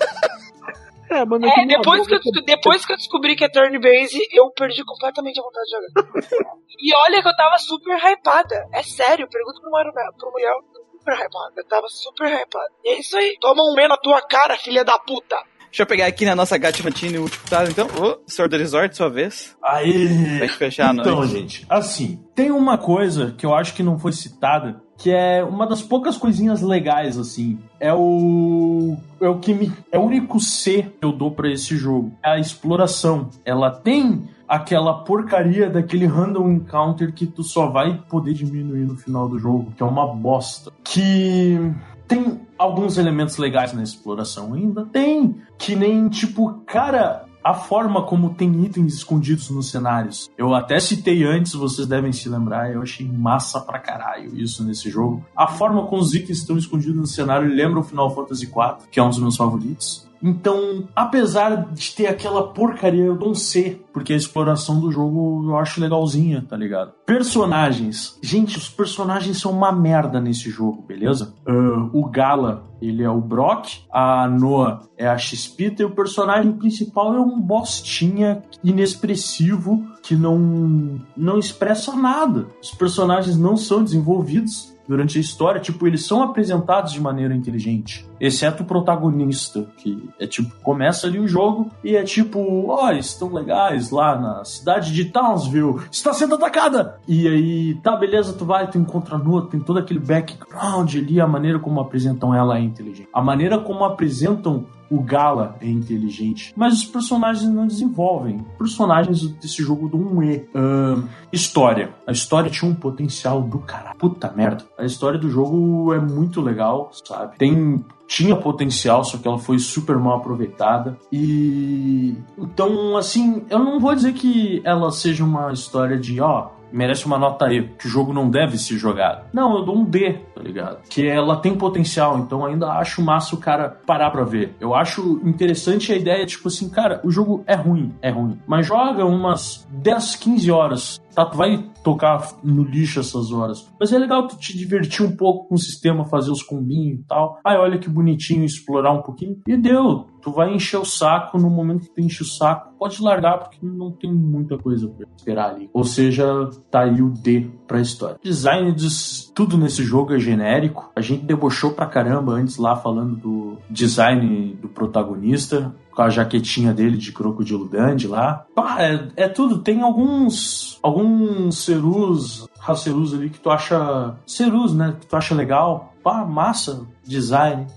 É, mano, É, depois que, eu, depois que eu descobri que é turn base, eu perdi completamente a vontade de jogar. <laughs> e olha que eu tava super hypada. É sério, pergunta pro Mario pro mulher. Super hypada. Eu tava super hypada. E é isso aí. Toma um meio na tua cara, filha da puta. Deixa eu pegar aqui na nossa gatinha o último quadro, então. Ô, Senhor do Resort, sua vez. Aí. Pra gente fechar a Então, noite. gente, assim, tem uma coisa que eu acho que não foi citada, que é uma das poucas coisinhas legais, assim. É o. É o que me. É o único C que eu dou pra esse jogo. É a exploração. Ela tem aquela porcaria daquele random encounter que tu só vai poder diminuir no final do jogo, que é uma bosta. Que tem alguns elementos legais na exploração ainda. Tem que nem tipo, cara, a forma como tem itens escondidos nos cenários. Eu até citei antes, vocês devem se lembrar, eu achei massa pra caralho isso nesse jogo. A forma como os itens estão escondidos no cenário lembra o Final Fantasy IV, que é um dos meus favoritos. Então, apesar de ter aquela porcaria, eu um C, porque a exploração do jogo eu acho legalzinha, tá ligado? Personagens. Gente, os personagens são uma merda nesse jogo, beleza? Ah, o Gala, ele é o Brock, a Noah é a Xpita e o personagem principal é um bostinha inexpressivo que não, não expressa nada. Os personagens não são desenvolvidos durante a história, tipo, eles são apresentados de maneira inteligente. Exceto o protagonista, que é tipo, começa ali o jogo e é tipo, ó, estão legais lá na cidade de Townsville, está sendo atacada! E aí, tá, beleza, tu vai, tu encontra a Noah, tem todo aquele background ali, a maneira como apresentam ela é inteligente. A maneira como apresentam o Gala é inteligente, mas os personagens não desenvolvem. Personagens desse jogo dão um E. Ahn, história. A história tinha um potencial do caralho. Puta merda. A história do jogo é muito legal, sabe? Tem tinha potencial, só que ela foi super mal aproveitada. E então, assim, eu não vou dizer que ela seja uma história de, ó, merece uma nota E, que o jogo não deve ser jogado. Não, eu dou um D, tá ligado? Que ela tem potencial, então ainda acho massa o cara parar pra ver. Eu acho interessante a ideia, tipo assim, cara, o jogo é ruim, é ruim. Mas joga umas 10, 15 horas. Tá, tu vai tocar no lixo essas horas. Mas é legal tu te divertir um pouco com o sistema, fazer os combinhos e tal. Ai, olha que bonitinho, explorar um pouquinho. E deu. Tu vai encher o saco no momento que tu enche o saco. Pode largar, porque não tem muita coisa pra esperar ali. Ou seja, tá aí o D pra história. Design de tudo nesse jogo é genérico. A gente debochou pra caramba antes lá falando do design do protagonista com a jaquetinha dele de crocodilo dandy lá. Pá, é, é tudo. Tem alguns alguns cerus, racerus ali que tu acha cerus, né? Que tu acha legal. Pá, massa, design.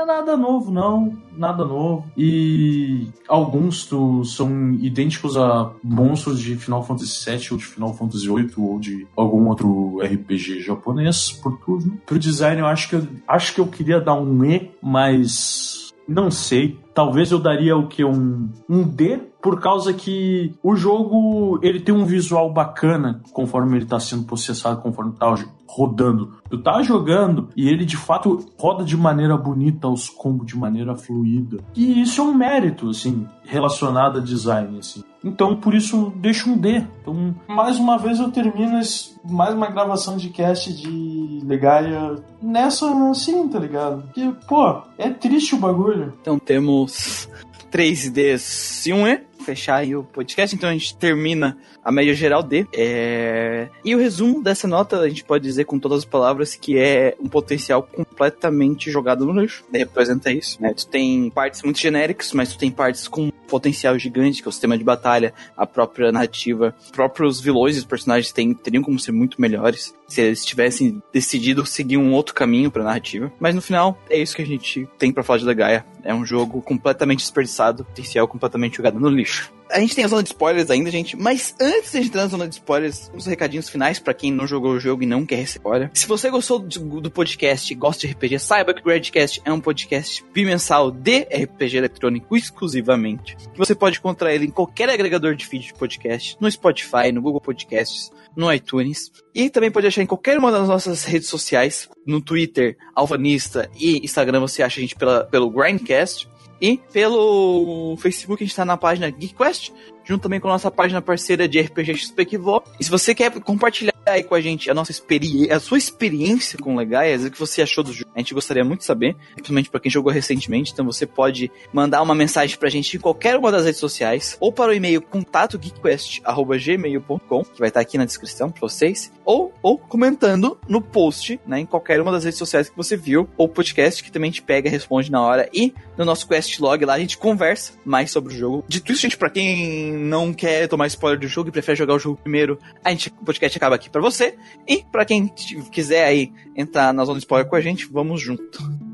É nada novo, não. Nada novo. E alguns tu, são idênticos a monstros de Final Fantasy VII ou de Final Fantasy VIII ou de algum outro RPG japonês por turno. Pro design eu acho que eu, acho que eu queria dar um E, mas não sei. Talvez eu daria o que? Um, um D, por causa que o jogo ele tem um visual bacana conforme ele está sendo processado, conforme tá rodando. Tu tá jogando e ele de fato roda de maneira bonita os combos, de maneira fluida. E isso é um mérito, assim, relacionado a design, assim. Então, por isso, deixa um D. Então, mais uma vez eu termino esse, mais uma gravação de cast de Legaia nessa, assim, tá ligado? Porque, pô, é triste o bagulho. Então temos 3Ds e 1E. Fechar aí o podcast, então a gente termina a média geral D. É... E o resumo dessa nota, a gente pode dizer com todas as palavras que é um potencial completamente jogado no lixo. Representa isso, né? Tu tem partes muito genéricas, mas tu tem partes com potencial gigante, que é o sistema de batalha, a própria narrativa, os próprios vilões e os personagens têm, teriam como ser muito melhores se eles tivessem decidido seguir um outro caminho pra narrativa. Mas no final, é isso que a gente tem pra falar de Legaia. É um jogo completamente desperdiçado, potencial completamente jogado no lixo. A gente tem a zona de spoilers ainda, gente, mas antes de entrar na zona de spoilers, uns recadinhos finais pra quem não jogou o jogo e não quer spoiler. Se você gostou do, podcast e gosta de RPG, saiba que o Gradcast é um podcast bimensal de RPG eletrônico exclusivamente. Você pode encontrar ele em qualquer agregador de feed de podcast, no Spotify, no Google Podcasts, no iTunes. E também pode achar em qualquer uma das nossas redes sociais, no Twitter, Alvanista e Instagram, você acha a gente pela, pelo Grindcast. E pelo Facebook a gente tá na página GeekQuest, junto também com a nossa página parceira de RPG XP que. E se você quer compartilhar aí com a gente a nossa experiência, a sua experiência com Legaias, o que você achou do jogo. A gente gostaria muito de saber, principalmente para quem jogou recentemente. Então você pode mandar uma mensagem pra gente em qualquer uma das redes sociais ou para o e-mail contatogeekquest@gmail.com, que vai estar aqui na descrição para vocês, ou, ou comentando no post, né, em qualquer uma das redes sociais que você viu, ou podcast que também a gente pega e responde na hora. E no nosso quest log lá a gente conversa mais sobre o jogo. Dito isso, gente, para quem não quer tomar spoiler do jogo e prefere jogar o jogo primeiro, a gente, o podcast acaba aqui para você. E para quem quiser aí entrar na zona spoiler com a gente, vamos junto.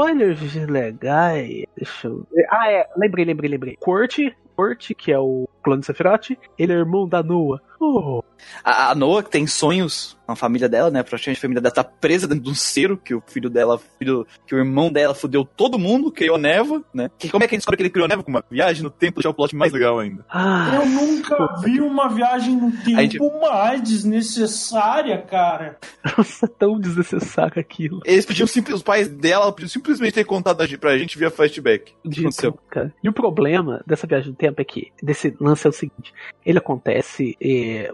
Spoilers legais. Deixa eu ver. Ah, é. Lembrei, lembrei, lembrei. Corte, Corte, que é o clone Sephiroth, ele é irmão da Noah. A, a Noah que tem sonhos a família dela, né? Praticamente a família dela tá presa dentro de um cero, que o filho dela, filho, que o irmão dela fudeu todo mundo, criou a Neva, né? Que, como é que a gente descobre que ele criou a Neva? Com uma viagem no tempo, deixar o plot mais legal ainda. Ah, eu nunca vi uma viagem no tempo gente... mais desnecessária, cara. Nossa, <laughs> tão desnecessário aquilo. Eles pediam simples, os pais dela pediam simplesmente ter contado pra gente via flashback. O que aconteceu? Cara. E o problema dessa viagem no tempo é que, desse lance é o seguinte, ele acontece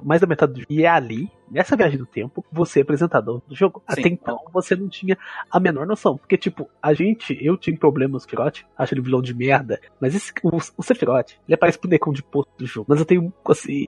mais da metade do e é ali, nessa viagem do tempo, você é apresentador do jogo. Sim. Até então, você não tinha a menor noção. Porque, tipo, a gente, eu tinha problemas com o Sephiroth, acho ele vilão de merda, mas esse, o, o Sephiroth, ele aparece pro necão de posto do jogo. Mas eu tenho, assim,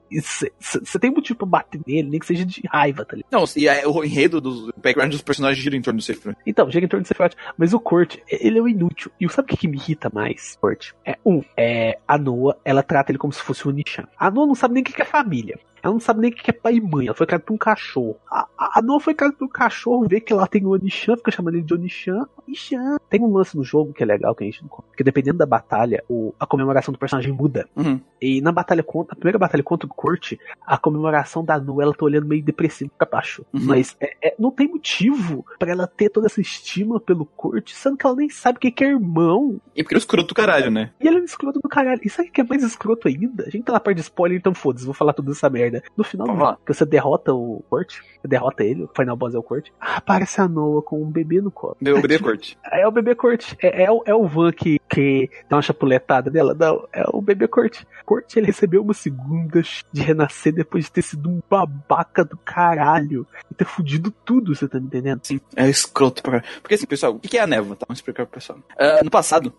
você tem motivo pra bater nele, nem que seja de raiva, tá ligado? Não, e é, o enredo do background dos personagens gira em torno do Sephiroth. Então, gira em torno do Sephiroth, mas o Kurt, ele é o inútil. E sabe o que, que me irrita mais, Kurt? É, um, é, a Noah, ela trata ele como se fosse um Nishan. A Noah não sabe nem o que, que é família. Ela não sabe nem o que é pai e mãe. Ela foi criada por um cachorro. A, a, a Noah foi criada por um cachorro, vê que lá tem o Onishan, fica chamando ele de Onishan. Onishan. Tem um lance no jogo que é legal, que a gente não conta. Porque dependendo da batalha, o, a comemoração do personagem muda. Uhum. E na batalha contra, a primeira batalha contra o Kurt, a comemoração da Noah, ela tá olhando meio depressiva pra baixo. Uhum. Mas é, é, não tem motivo para ela ter toda essa estima pelo Kurt, sendo que ela nem sabe o que é irmão. E porque ele é escroto do caralho, né? E ele é um escroto do caralho. E sabe o que é mais escroto ainda? A gente tá lá perto de spoiler, então foda-se, vou falar tudo essa merda. No final do jogo, que você derrota o Kurt, derrota ele, o final boss é o Kurt, aparece a Noah com um bebê no colo. É o bebê <laughs> Kurt. É o bebê Kurt. É, é, o, é o Van que, que dá uma chapuletada dela. Não, é o bebê Kurt. Kurt, ele recebeu uma segunda de renascer depois de ter sido um babaca do caralho e ter fudido tudo, você tá me entendendo? Sim, é escroto pra Porque assim, pessoal, o que é a névoa? Tá, vamos explicar pro pessoal. Uh, no passado,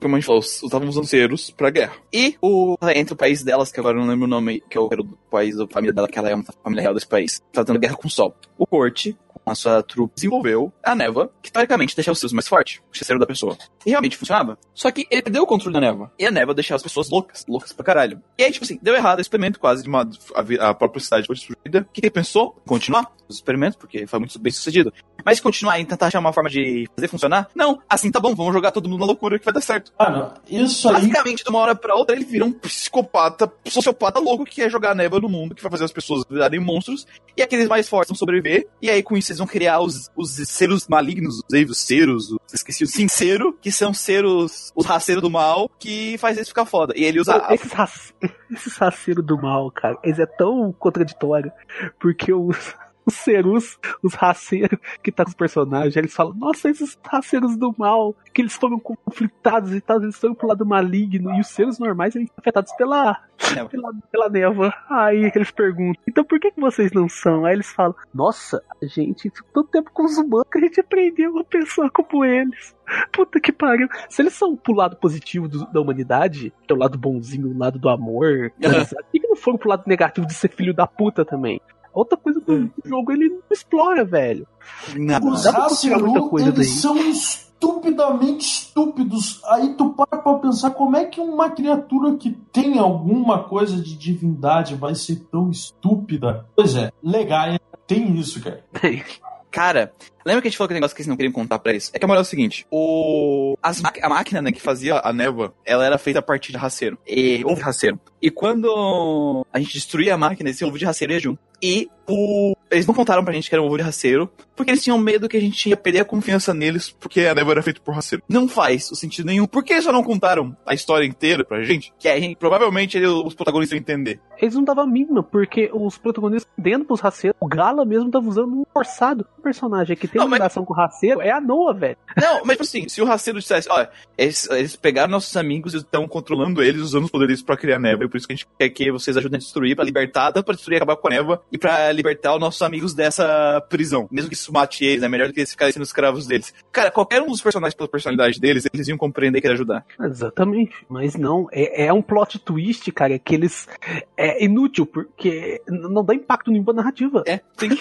como a gente falou, usavam os lanceiros pra guerra. E o, entre o país delas, que agora eu não lembro o nome, que é o país da família dela, que ela é uma família real desse país, tá tendo guerra com o Sol. O Corte, com a sua trupe, desenvolveu a névoa, que teoricamente deixava os seus mais forte, o terceiro da pessoa. E realmente funcionava. Só que ele perdeu o controle da névoa. E a névoa deixava as pessoas loucas, loucas pra caralho. E aí, tipo assim, deu errado o experimento, quase de uma, a, a própria cidade foi destruída. O que ele pensou? Continuar os experimentos, porque foi muito bem sucedido. Mas continuar e tentar achar uma forma de fazer funcionar? Não, assim tá bom, vamos jogar todo mundo na loucura que vai dar certo. Mano, isso aí. Basicamente, de uma hora pra outra, ele vira um psicopata, sociopata louco que quer jogar a névoa no mundo, que vai fazer as pessoas virarem monstros, e aqueles mais fortes vão sobreviver, e aí com isso eles vão criar os, os seres malignos, os Eivos Ceros, os, esqueci, o Sincero, que são seres, os raceiros do mal, que faz eles ficar foda. E ele usa. Esses, rac... <laughs> esses raceiros do mal, cara, eles é tão contraditório, porque os <laughs> os serus, os raceiros que tá com os personagens, eles falam, nossa, esses raceiros do mal, que eles foram conflitados e tal, eles foram pro lado maligno, e os seres normais eles são afetados pela, pela, pela névoa. Aí eles perguntam, então por que, que vocês não são? Aí eles falam, nossa, a gente ficou tanto tempo com os humanos que a gente aprendeu a pensar como eles. Puta que pariu. Se eles são pro lado positivo do, da humanidade, que é o lado bonzinho, o lado do amor, por que, que não foram pro lado negativo de ser filho da puta também? Outra coisa que o jogo ele não explora, velho. Não. Os eles daí. são estupidamente estúpidos. Aí tu para pra pensar como é que uma criatura que tem alguma coisa de divindade vai ser tão estúpida. Pois é, legal, tem isso, cara. <laughs> Cara, lembra que a gente falou que negócio que eles não queriam contar pra isso? É que a moral é o seguinte: o, as, a máquina né, que fazia a névoa, ela era feita a partir de raceiro. E ovo de. E quando a gente destruía a máquina, esse ovo de raceiro ia junto. E o eles não contaram pra gente que era um ovo de raceiro, porque eles tinham medo que a gente ia perder a confiança neles, porque a névoa era feita por raceiro. Não faz o sentido nenhum. Por que eles só não contaram a história inteira pra gente? Que a gente, provavelmente os protagonistas iam entender. Eles não davam a mínima, porque os protagonistas dentro dos raceiros, o Gala mesmo tava usando um forçado. O personagem que tem Não, mas- ligação com o raceiro é a Noah, velho. Não, mas tipo assim, se o raceiro dissesse, olha, eles, eles pegaram nossos amigos e estão controlando eles, usando os poderes pra criar névoa, e por isso que a gente quer que vocês ajudem a destruir, pra libertar, tanto pra destruir e acabar com a névoa, e pra libertar os nossos amigos dessa prisão. Mesmo que isso mate eles, é melhor do que eles ficarem sendo escravos deles. Cara, qualquer um dos personagens pela personalidade deles, eles iam compreender que era ajudar. Exatamente. Mas não, é, é um plot twist, cara, que eles. É inútil, porque não dá impacto nenhum pra narrativa. É, sim. <laughs>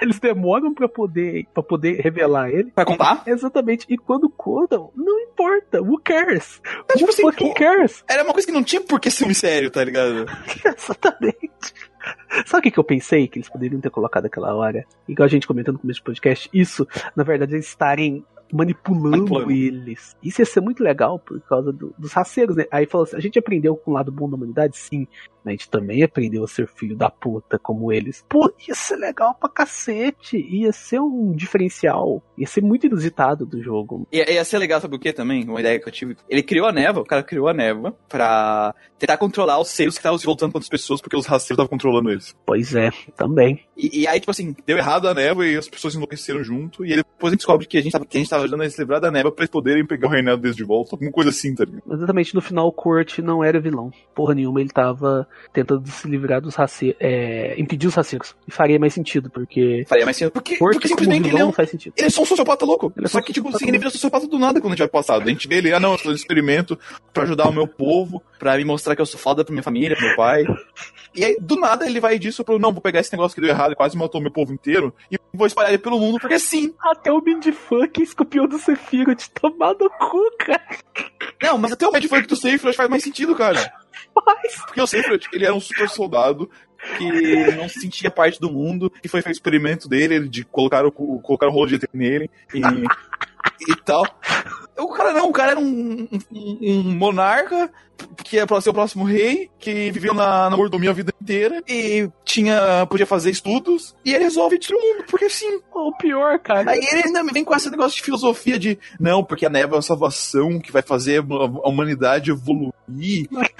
Eles demoram pra poder, pra poder revelar ele. Pra contar? Exatamente. E quando contam, não importa. Who cares? É, tipo Who assim, cares? Era uma coisa que não tinha por que ser um mistério, tá ligado? <laughs> Exatamente. <laughs> Sabe o que, que eu pensei que eles poderiam ter colocado aquela hora? Igual a gente comentou no começo do podcast, isso, na verdade, eles estarem manipulando, Manipulando. eles. Isso ia ser muito legal por causa do- dos raceiros, né? Aí falou assim: a gente aprendeu com o lado bom da humanidade, sim. A gente também aprendeu a ser filho da puta como eles. Pô, ia ser legal pra cacete. Ia ser um diferencial. Ia ser muito inusitado do jogo. E ia ser legal, sabe o que também? Uma ideia que eu tive. Ele criou a névoa, o cara criou a névoa pra tentar controlar os seres que estavam se voltando contra as pessoas, porque os raceiros estavam controlando eles. Pois é, também. E, e aí, tipo assim, deu errado a névoa e as pessoas enlouqueceram junto. E aí depois a gente descobre que a gente tava, que a gente tava eles a se livrar da névoa pra eles poderem pegar o reinado deles de volta. Alguma coisa assim, tá ligado? Exatamente, no final o Kurt não era vilão. Porra nenhuma, ele tava tentando se livrar dos raceiros. É, impedir os raceiros. E faria mais sentido, porque. Faria mais sentido. Porque, Kurt porque simplesmente ele vilão é, um, não faz sentido. ele é só um sociopata louco. Ele é só só que, tipo um assim, ele vira sociopata do nada quando a gente vai passado. A gente vê ele, ah não, eu tô fazendo experimento pra ajudar o meu povo, pra me mostrar que eu sou foda pra minha família, pro meu pai. E aí, do nada, ele vai disso pro, não, vou pegar esse negócio que deu errado e quase matou meu povo inteiro e vou espalhar ele pelo mundo, porque sim. Até o Mindfuck esculpiu do Sephiroth tomar no cu, cara. Não, mas até o Red Funk do Sephiroth faz mais sentido, cara. Mas, Porque o Sephiroth, ele era um super soldado que não se sentia parte do mundo, que foi feito o experimento dele, de colocar o, colocar o rolo de ET nele e, e tal. O cara não, o cara era um, um- um monarca que é pra ser o próximo rei, que viveu na, na mordomia a vida inteira e tinha, podia fazer estudos, e ele resolve destruir o mundo, porque sim. o pior, cara. Aí ele ainda vem com esse negócio de filosofia de não, porque a névoa é a salvação que vai fazer a humanidade evoluir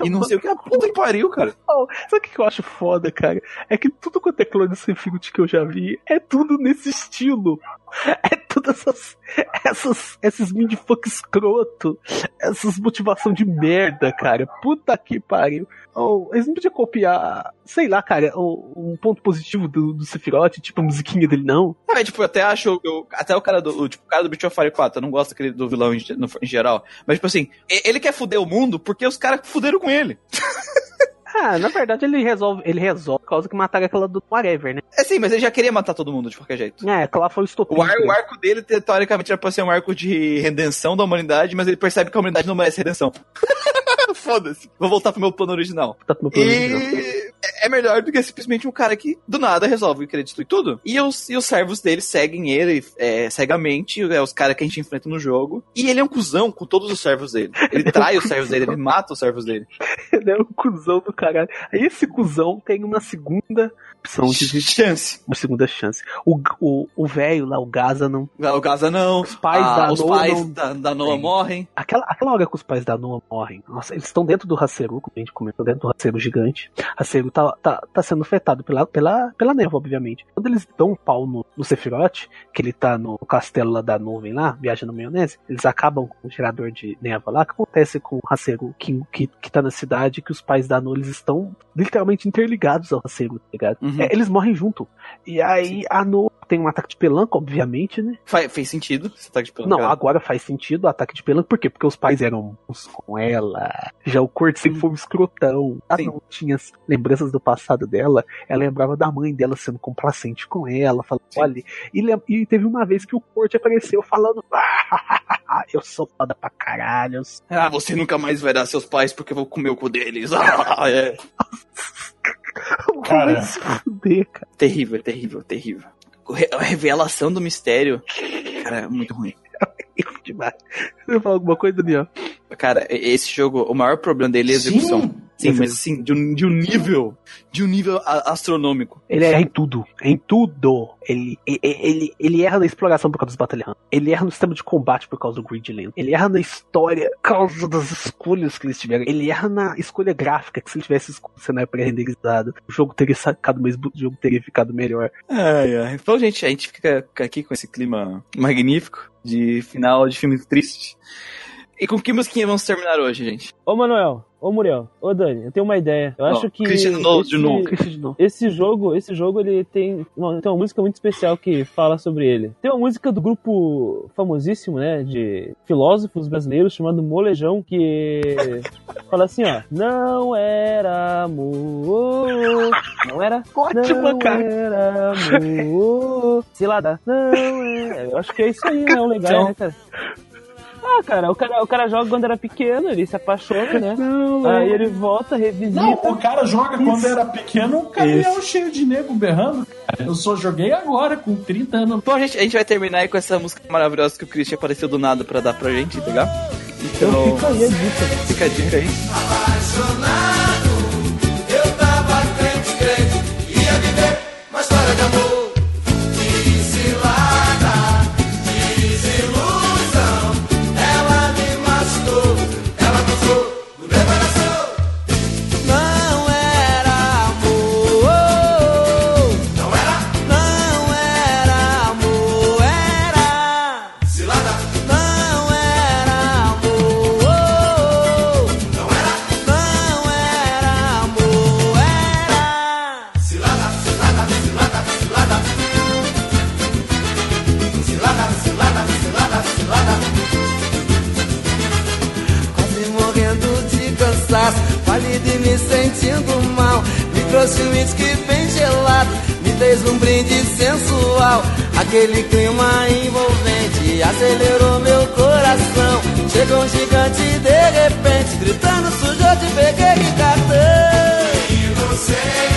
e não sei o que. A puta que pariu, cara. <laughs> Sabe o que eu acho foda, cara? É que tudo quanto é clone do Sephiroth que eu já vi é tudo nesse estilo. É todas essas, essas esses mindfuck escroto, essas motivação de merda, cara. Puta que pariu. Oh, eles não podiam copiar, sei lá, cara, o- um ponto positivo do, do Sephiroth, tipo a musiquinha dele, não. Ah, tipo, eu até acho. Eu, até o cara do. O, tipo, o cara do Breath of Fire 4, eu não gosto daquele, do vilão em, no- em geral. Mas, tipo assim, ele quer fuder o mundo porque os caras fuderam com ele. <laughs> Ah, na verdade ele resolve, ele resolve por causa que mataram aquela do Whatever, né? É sim, mas ele já queria matar todo mundo de qualquer jeito. É, aquela foi o estopim. O, ar- o arco dele, te- teoricamente, era pra ser um arco de redenção da humanidade, mas ele percebe que a humanidade não merece redenção. <laughs> Foda-se. Vou voltar pro meu plano original. Tá no meu plano original. É melhor do que simplesmente um cara que do nada resolve querer destruir tudo. E os, e os servos dele seguem ele é, cegamente, é os caras que a gente enfrenta no jogo. E ele é um cuzão com todos os servos dele. <laughs> Ele trai os servos dele, ele mata os servos dele. Ele é um cuzão do caralho. Aí esse cuzão tem uma segunda opção de. Chance. Uma segunda chance. O velho lá, o Gaza, não. O Gaza não. Os pais ah, da Os Noah pais não- da, da Noah Sim. morrem. Aquela, aquela hora que os pais da Noah morrem, nossa, eles estão dentro do Haceru, como a gente comentou, dentro do Haceru gigante. Haceru tá, tá, tá sendo afetado pela, pela, pela névoa, obviamente. Quando eles dão um pau no, no Sephiroth, que ele tá no castelo lá da nuvem lá, viaja na maionese, eles acabam com o gerador de névoa lá. O que acontece com o Haceru que, que, que tá na cidade, que os pais da Noah, eles estão literalmente interligados ao Haceru, tá ligado? Uhum. É, eles morrem junto. E aí a Noah tem um ataque de pelanca, obviamente, né? Fa- fez sentido. Você tá de pelo Não, cara. agora faz sentido o ataque de pelanca. Por quê? Porque os pais eram bons com ela. Já o Kurt sempre foi um escrotão. Ela Sim. não tinha as lembranças do passado dela. Ela lembrava da mãe dela sendo complacente com ela. Falando, Sim. olha. E, e teve uma vez que o Kurt apareceu falando. "Ah, eu sou foda pra caralho. eu sou-" Ah, você nunca mais vai dar seus pais porque eu vou comer o cu deles. <laughs> Ah, é. <laughs> Cara. Vai se fuder, cara. Terrível, terrível, terrível. A revelação do mistério, cara, é muito ruim. <laughs> Demais. Você vai falar alguma coisa, Daniel? Cara, esse jogo, o maior problema dele é a execução. Sim, Sim, mas sim, de um, de um nível, de um nível a- astronômico. Ele erra em tudo. Em tudo. Ele, ele, ele, ele erra na exploração por causa dos batalhões. Ele erra no sistema de combate por causa do grid lento. Ele erra na história por causa das escolhas que eles tiveram. Ele erra na escolha gráfica, que se ele tivesse o cenário pré-renderizado, o jogo teria sacado mais, o jogo teria ficado melhor. Ai, ai. Então, gente, a gente fica aqui com esse clima magnífico de final de filme triste. E com que musiquinha vamos terminar hoje, gente? Ô, Manuel, ô, Muriel, ô, Dani, eu tenho uma ideia. Eu Ó, acho que. Cristiano Novo, esse- de novo. Esse jogo, esse jogo ele tem uma, tem uma música muito especial que fala sobre ele. Tem uma música do grupo famosíssimo, né, de filósofos brasileiros chamado Molejão que fala assim, ó: Não era amor, não era, Ótima, não cara. era amor, <laughs> dá, não é. Eu acho que é isso aí, né, o legal, Então- né, cara? Ah, cara, o cara, o cara joga quando era pequeno, ele se apaixona, né? Aí ele volta, revisita. Não, o cara joga quando era pequeno um caminhão Isso. cheio de nego berrando. cara. Eu só joguei agora, com 30 anos. Bom, gente, a gente vai terminar aí com essa música maravilhosa que o Christian apareceu do nada pra dar pra gente, legal? Então, Fica aí a dica. fica a dica aí. Eu trouxe uísque bem gelado, me fez um brinde sensual. Aquele clima envolvente acelerou meu coração. Chegou um gigante de repente, gritando sujou de peguei e cartão. Inocente,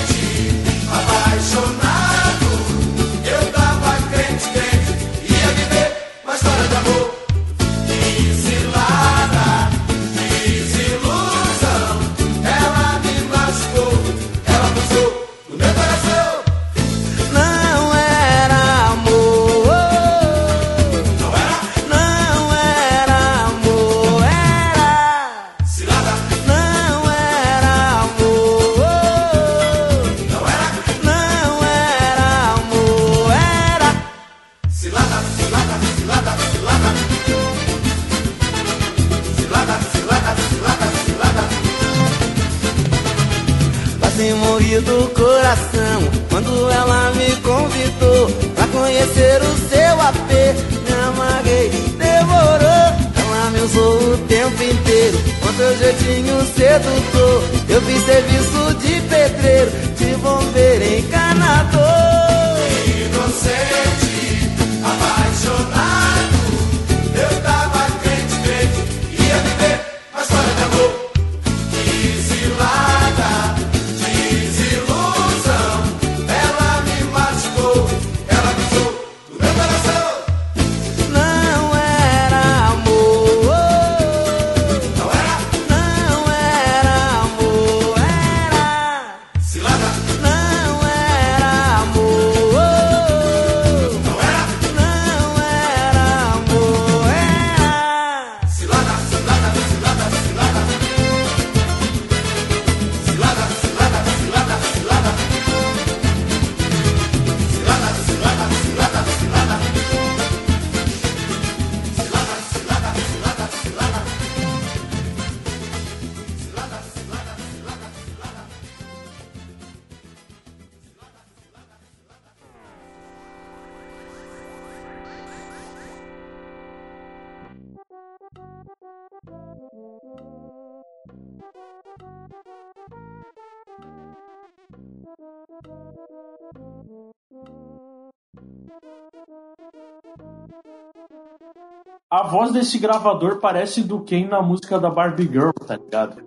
desse gravador parece do Ken na música da Barbie Girl, tá ligado?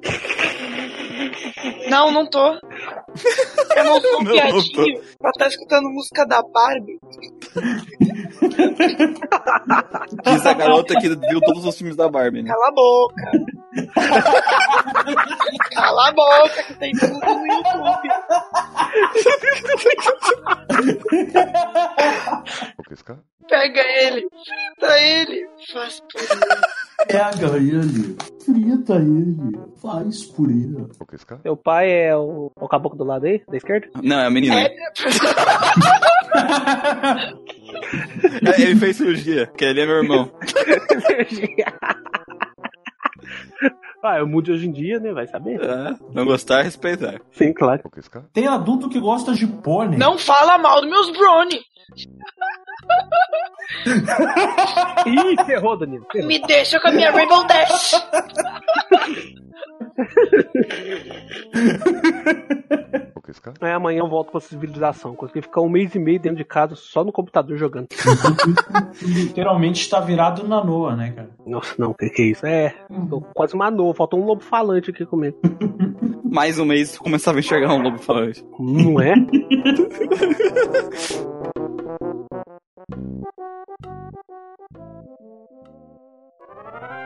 Não, não tô. Eu não sou um <laughs> Não, piadinho pra estar escutando música da Barbie. Diz a garota que viu todos os filmes da Barbie, né? Cala a boca. Cala a boca, que tem tudo no YouTube. <laughs> Pega ele, frita ele, faz purê. Pega ele, frita ele, faz purê. Seu pai é o, o caboclo do lado aí, da esquerda? Não, é a menina. É, <laughs> É, Ele fez cirurgia, que ele é meu irmão. <laughs> ah, é o mundo de hoje em dia, né? Vai saber. É, não gostar, respeitar. Sim, claro. Tem adulto que gosta de pônei. não fala mal dos meus brownie. <laughs> Ih, ferrou, Danilo. ferrou. Me deixa com a minha Rainbow Dash. Aí <laughs> amanhã eu volto com a civilização. Consegui ficar um mês e meio dentro de casa só no computador jogando. Literalmente está virado na Noa, né, cara? Nossa, não, o que, que é isso? É, tô quase uma noa. Faltou um lobo falante aqui comigo. <laughs> Mais um mês começava a enxergar um lobo falante. Não é? Thank you.